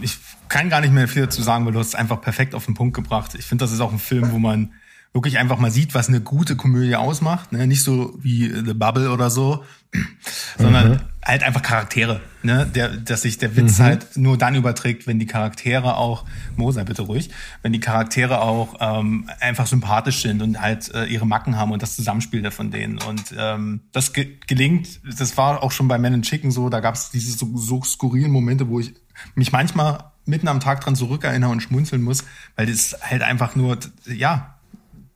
ich kann gar nicht mehr viel dazu sagen, weil du hast es einfach perfekt auf den Punkt gebracht. Ich finde, das ist auch ein Film, wo man wirklich einfach mal sieht, was eine gute Komödie ausmacht. Ne? Nicht so wie The Bubble oder so, sondern mhm. halt einfach Charaktere. Ne? Der, dass sich der Witz mhm. halt nur dann überträgt, wenn die Charaktere auch, Moser bitte ruhig, wenn die Charaktere auch ähm, einfach sympathisch sind und halt äh, ihre Macken haben und das Zusammenspiel von denen. Und ähm, das ge gelingt, das war auch schon bei Men in Chicken so, da gab es diese so, so skurrilen Momente, wo ich mich manchmal mitten am Tag dran zurückerinnere und schmunzeln muss, weil das halt einfach nur, ja,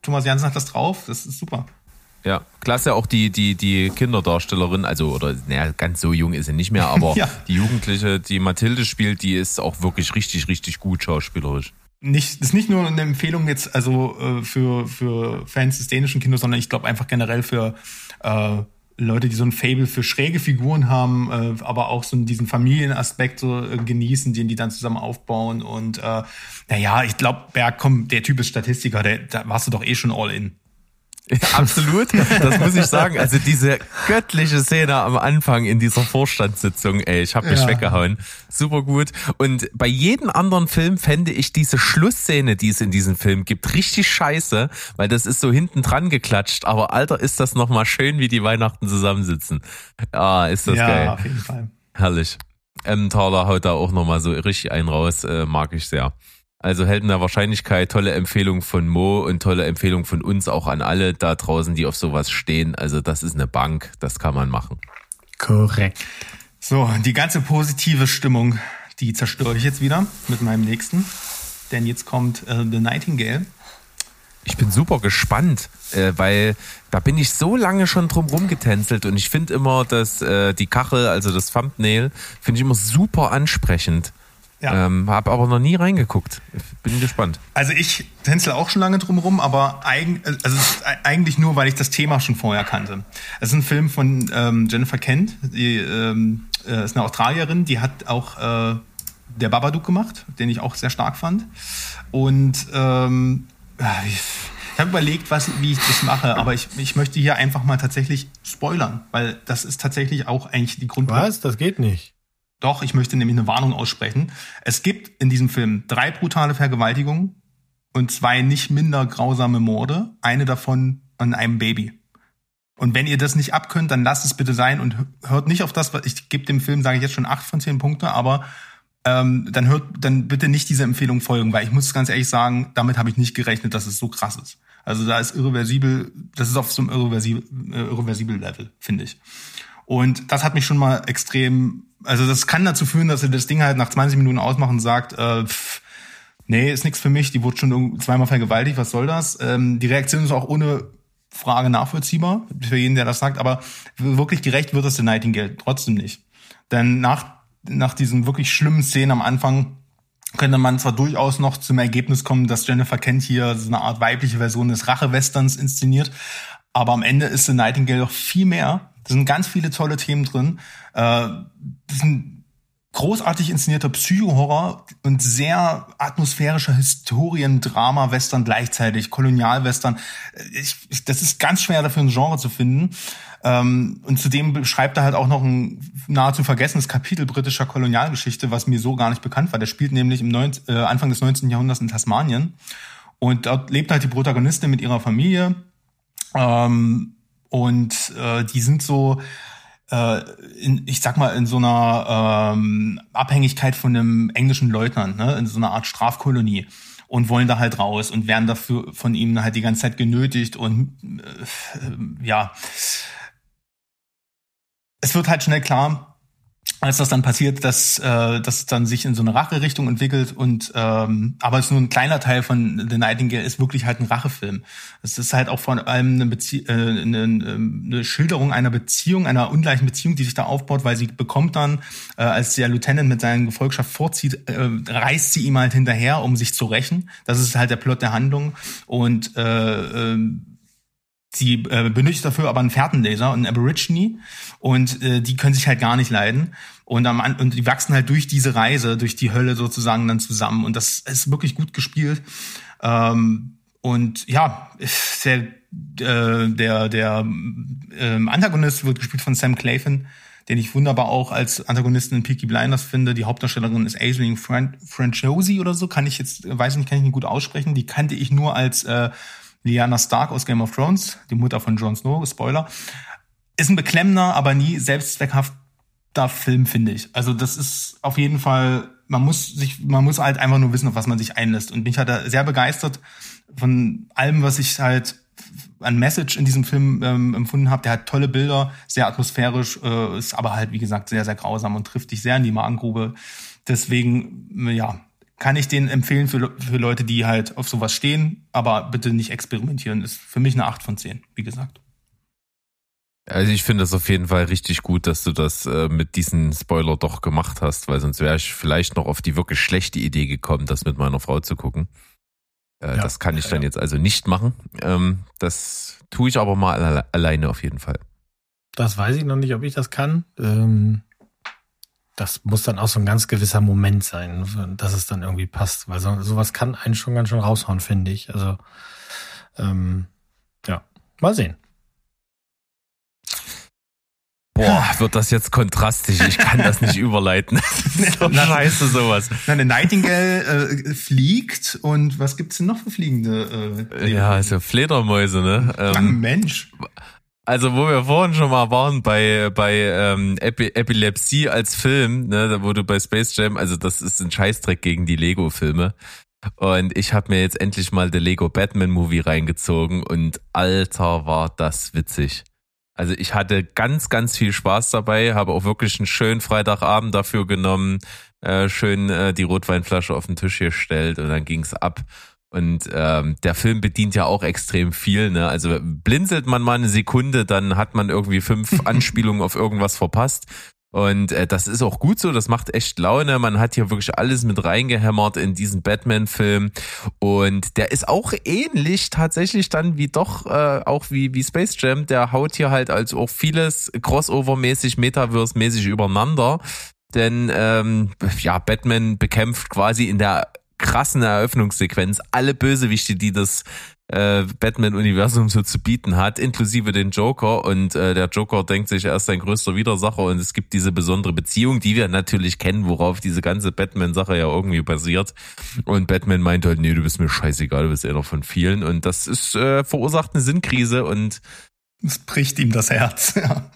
Thomas Jansen hat das drauf, das ist super. Ja, klasse auch die, die, die Kinderdarstellerin, also, oder, naja, ganz so jung ist sie nicht mehr, aber ja. die Jugendliche, die Mathilde spielt, die ist auch wirklich richtig, richtig gut schauspielerisch. Nicht, das ist nicht nur eine Empfehlung jetzt, also äh, für, für Fans des dänischen Kinos, sondern ich glaube einfach generell für äh, Leute, die so ein Fable für schräge Figuren haben, äh, aber auch so diesen Familienaspekt so äh, genießen, den die dann zusammen aufbauen. Und äh, naja, ich glaube, Berg, komm, der Typ ist Statistiker, der, da warst du doch eh schon all in. Absolut, das muss ich sagen. Also diese göttliche Szene am Anfang in dieser Vorstandssitzung, ey, ich habe mich ja. weggehauen. Super gut. Und bei jedem anderen Film fände ich diese Schlussszene, die es in diesem Film gibt, richtig scheiße, weil das ist so hinten dran geklatscht. Aber Alter, ist das nochmal schön, wie die Weihnachten zusammensitzen. Ah, ist das ja, geil. Ja, auf jeden Fall. Herrlich. Emmentaler haut da auch nochmal so richtig einen raus, äh, mag ich sehr. Also Helden der Wahrscheinlichkeit, tolle Empfehlung von Mo und tolle Empfehlung von uns auch an alle da draußen, die auf sowas stehen. Also das ist eine Bank, das kann man machen. Korrekt. So, die ganze positive Stimmung, die zerstöre ich jetzt wieder mit meinem nächsten. Denn jetzt kommt äh, The Nightingale. Ich bin super gespannt, äh, weil da bin ich so lange schon drum rumgetänzelt und ich finde immer, dass äh, die Kachel, also das Thumbnail, finde ich immer super ansprechend. Ja. Ähm, habe aber noch nie reingeguckt. Bin gespannt. Also ich tänzel auch schon lange drum rum, aber eig also eigentlich nur, weil ich das Thema schon vorher kannte. Es ist ein Film von ähm, Jennifer Kent, die ähm, äh, ist eine Australierin, die hat auch äh, der Babadook gemacht, den ich auch sehr stark fand. Und ähm, ich habe überlegt, was, wie ich das mache, aber ich, ich möchte hier einfach mal tatsächlich spoilern, weil das ist tatsächlich auch eigentlich die Grundlage. Was? Das geht nicht. Doch, ich möchte nämlich eine Warnung aussprechen. Es gibt in diesem Film drei brutale Vergewaltigungen und zwei nicht minder grausame Morde, eine davon an einem Baby. Und wenn ihr das nicht abkönnt, dann lasst es bitte sein und hört nicht auf das, was ich gebe dem Film, sage ich jetzt schon acht von zehn Punkte, aber ähm, dann hört dann bitte nicht dieser Empfehlung folgen, weil ich muss ganz ehrlich sagen, damit habe ich nicht gerechnet, dass es so krass ist. Also da ist irreversibel, das ist auf so einem irreversibel, äh, irreversibel Level, finde ich. Und das hat mich schon mal extrem, also das kann dazu führen, dass er das Ding halt nach 20 Minuten ausmacht und sagt, äh, pff, nee, ist nichts für mich, die wurde schon zweimal vergewaltigt, was soll das? Ähm, die Reaktion ist auch ohne Frage nachvollziehbar, für jeden, der das sagt, aber wirklich gerecht wird das der Nightingale trotzdem nicht. Denn nach, nach diesen wirklich schlimmen Szenen am Anfang könnte man zwar durchaus noch zum Ergebnis kommen, dass Jennifer Kent hier so eine Art weibliche Version des Rache-Westerns inszeniert, aber am Ende ist The Nightingale doch viel mehr. Da sind ganz viele tolle Themen drin. Äh, das ist ein großartig inszenierter Psycho-Horror und sehr atmosphärischer Historiendrama, Western gleichzeitig, Kolonialwestern. Ich, ich, das ist ganz schwer dafür ein Genre zu finden. Ähm, und zudem beschreibt er halt auch noch ein nahezu vergessenes Kapitel britischer Kolonialgeschichte, was mir so gar nicht bekannt war. Der spielt nämlich im 19, äh, Anfang des 19. Jahrhunderts in Tasmanien Und dort lebt halt die Protagonistin mit ihrer Familie. Ähm, und äh, die sind so, äh, in, ich sag mal, in so einer ähm, Abhängigkeit von einem englischen Leutnant, ne? in so einer Art Strafkolonie und wollen da halt raus und werden dafür von ihm halt die ganze Zeit genötigt und äh, ja, es wird halt schnell klar, als das dann passiert, dass äh, das dann sich in so eine Racherichtung entwickelt und ähm, aber es ist nur ein kleiner Teil von The Nightingale ist wirklich halt ein Rachefilm. Es ist halt auch vor allem eine, Bezie äh, eine, eine Schilderung einer Beziehung, einer ungleichen Beziehung, die sich da aufbaut, weil sie bekommt dann, äh, als der Lieutenant mit seiner Gefolgschaft vorzieht, äh, reißt sie ihm halt hinterher, um sich zu rächen. Das ist halt der Plot der Handlung und äh, äh, Sie äh, benötigt dafür aber einen Fährtenlaser und einen Aborigine und äh, die können sich halt gar nicht leiden und am und die wachsen halt durch diese Reise, durch die Hölle sozusagen dann zusammen und das ist wirklich gut gespielt. Ähm, und ja, der äh, der der ähm, Antagonist wird gespielt von Sam Clayton, den ich wunderbar auch als Antagonisten in Peaky Blinders finde. Die Hauptdarstellerin ist Aisling Fran Franchosi oder so, kann ich jetzt weiß nicht, kann ich nicht gut aussprechen. Die kannte ich nur als äh, Lyanna Stark aus Game of Thrones, die Mutter von Jon Snow, Spoiler. Ist ein beklemmender, aber nie selbstzweckhafter Film, finde ich. Also das ist auf jeden Fall, man muss sich, man muss halt einfach nur wissen, auf was man sich einlässt. Und mich hat er sehr begeistert von allem, was ich halt an Message in diesem Film ähm, empfunden habe. Der hat tolle Bilder, sehr atmosphärisch, äh, ist aber halt, wie gesagt, sehr, sehr grausam und trifft dich sehr in die Magengrube. Deswegen, ja, kann ich den empfehlen für, für Leute, die halt auf sowas stehen, aber bitte nicht experimentieren. Ist für mich eine 8 von 10, wie gesagt. Also ich finde es auf jeden Fall richtig gut, dass du das äh, mit diesem Spoiler doch gemacht hast, weil sonst wäre ich vielleicht noch auf die wirklich schlechte Idee gekommen, das mit meiner Frau zu gucken. Äh, ja, das kann ich dann ja. jetzt also nicht machen. Ähm, das tue ich aber mal alle alleine auf jeden Fall. Das weiß ich noch nicht, ob ich das kann. Ähm, das muss dann auch so ein ganz gewisser Moment sein, dass es dann irgendwie passt, weil so, sowas kann einen schon ganz schön raushauen, finde ich. Also ähm, ja, mal sehen. Boah, wird das jetzt kontrastisch. Ich kann das nicht überleiten. so scheiße sowas. Eine Nightingale äh, fliegt und was gibt's denn noch für fliegende? Äh, ja, also Fledermäuse, ne? Ähm, Mensch. Also wo wir vorhin schon mal waren bei bei ähm, Epi Epilepsie als Film, ne, da wurde bei Space Jam, also das ist ein Scheißdreck gegen die Lego Filme. Und ich habe mir jetzt endlich mal der Lego Batman Movie reingezogen und alter war das witzig. Also ich hatte ganz, ganz viel Spaß dabei, habe auch wirklich einen schönen Freitagabend dafür genommen, äh, schön äh, die Rotweinflasche auf den Tisch gestellt und dann ging's ab. Und ähm, der Film bedient ja auch extrem viel. Ne? Also blinzelt man mal eine Sekunde, dann hat man irgendwie fünf Anspielungen auf irgendwas verpasst. Und äh, das ist auch gut so, das macht echt Laune. Man hat hier wirklich alles mit reingehämmert in diesen Batman-Film. Und der ist auch ähnlich tatsächlich dann wie doch, äh, auch wie, wie Space Jam. Der haut hier halt als auch vieles Crossover-mäßig, Metaverse-mäßig übereinander. Denn ähm, ja, Batman bekämpft quasi in der krassen Eröffnungssequenz alle Bösewichte, die das äh, Batman-Universum so zu bieten hat, inklusive den Joker. Und äh, der Joker denkt sich, er ist sein größter Widersacher und es gibt diese besondere Beziehung, die wir natürlich kennen, worauf diese ganze Batman-Sache ja irgendwie basiert. Und Batman meint halt, nee, du bist mir scheißegal, du bist einer von vielen. Und das ist äh, verursacht eine Sinnkrise und es bricht ihm das Herz, ja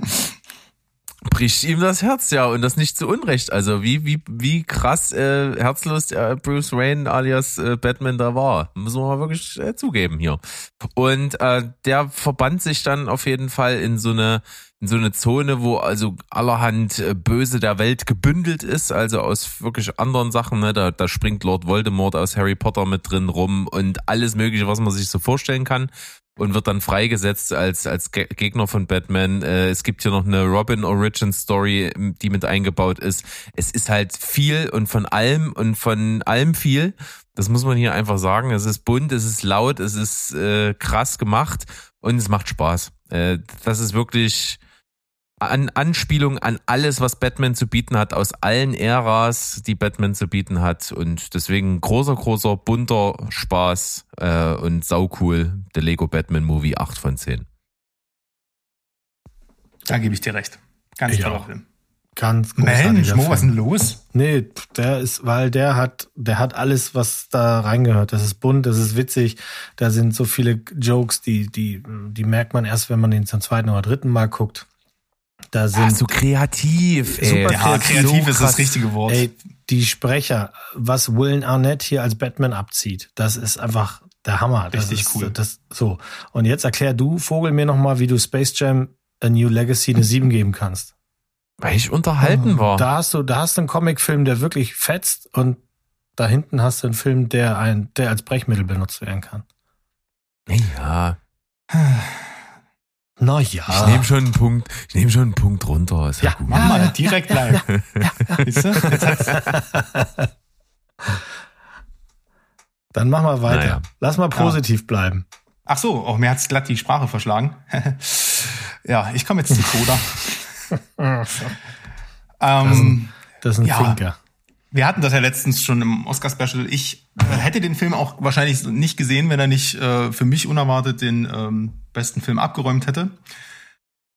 bricht ihm das Herz, ja, und das nicht zu Unrecht. Also wie, wie, wie krass äh, herzlos äh, Bruce Wayne alias äh, Batman da war. Müssen wir mal wirklich äh, zugeben hier. Und äh, der verband sich dann auf jeden Fall in so eine in so eine Zone, wo also allerhand äh, Böse der Welt gebündelt ist, also aus wirklich anderen Sachen, ne? da, da springt Lord Voldemort aus Harry Potter mit drin rum und alles mögliche, was man sich so vorstellen kann und wird dann freigesetzt als, als Gegner von Batman. Äh, es gibt hier noch eine Robin Origin Story, die mit eingebaut ist. Es ist halt viel und von allem und von allem viel. Das muss man hier einfach sagen. Es ist bunt, es ist laut, es ist äh, krass gemacht und es macht Spaß. Äh, das ist wirklich an Anspielung an alles, was Batman zu bieten hat, aus allen Äras, die Batman zu bieten hat. Und deswegen großer, großer, bunter Spaß äh, und saucool. Der Lego Batman Movie 8 von 10. Da gebe ich dir recht. Ganz toller Film. Ganz Mensch, Mo, was ist denn los? Nee, der ist, weil der hat, der hat alles, was da reingehört. Das ist bunt, das ist witzig. Da sind so viele Jokes, die, die, die merkt man erst, wenn man den zum zweiten oder dritten Mal guckt. Da sind Ah, so kreativ, ey. Super Ja, kreativ ist das richtige Wort. Ey, die Sprecher, was Will Arnett hier als Batman abzieht, das ist einfach der Hammer. Das Richtig ist, cool. Das, so. Und jetzt erklär du, Vogel, mir nochmal, wie du Space Jam A New Legacy eine 7 geben kannst. Weil ich unterhalten war. Da hast du, da hast du einen Comicfilm, der wirklich fetzt und da hinten hast du einen Film, der ein, der als Brechmittel benutzt werden kann. ja, Na ja. ich nehme schon einen Punkt, ich nehme schon einen Punkt runter. Ist ja, Ja, gut. Mach mal direkt live. Jetzt hat's- Dann mach mal weiter. Naja. Lass mal positiv bleiben. Ach so, auch mir hat's glatt die Sprache verschlagen. ja, ich komme jetzt zu Coda. ähm, Das ist ein Ja. Finker. wir hatten das ja letztens schon im Oscar-Special. Ich hätte den Film auch wahrscheinlich nicht gesehen, wenn er nicht äh, für mich unerwartet den ähm, besten Film abgeräumt hätte.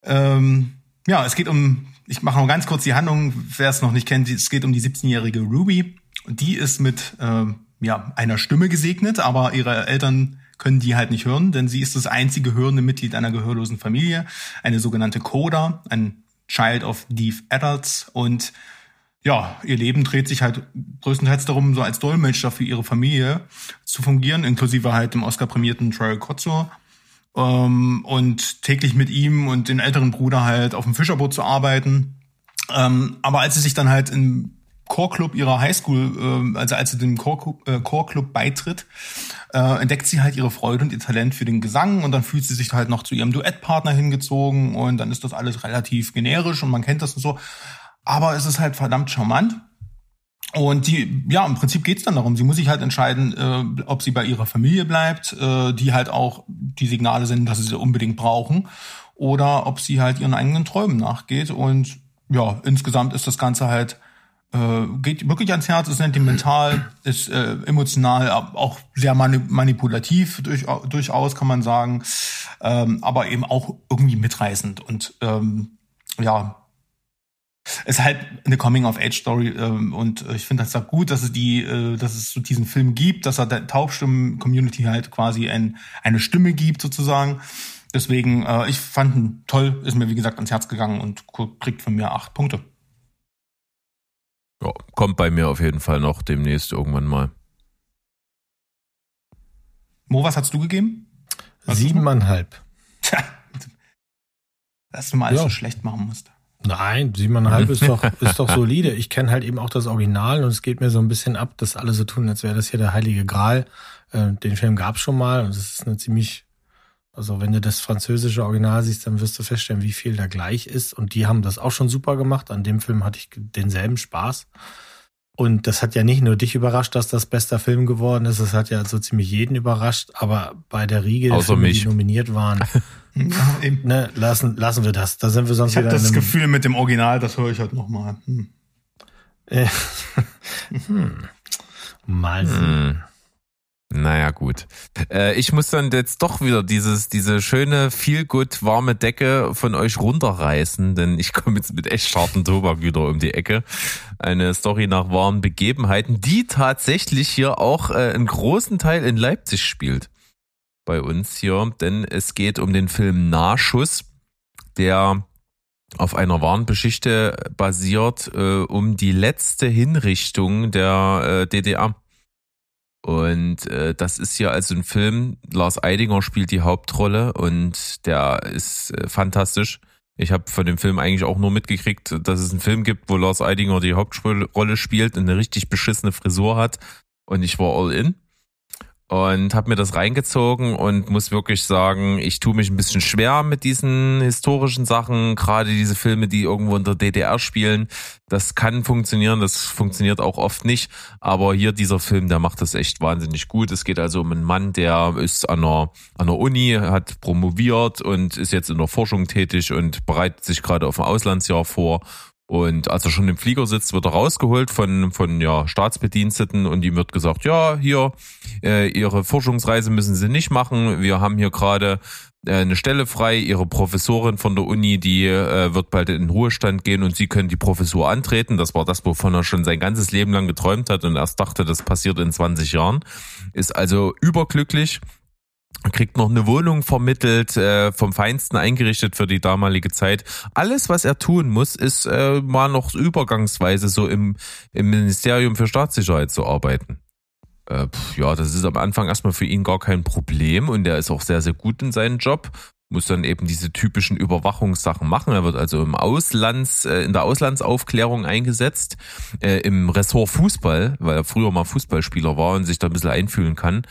Ähm, ja, es geht um, ich mache noch ganz kurz die Handlung, wer es noch nicht kennt, es geht um die 17-jährige Ruby. Die ist mit ähm, ja, einer Stimme gesegnet, aber ihre Eltern können die halt nicht hören, denn sie ist das einzige hörende Mitglied einer gehörlosen Familie, eine sogenannte Coda, ein Child of Deaf Adults und ja, ihr Leben dreht sich halt größtenteils darum, so als Dolmetscher für ihre Familie zu fungieren, inklusive halt dem Oscar-prämierten Troy Kotzo. Ähm, und täglich mit ihm und den älteren Bruder halt auf dem Fischerboot zu arbeiten. Ähm, aber als sie sich dann halt im Chorclub ihrer Highschool, ähm, also als sie dem Chor, äh, Chorclub beitritt, äh, entdeckt sie halt ihre Freude und ihr Talent für den Gesang und dann fühlt sie sich halt noch zu ihrem Duettpartner hingezogen und dann ist das alles relativ generisch und man kennt das und so. Aber es ist halt verdammt charmant. Und die, ja, im Prinzip geht's dann darum. Sie muss sich halt entscheiden, äh, ob sie bei ihrer Familie bleibt, äh, die halt auch die Signale sind, dass sie sie unbedingt brauchen, oder ob sie halt ihren eigenen Träumen nachgeht. Und ja, insgesamt ist das Ganze halt äh, geht wirklich ans Herz, ist sentimental, ist äh, emotional, auch sehr mani manipulativ durch, durchaus kann man sagen, ähm, aber eben auch irgendwie mitreißend und ähm, ja, ist halt eine Coming-of-Age-Story ähm, und äh, ich finde das auch gut, dass es die, äh, dass es so diesen Film gibt, dass er der Taubstimmen-Community halt quasi ein, eine Stimme gibt sozusagen. Deswegen, äh, ich fand ihn toll, ist mir wie gesagt ans Herz gegangen und kriegt von mir acht Punkte. Ja, kommt bei mir auf jeden Fall noch demnächst irgendwann mal. Mo, was hast du gegeben? Was ist Siebeneinhalb. Tja, dass du mal alles Ja. so schlecht machen musst. Nein, siebeneinhalb ist doch, ist doch solide. Ich kenne halt eben auch das Original und es geht mir so ein bisschen ab, dass alle so tun, als wäre das hier der Heilige Gral. Äh, den Film gab's schon mal und es ist eine ziemlich, also wenn du das französische Original siehst, dann wirst du feststellen, wie viel da gleich ist. Und die haben das auch schon super gemacht. An dem Film hatte ich denselben Spaß. Und das hat ja nicht nur dich überrascht, dass das bester Film geworden ist, es hat ja so ziemlich jeden überrascht, aber bei der Riege der Filme, die nominiert waren, ne, lassen, lassen wir das. Da sind wir sonst Ich habe wieder in das einem, Gefühl mit dem Original, das höre ich halt nochmal. Hm. Äh, hm. Mal sehen. Hm. Naja, gut. Äh, ich muss dann jetzt doch wieder dieses, diese schöne, viel gut warme Decke von euch runterreißen, denn ich komme jetzt mit echt scharfen Tobak wieder um die Ecke. Eine Story nach wahren Begebenheiten, die tatsächlich hier auch äh, einen großen Teil in Leipzig spielt. Bei uns hier, denn es geht um den Film Nahschuss, der auf einer wahren Geschichte basiert, äh, um die letzte Hinrichtung der äh, DDR. Und äh, das ist hier also ein Film. Lars Eidinger spielt die Hauptrolle und der ist äh, fantastisch. Ich habe von dem Film eigentlich auch nur mitgekriegt, dass es einen Film gibt, wo Lars Eidinger die Hauptrolle spielt und eine richtig beschissene Frisur hat. Und ich war all in und habe mir das reingezogen und muss wirklich sagen, ich tue mich ein bisschen schwer mit diesen historischen Sachen, gerade diese Filme, die irgendwo in der DDR spielen. Das kann funktionieren, das funktioniert auch oft nicht, aber hier dieser Film, der macht das echt wahnsinnig gut. Es geht also um einen Mann, der ist an einer, an der Uni, hat promoviert und ist jetzt in der Forschung tätig und bereitet sich gerade auf ein Auslandsjahr vor und als er schon im Flieger sitzt, wird er rausgeholt von, von ja, Staatsbediensteten und ihm wird gesagt, ja, hier, äh, Ihre Forschungsreise müssen Sie nicht machen. Wir haben hier gerade äh, eine Stelle frei. Ihre Professorin von der Uni, die äh, wird bald in den Ruhestand gehen und sie können die Professur antreten. Das war das, wovon er schon sein ganzes Leben lang geträumt hat und erst dachte, das passiert in 20 Jahren. Ist also überglücklich kriegt noch eine Wohnung vermittelt, äh, vom Feinsten eingerichtet für die damalige Zeit. Alles, was er tun muss, ist äh, mal noch übergangsweise so im, im Ministerium für Staatssicherheit zu arbeiten. Äh, pf, ja, das ist am Anfang erstmal für ihn gar kein Problem und er ist auch sehr, sehr gut in seinem Job. Muss dann eben diese typischen Überwachungssachen machen. Er wird also im Auslands, äh, in der Auslandsaufklärung eingesetzt, äh, im Ressort Fußball, weil er früher mal Fußballspieler war und sich da ein bisschen einfühlen kann.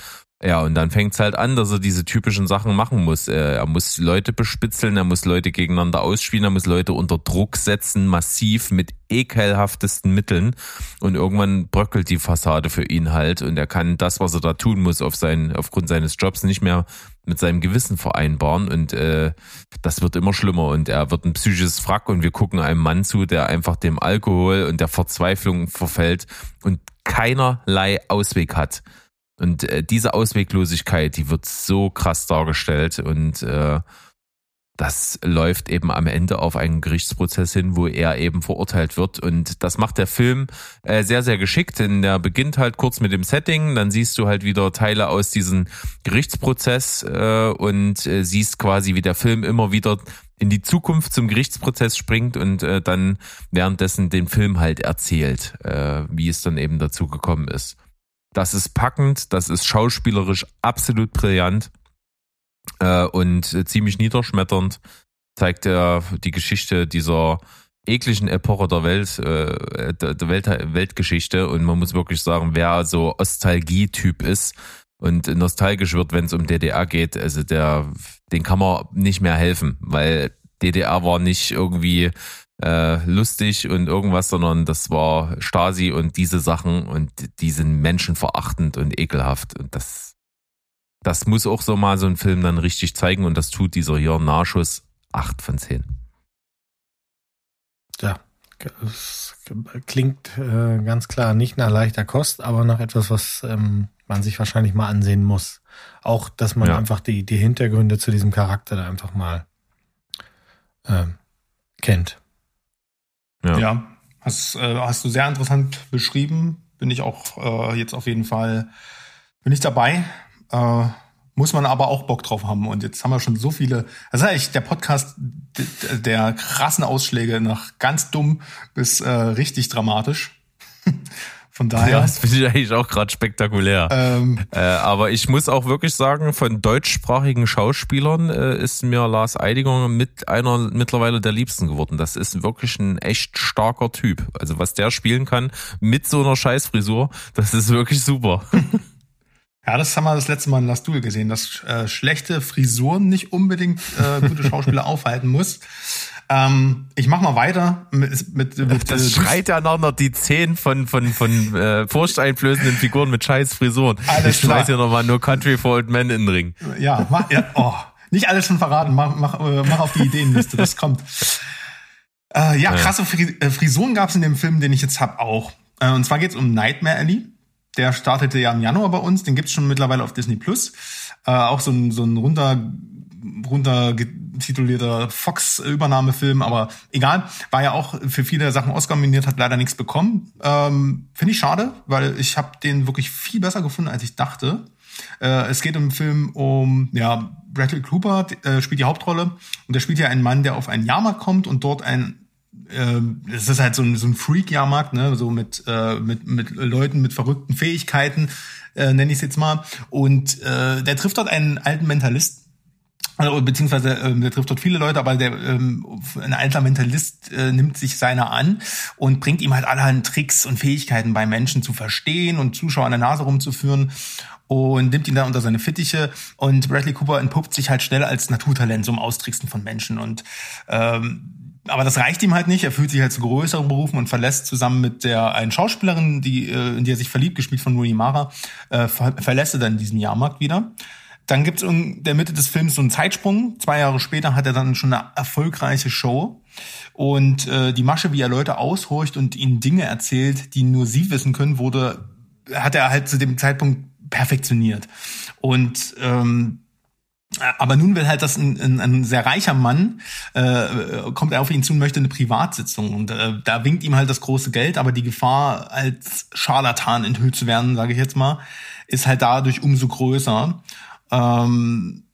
Ja, und dann fängt's halt an, dass er diese typischen Sachen machen muss. Er muss Leute bespitzeln, er muss Leute gegeneinander ausspielen, er muss Leute unter Druck setzen, massiv mit ekelhaftesten Mitteln. Und irgendwann bröckelt die Fassade für ihn halt und er kann das, was er da tun muss, auf sein, aufgrund seines Jobs nicht mehr mit seinem Gewissen vereinbaren. Und äh, das wird immer schlimmer und er wird ein psychisches Wrack und wir gucken einem Mann zu, der einfach dem Alkohol und der Verzweiflung verfällt und keinerlei Ausweg hat. Und äh, diese Ausweglosigkeit, die wird so krass dargestellt und äh, das läuft eben am Ende auf einen Gerichtsprozess hin, wo er eben verurteilt wird. Und das macht der Film äh, sehr, sehr geschickt. Denn der beginnt halt kurz mit dem Setting, dann siehst du halt wieder Teile aus diesem Gerichtsprozess äh, und äh, siehst quasi, wie der Film immer wieder in die Zukunft zum Gerichtsprozess springt und äh, dann währenddessen den Film halt erzählt, äh, wie es dann eben dazu gekommen ist. Das ist packend, das ist schauspielerisch absolut brillant äh, und ziemlich niederschmetternd. Zeigt er die Geschichte dieser ekligen Epoche der Welt, äh, der Welt, Weltgeschichte und man muss wirklich sagen, wer so Ostalgie-Typ ist und nostalgisch wird, wenn es um DDR geht, also der, den kann man nicht mehr helfen, weil DDR war nicht irgendwie äh, lustig und irgendwas, sondern das war Stasi und diese Sachen und die sind menschenverachtend und ekelhaft und das, das muss auch so mal so ein Film dann richtig zeigen und das tut dieser hier Nahschuss 8 von 10. Ja, es klingt äh, ganz klar nicht nach leichter Kost, aber nach etwas, was ähm, man sich wahrscheinlich mal ansehen muss. Auch, dass man Ja. einfach die, die Hintergründe zu diesem Charakter da einfach mal ähm, kennt. Ja. Ja, hast, äh, hast du sehr interessant beschrieben. Bin ich auch äh, jetzt auf jeden Fall, bin ich dabei. Äh, muss man aber auch Bock drauf haben. Und jetzt haben wir schon so viele, ist eigentlich der Podcast der krassen Ausschläge nach ganz dumm bis äh, richtig dramatisch. Von Ja, daher. das finde ich eigentlich auch gerade spektakulär. ähm, Äh, aber ich muss auch wirklich sagen, von deutschsprachigen Schauspielern äh, ist mir Lars Eidinger mit einer mittlerweile der liebsten geworden. Das ist wirklich ein echt starker Typ. Also was der spielen kann mit so einer Scheißfrisur, das ist wirklich super. Ja, das haben wir das letzte Mal in Last Duel gesehen, dass äh, schlechte Frisuren nicht unbedingt äh, gute Schauspieler aufhalten muss. Ähm, ich mach mal weiter mit, mit, mit Das äh, schreit ja einer die zehn von, von, von äh, furchteinflößenden Figuren mit scheiß Frisuren. Alles ich schmeiß hier nochmal nur Country for Old Men in den Ring. Ja, mach, ja oh, nicht alles schon verraten, mach, mach, äh, mach auf die Ideenliste, das kommt. Äh, ja, krasse Fri äh, Frisuren gab's in dem Film, den ich jetzt hab, auch. Äh, und zwar geht's um Nightmare Alley. Der startete ja im Januar bei uns, den gibt's schon mittlerweile auf Disney Plus. Äh, auch so ein, so ein runter, runter titulierter Fox-Übernahmefilm, aber egal, war ja auch für viele Sachen Oscar nominiert, hat leider nichts bekommen. Ähm, Finde ich schade, weil ich habe den wirklich viel besser gefunden, als ich dachte. Äh, es geht im Film um, ja, Bradley Cooper äh, spielt die Hauptrolle und der spielt ja einen Mann, der auf einen Jahrmarkt kommt und dort ein ähm, es ist halt so ein, so ein Freak-Jahrmarkt, ne, so mit, äh, mit, mit Leuten mit verrückten Fähigkeiten, äh, nenne ich es jetzt mal. Und äh, der trifft dort einen alten Mentalist, also, beziehungsweise ähm, der trifft dort viele Leute, aber der ähm, ein alter Mentalist äh, nimmt sich seiner an und bringt ihm halt allerhand Tricks und Fähigkeiten bei Menschen zu verstehen und Zuschauer an der Nase rumzuführen und nimmt ihn da unter seine Fittiche und Bradley Cooper entpuppt sich halt schnell als Naturtalent zum Austricksen von Menschen und ähm, aber das reicht ihm halt nicht. Er fühlt sich halt zu größeren Berufen und verlässt zusammen mit der einen Schauspielerin, die äh, in die er sich verliebt, gespielt von Rooney Mara, äh, ver verlässt er dann diesen Jahrmarkt wieder. Dann gibt's in der Mitte des Films so einen Zeitsprung. Zwei Jahre später hat er dann schon eine erfolgreiche Show. Und äh, die Masche, wie er Leute aushorcht und ihnen Dinge erzählt, die nur sie wissen können, wurde, hat er halt zu dem Zeitpunkt perfektioniert. Und ähm, Aber nun will halt das ein, ein, ein sehr reicher Mann, äh, kommt er auf ihn zu und möchte eine Privatsitzung. Und äh, da winkt ihm halt das große Geld, aber die Gefahr, als Scharlatan enthüllt zu werden, sage ich jetzt mal, ist halt dadurch umso größer. Ähm,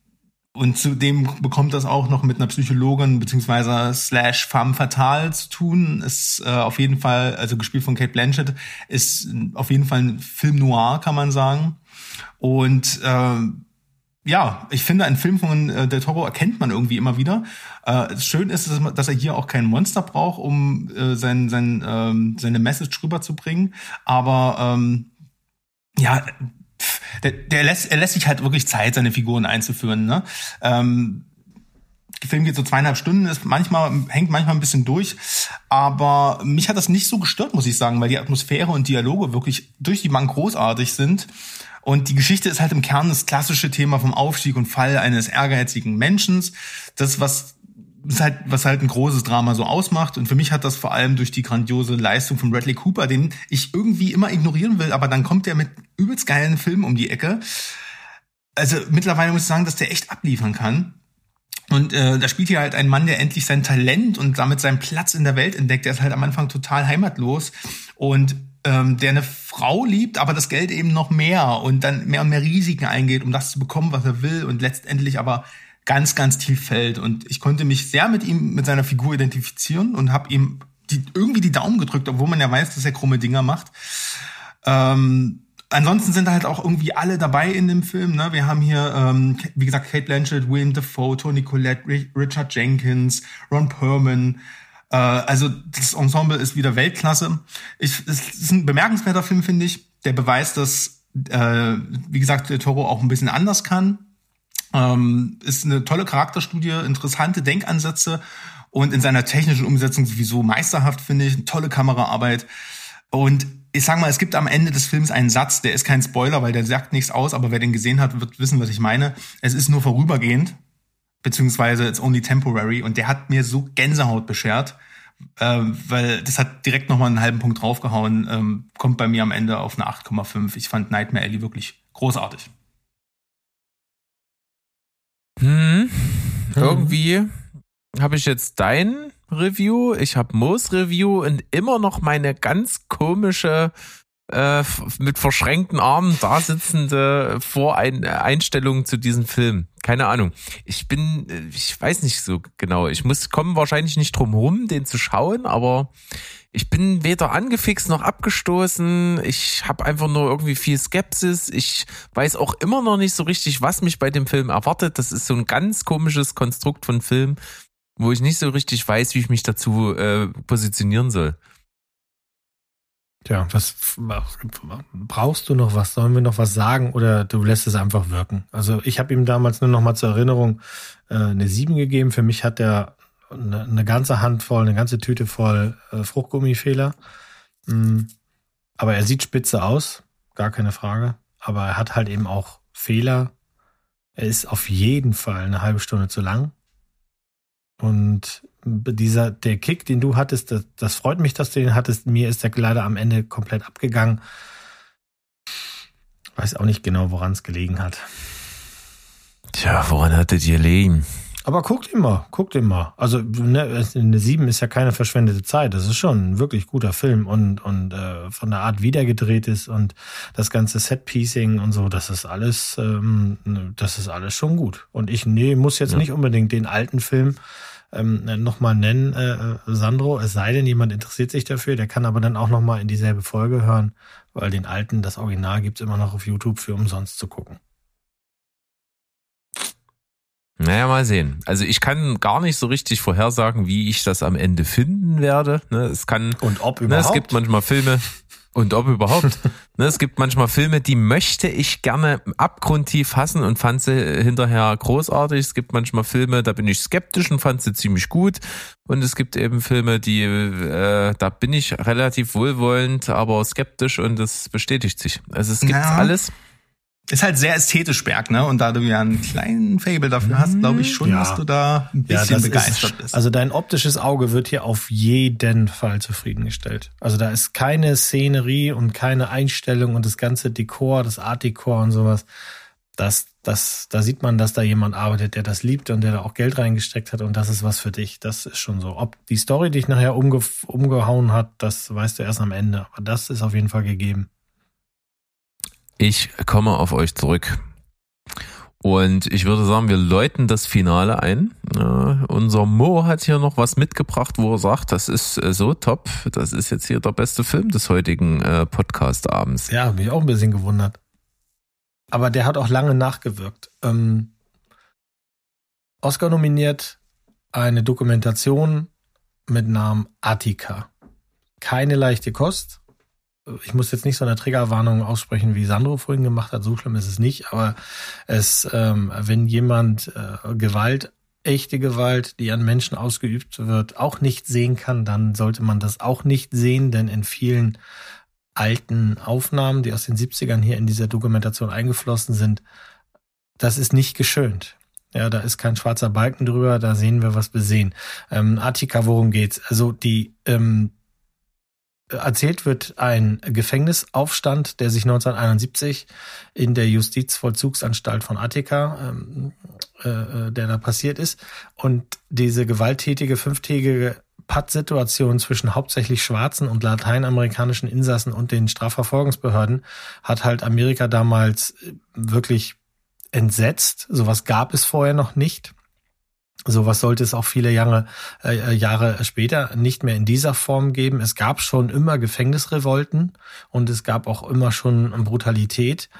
und zudem bekommt das auch noch mit einer Psychologin beziehungsweise slash femme fatale zu tun. Ist äh, auf jeden Fall, also gespielt von Kate Blanchett, ist auf jeden Fall ein Film noir, kann man sagen. Und äh, ja, ich finde, einen Film von äh, Del Toro erkennt man irgendwie immer wieder. Äh, schön ist, dass er hier auch kein Monster braucht, um äh, sein, sein, ähm, seine Message rüberzubringen. Aber ähm, ja, der, der lässt, er lässt sich halt wirklich Zeit, seine Figuren einzuführen. Ne? Ähm, der Film geht so zweieinhalb Stunden, ist manchmal, hängt manchmal ein bisschen durch. Aber mich hat das nicht so gestört, muss ich sagen, weil die Atmosphäre und Dialoge wirklich durch die Bank großartig sind. Und die Geschichte ist halt im Kern das klassische Thema vom Aufstieg und Fall eines ehrgeizigen Menschen. Das, was halt, was halt ein großes Drama so ausmacht. Und für mich hat das vor allem durch die grandiose Leistung von Bradley Cooper, den ich irgendwie immer ignorieren will, aber dann kommt er mit übelst geilen Filmen um die Ecke. Also mittlerweile muss ich sagen, dass der echt abliefern kann. Und äh, da spielt hier halt ein Mann, der endlich sein Talent und damit seinen Platz in der Welt entdeckt. Der ist halt am Anfang total heimatlos und ähm, der eine Frau liebt, aber das Geld eben noch mehr und dann mehr und mehr Risiken eingeht, um das zu bekommen, was er will und letztendlich aber ganz, ganz tief fällt. Und ich konnte mich sehr mit ihm, mit seiner Figur identifizieren und habe ihm die, irgendwie die Daumen gedrückt, obwohl man ja weiß, dass er krumme Dinger macht. Ähm, ansonsten sind halt auch irgendwie alle dabei in dem Film. Ne? Wir haben hier, ähm, wie gesagt, Kate Blanchett, William Dafoe, Tony Collette, Richard Jenkins, Ron Perlman. Äh, also das Ensemble ist wieder Weltklasse. Ich, es ist ein bemerkenswerter Film, finde ich. Der beweist, dass, äh, wie gesagt, der Toro auch ein bisschen anders kann. Ähm, ist eine tolle Charakterstudie, interessante Denkansätze und in seiner technischen Umsetzung sowieso meisterhaft, finde ich. Tolle Kameraarbeit. Und ich sag mal, es gibt am Ende des Films einen Satz, der ist kein Spoiler, weil der sagt nichts aus, aber wer den gesehen hat, wird wissen, was ich meine. Es ist nur vorübergehend, beziehungsweise it's only temporary und der hat mir so Gänsehaut beschert, äh, weil das hat direkt nochmal einen halben Punkt draufgehauen, ähm, kommt bei mir am Ende auf eine 8,5. Ich fand Nightmare Alley wirklich großartig. Hm, irgendwie habe ich jetzt dein Review, ich habe Moos Review und immer noch meine ganz komische äh, mit verschränkten Armen da sitzende Voreinstellung zu diesem Film. Keine Ahnung. Ich bin, ich weiß nicht so genau. Ich muss kommen wahrscheinlich nicht drum rum, den zu schauen, aber ich bin weder angefixt noch abgestoßen. Ich habe einfach nur irgendwie viel Skepsis. Ich weiß auch immer noch nicht so richtig, was mich bei dem Film erwartet. Das ist so ein ganz komisches Konstrukt von Film, wo ich nicht so richtig weiß, wie ich mich dazu äh, positionieren soll. Tja, was brauchst du noch was? Sollen wir noch was sagen oder du lässt es einfach wirken? Also ich habe ihm damals nur noch mal zur Erinnerung äh, eine 7 gegeben. Für mich hat er eine, eine ganze Handvoll, eine ganze Tüte voll äh, Fruchtgummifehler. Mm, aber er sieht spitze aus, gar keine Frage. Aber er hat halt eben auch Fehler. Er ist auf jeden Fall eine halbe Stunde zu lang. Und dieser, der Kick, den du hattest, das, das freut mich, dass du den hattest. Mir ist der leider am Ende komplett abgegangen. Weiß auch nicht genau, woran es gelegen hat. Tja, woran hattet ihr liegen? Aber guckt immer, guckt immer. Also ne, eine 7 ist ja keine verschwendete Zeit. Das ist schon ein wirklich guter Film und, und äh, von der Art, wie der gedreht ist und das ganze Set-Piecing und so, das ist alles, ähm, das ist alles schon gut. Und ich nee, muss jetzt ja. nicht unbedingt den alten Film ähm, nochmal nennen, äh, Sandro, es sei denn, jemand interessiert sich dafür, der kann aber dann auch nochmal in dieselbe Folge hören, weil den alten, das Original gibt's immer noch auf YouTube für umsonst zu gucken. Naja, mal sehen. Also ich kann gar nicht so richtig vorhersagen, wie ich das am Ende finden werde. Ne, es kann und ob überhaupt. Ne, es gibt manchmal Filme und ob überhaupt. ne, es gibt manchmal Filme, die möchte ich gerne abgrundtief hassen und fand sie hinterher großartig. Es gibt manchmal Filme, da bin ich skeptisch und fand sie ziemlich gut. Und es gibt eben Filme, die äh, da bin ich relativ wohlwollend, aber skeptisch und das bestätigt sich. Also es gibt ja. alles. Ist halt sehr ästhetisch, Berg, ne? Und da du ja einen kleinen Fable dafür hast, glaube ich schon, ja. dass du da ein bisschen ja, begeistert ist, bist. Also dein optisches Auge wird hier auf jeden Fall zufriedengestellt. Also da ist keine Szenerie und keine Einstellung und das ganze Dekor, das Art Dekor und sowas. das, das, da sieht man, dass da jemand arbeitet, der das liebt und der da auch Geld reingesteckt hat und das ist was für dich. Das ist schon so. Ob die Story dich nachher umge umgehauen hat, das weißt du erst am Ende. Aber das ist auf jeden Fall gegeben. Ich komme auf euch zurück. Und ich würde sagen, wir läuten das Finale ein. Äh, unser Mo hat hier noch was mitgebracht, wo er sagt, das ist äh, so top. Das ist jetzt hier der beste Film des heutigen äh, Podcast-Abends. Ja, mich auch ein bisschen gewundert. Aber der hat auch lange nachgewirkt. Ähm, Oscar nominiert eine Dokumentation mit Namen Attica. Keine leichte Kost ich muss jetzt nicht so eine Triggerwarnung aussprechen, wie Sandro vorhin gemacht hat, so schlimm ist es nicht, aber es, ähm, wenn jemand äh, Gewalt, echte Gewalt, die an Menschen ausgeübt wird, auch nicht sehen kann, dann sollte man das auch nicht sehen, denn in vielen alten Aufnahmen, die aus den 70ern hier in dieser Dokumentation eingeflossen sind, das ist nicht geschönt. Ja, da ist kein schwarzer Balken drüber, da sehen wir, was wir sehen. Ähm, Attika, worum geht's? Also die ähm, erzählt wird ein Gefängnisaufstand, der sich 1971 in der Justizvollzugsanstalt von Attika, ähm, äh, äh, der da passiert ist. Und diese gewalttätige fünftägige Pattsituation zwischen hauptsächlich schwarzen und lateinamerikanischen Insassen und den Strafverfolgungsbehörden hat halt Amerika damals wirklich entsetzt. Sowas gab es vorher noch nicht. Sowas sollte es auch viele Jahre, äh, Jahre später nicht mehr in dieser Form geben. Es gab schon immer Gefängnisrevolten und es gab auch immer schon Brutalität.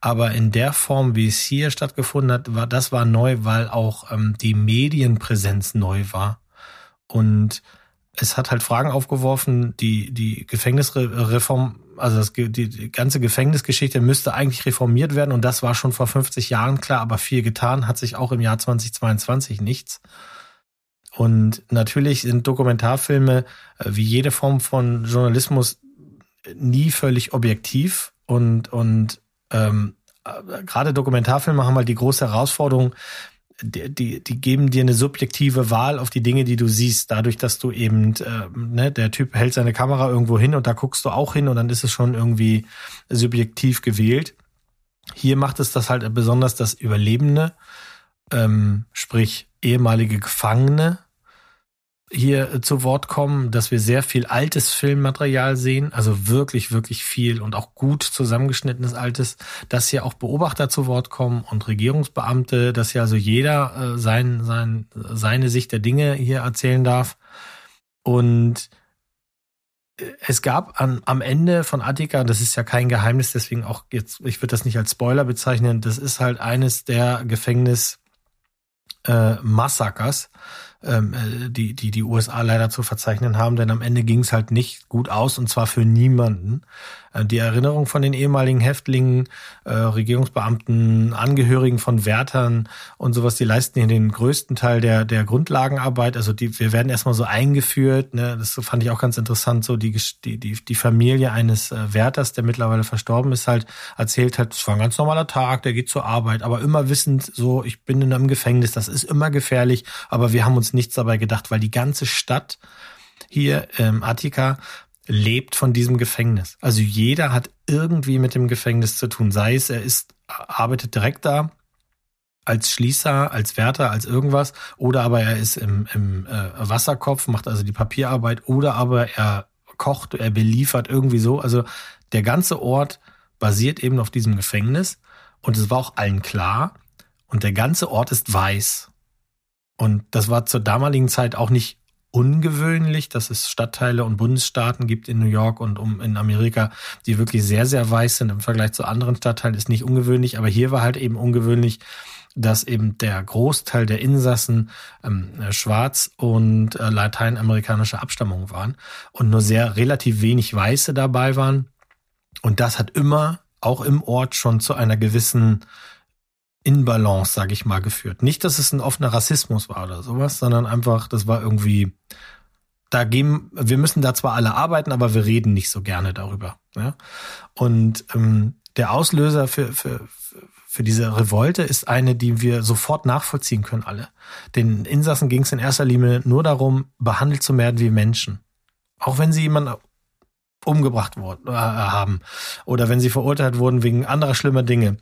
Aber in der Form, wie es hier stattgefunden hat, war das war neu, weil auch ähm, die Medienpräsenz neu war. Und es hat halt Fragen aufgeworfen, die die Gefängnisreform, also das, die, ganze Gefängnisgeschichte müsste eigentlich reformiert werden und das war schon vor 50 Jahren klar, aber viel getan hat sich auch im Jahr 2022 nichts. Und natürlich sind Dokumentarfilme äh, wie jede Form von Journalismus nie völlig objektiv und und ähm, äh, gerade Dokumentarfilme haben halt die große Herausforderung, die, die, die geben dir eine subjektive Wahl auf die Dinge, die du siehst, dadurch, dass du eben, äh, ne, der Typ hält seine Kamera irgendwo hin und da guckst du auch hin und dann ist es schon irgendwie subjektiv gewählt. Hier macht es das halt besonders, dass Überlebende, ähm, sprich ehemalige Gefangene, hier äh, zu Wort kommen, dass wir sehr viel altes Filmmaterial sehen, also wirklich, wirklich viel und auch gut zusammengeschnittenes altes, dass hier auch Beobachter zu Wort kommen und Regierungsbeamte, dass hier also jeder äh, sein, sein, seine Sicht der Dinge hier erzählen darf. Und äh, es gab an, am Ende von Attika, das ist ja kein Geheimnis, deswegen auch jetzt, ich würde das nicht als Spoiler bezeichnen, das ist halt eines der Gefängnis äh, Massakers, ähm, äh, die, die die USA leider zu verzeichnen haben, denn am Ende ging es halt nicht gut aus und zwar für niemanden. Äh, die Erinnerung von den ehemaligen Häftlingen, äh, Regierungsbeamten, Angehörigen von Wärtern und sowas, die leisten hier den größten Teil der, der Grundlagenarbeit. Also die, wir werden erstmal so eingeführt, ne? das fand ich auch ganz interessant, so die, die, die, Familie eines äh, Wärters, der mittlerweile verstorben ist, halt erzählt hat, es war ein ganz normaler Tag, der geht zur Arbeit, aber immer wissend, so, ich bin in einem Gefängnis, das ist immer gefährlich, aber wir haben uns nichts dabei gedacht, weil die ganze Stadt hier ähm, Attika lebt von diesem Gefängnis. Also jeder hat irgendwie mit dem Gefängnis zu tun. Sei es, er ist, arbeitet direkt da als Schließer, als Wärter, als irgendwas, oder aber er ist im, im äh, Wasserkopf, macht also die Papierarbeit, oder aber er kocht, er beliefert irgendwie so. Also der ganze Ort basiert eben auf diesem Gefängnis und es war auch allen klar. Und der ganze Ort ist weiß. Und das war zur damaligen Zeit auch nicht ungewöhnlich, dass es Stadtteile und Bundesstaaten gibt in New York und um in Amerika, die wirklich sehr, sehr weiß sind im Vergleich zu anderen Stadtteilen, ist nicht ungewöhnlich. Aber hier war halt eben ungewöhnlich, dass eben der Großteil der Insassen ähm, schwarz und äh, lateinamerikanische Abstammung waren und nur sehr relativ wenig Weiße dabei waren. Und das hat immer auch im Ort schon zu einer gewissen in Balance, sage ich mal, geführt. Nicht, dass es ein offener Rassismus war oder sowas, sondern einfach, das war irgendwie, da gehen, wir müssen da zwar alle arbeiten, aber wir reden nicht so gerne darüber. Ja? Und ähm, der Auslöser für, für, für diese Revolte ist eine, die wir sofort nachvollziehen können, alle. Den Insassen ging es in erster Linie nur darum, behandelt zu werden wie Menschen. Auch wenn sie jemanden umgebracht worden, äh, haben oder wenn sie verurteilt wurden wegen anderer schlimmer Dinge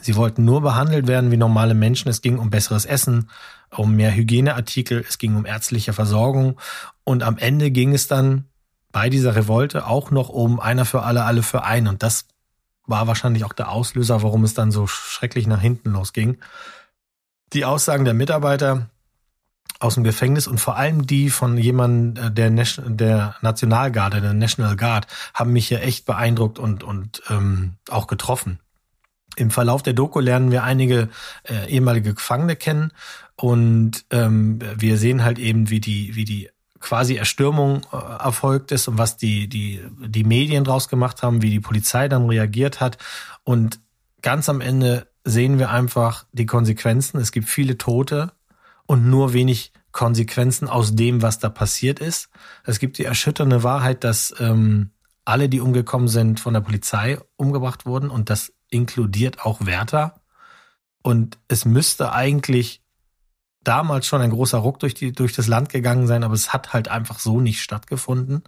Sie wollten nur behandelt werden wie normale Menschen. Es ging um besseres Essen, um mehr Hygieneartikel, es ging um ärztliche Versorgung und am Ende ging es dann bei dieser Revolte auch noch um einer für alle, alle für einen. Und das war wahrscheinlich auch der Auslöser, warum es dann so schrecklich nach hinten losging. Die Aussagen der Mitarbeiter aus dem Gefängnis und vor allem die von jemandem äh, der, Nation, der Nationalgarde, der National Guard, haben mich hier echt beeindruckt und, und ähm, auch getroffen. Im Verlauf der Doku lernen wir einige äh, ehemalige Gefangene kennen und ähm, wir sehen halt eben, wie die, wie die quasi Erstürmung äh, erfolgt ist und was die, die, die Medien draus gemacht haben, wie die Polizei dann reagiert hat. Und ganz am Ende sehen wir einfach die Konsequenzen. Es gibt viele Tote und nur wenig Konsequenzen aus dem, was da passiert ist. Es gibt die erschütternde Wahrheit, dass ähm, alle, die umgekommen sind, von der Polizei umgebracht wurden und das inkludiert auch Wärter. Und es müsste eigentlich damals schon ein großer Ruck durch, die, durch das Land gegangen sein, aber es hat halt einfach so nicht stattgefunden.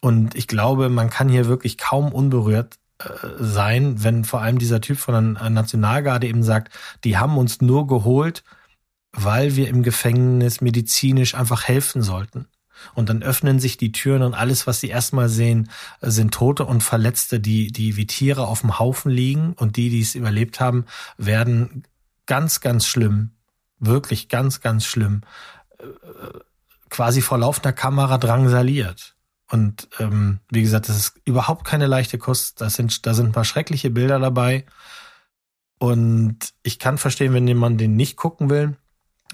Und ich glaube, man kann hier wirklich kaum unberührt äh, sein, wenn vor allem dieser Typ von der Nationalgarde eben sagt, die haben uns nur geholt, weil wir im Gefängnis medizinisch einfach helfen sollten. Und dann öffnen sich die Türen und alles, was sie erstmal sehen, sind Tote und Verletzte, die, die wie Tiere auf dem Haufen liegen. Und die, die es überlebt haben, werden ganz, ganz schlimm wirklich ganz, ganz schlimm, äh, quasi vor laufender Kamera drangsaliert. Und ähm, wie gesagt, das ist überhaupt keine leichte Kost. Das sind, da sind ein paar schreckliche Bilder dabei. Und ich kann verstehen, wenn jemand den nicht gucken will.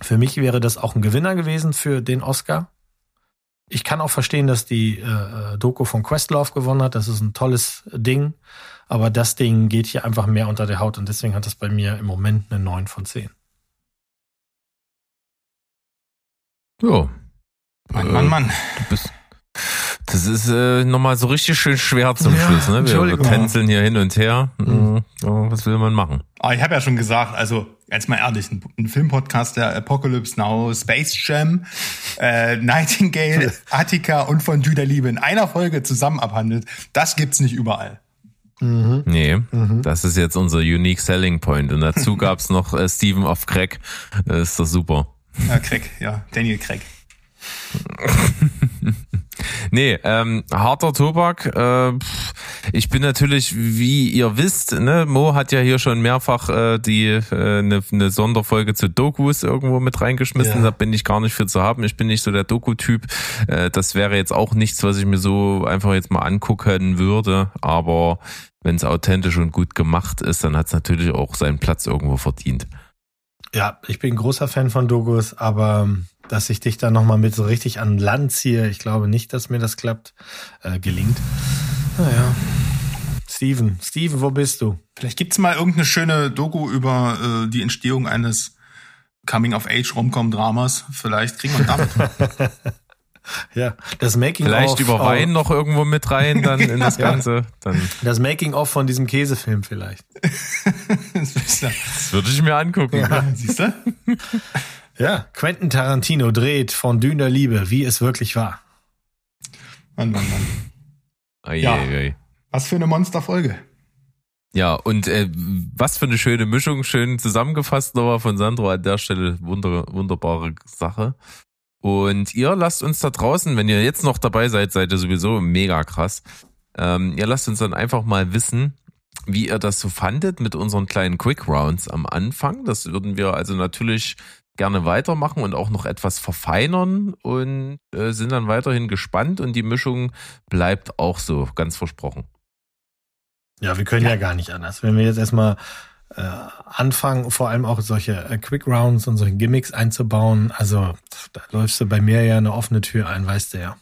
Für mich wäre das auch ein Gewinner gewesen für den Oscar. Ich kann auch verstehen, dass die äh, Doku von Questlove gewonnen hat. Das ist ein tolles Ding. Aber das Ding geht hier einfach mehr unter der Haut und deswegen hat es bei mir im Moment eine 9 von 10. Ja. Mann, Mann, Mann. Du bist, das ist äh, nochmal so richtig schön schwer zum Ja, Schluss. Ne? Wir tänzeln hier hin und her. Mhm. Ja, was will man machen? Aber ich habe ja schon gesagt, also jetzt mal ehrlich, ein, ein Filmpodcast der Apocalypse Now, Space Jam, äh, Nightingale, Attica und von der Liebe in einer Folge zusammen abhandelt, das gibt's nicht überall. Mhm. Nee, das ist jetzt unser Unique Selling Point. Und dazu gab's noch äh, Steven of Crack. Das ist doch super. Ja, Craig, ja, Daniel Craig. Nee, ähm, harter Tobak. Äh, ich bin natürlich, wie ihr wisst, ne, Mo hat ja hier schon mehrfach äh, die äh, eine ne Sonderfolge zu Dokus irgendwo mit reingeschmissen. Ja. Da bin ich gar nicht für zu haben. Ich bin nicht so der Doku-Typ. Äh, das wäre jetzt auch nichts, was ich mir so einfach jetzt mal angucken würde. Aber wenn es authentisch und gut gemacht ist, dann hat es natürlich auch seinen Platz irgendwo verdient. Ja, ich bin großer Fan von Dogus, aber dass ich dich da nochmal mit so richtig an Land ziehe, ich glaube nicht, dass mir das klappt, äh, gelingt. Naja. Steven, Steven, wo bist du? Vielleicht gibt's mal irgendeine schöne Doku über äh, die Entstehung eines Coming-of-Age-Romcom-Dramas. Vielleicht kriegen wir damit. Ja, das Making Vielleicht of, über Wein noch irgendwo mit rein, dann in das Ja. Ganze. Dann Das Making of von diesem Käsefilm vielleicht. das ja, würde ich mir angucken. siehst du? Ja, Quentin Tarantino dreht von Düner Liebe, wie es wirklich war. Mann, Mann, Mann. Ei, Ja. ei. Was für eine Monsterfolge. Ja, und äh, was für eine schöne Mischung, schön zusammengefasst nochmal von Sandro an der Stelle. Wunder, wunderbare Sache. Und ihr lasst uns da draußen, wenn ihr jetzt noch dabei seid, seid ihr sowieso mega krass. Ähm, ihr lasst uns dann einfach mal wissen, wie ihr das so fandet mit unseren kleinen Quick Rounds am Anfang. Das würden wir also natürlich gerne weitermachen und auch noch etwas verfeinern und äh, sind dann weiterhin gespannt und die Mischung bleibt auch so, ganz versprochen. Ja, wir können ja, gar nicht anders. Wenn wir jetzt erstmal äh, anfangen, vor allem auch solche äh, Quick Rounds und solche Gimmicks einzubauen, also da läufst du bei mir ja eine offene Tür ein, weißt du ja.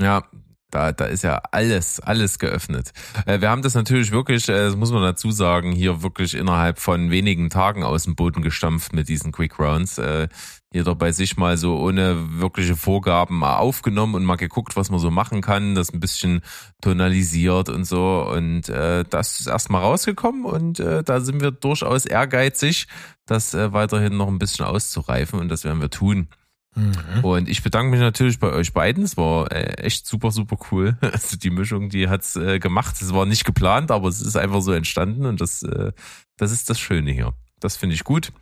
Ja, da, da ist ja alles, alles geöffnet. Äh, wir haben das natürlich wirklich, äh, das muss man dazu sagen, hier wirklich innerhalb von wenigen Tagen aus dem Boden gestampft mit diesen Quick Rounds. Äh, jeder bei sich mal so ohne wirkliche Vorgaben mal aufgenommen und mal geguckt, was man so machen kann, das ein bisschen tonalisiert und so. Und äh, das ist erstmal rausgekommen und äh, da sind wir durchaus ehrgeizig, das äh, weiterhin noch ein bisschen auszureifen und das werden wir tun. Mhm. Und ich bedanke mich natürlich bei euch beiden. Es war äh, echt super, super cool. Also die Mischung, die hat's äh, gemacht. Es war nicht geplant, aber es ist einfach so entstanden und das, äh, das ist das Schöne hier. Das finde ich gut.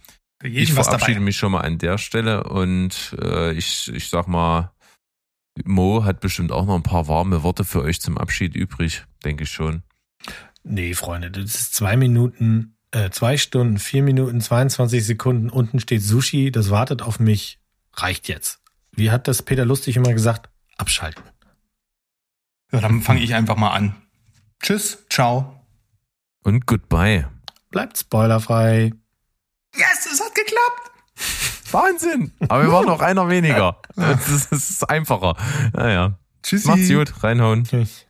Ich verabschiede mich schon mal an der Stelle und äh, ich, ich sag mal, Mo hat bestimmt auch noch ein paar warme Worte für euch zum Abschied übrig, denke ich schon. Nee, Freunde, das ist zwei Minuten, äh, zwei Stunden, vier Minuten, 22 Sekunden. Unten steht Sushi, das wartet auf mich. Reicht jetzt. Wie hat das Peter Lustig immer gesagt? Abschalten. Ja, dann fange ich einfach mal an. Tschüss, ciao. Und goodbye. Bleibt spoilerfrei. Yes, es hat geklappt. Wahnsinn! Aber wir waren noch einer weniger. Das ist, ist einfacher. Naja. Tschüssi. Macht's gut, reinhauen. Tschüss.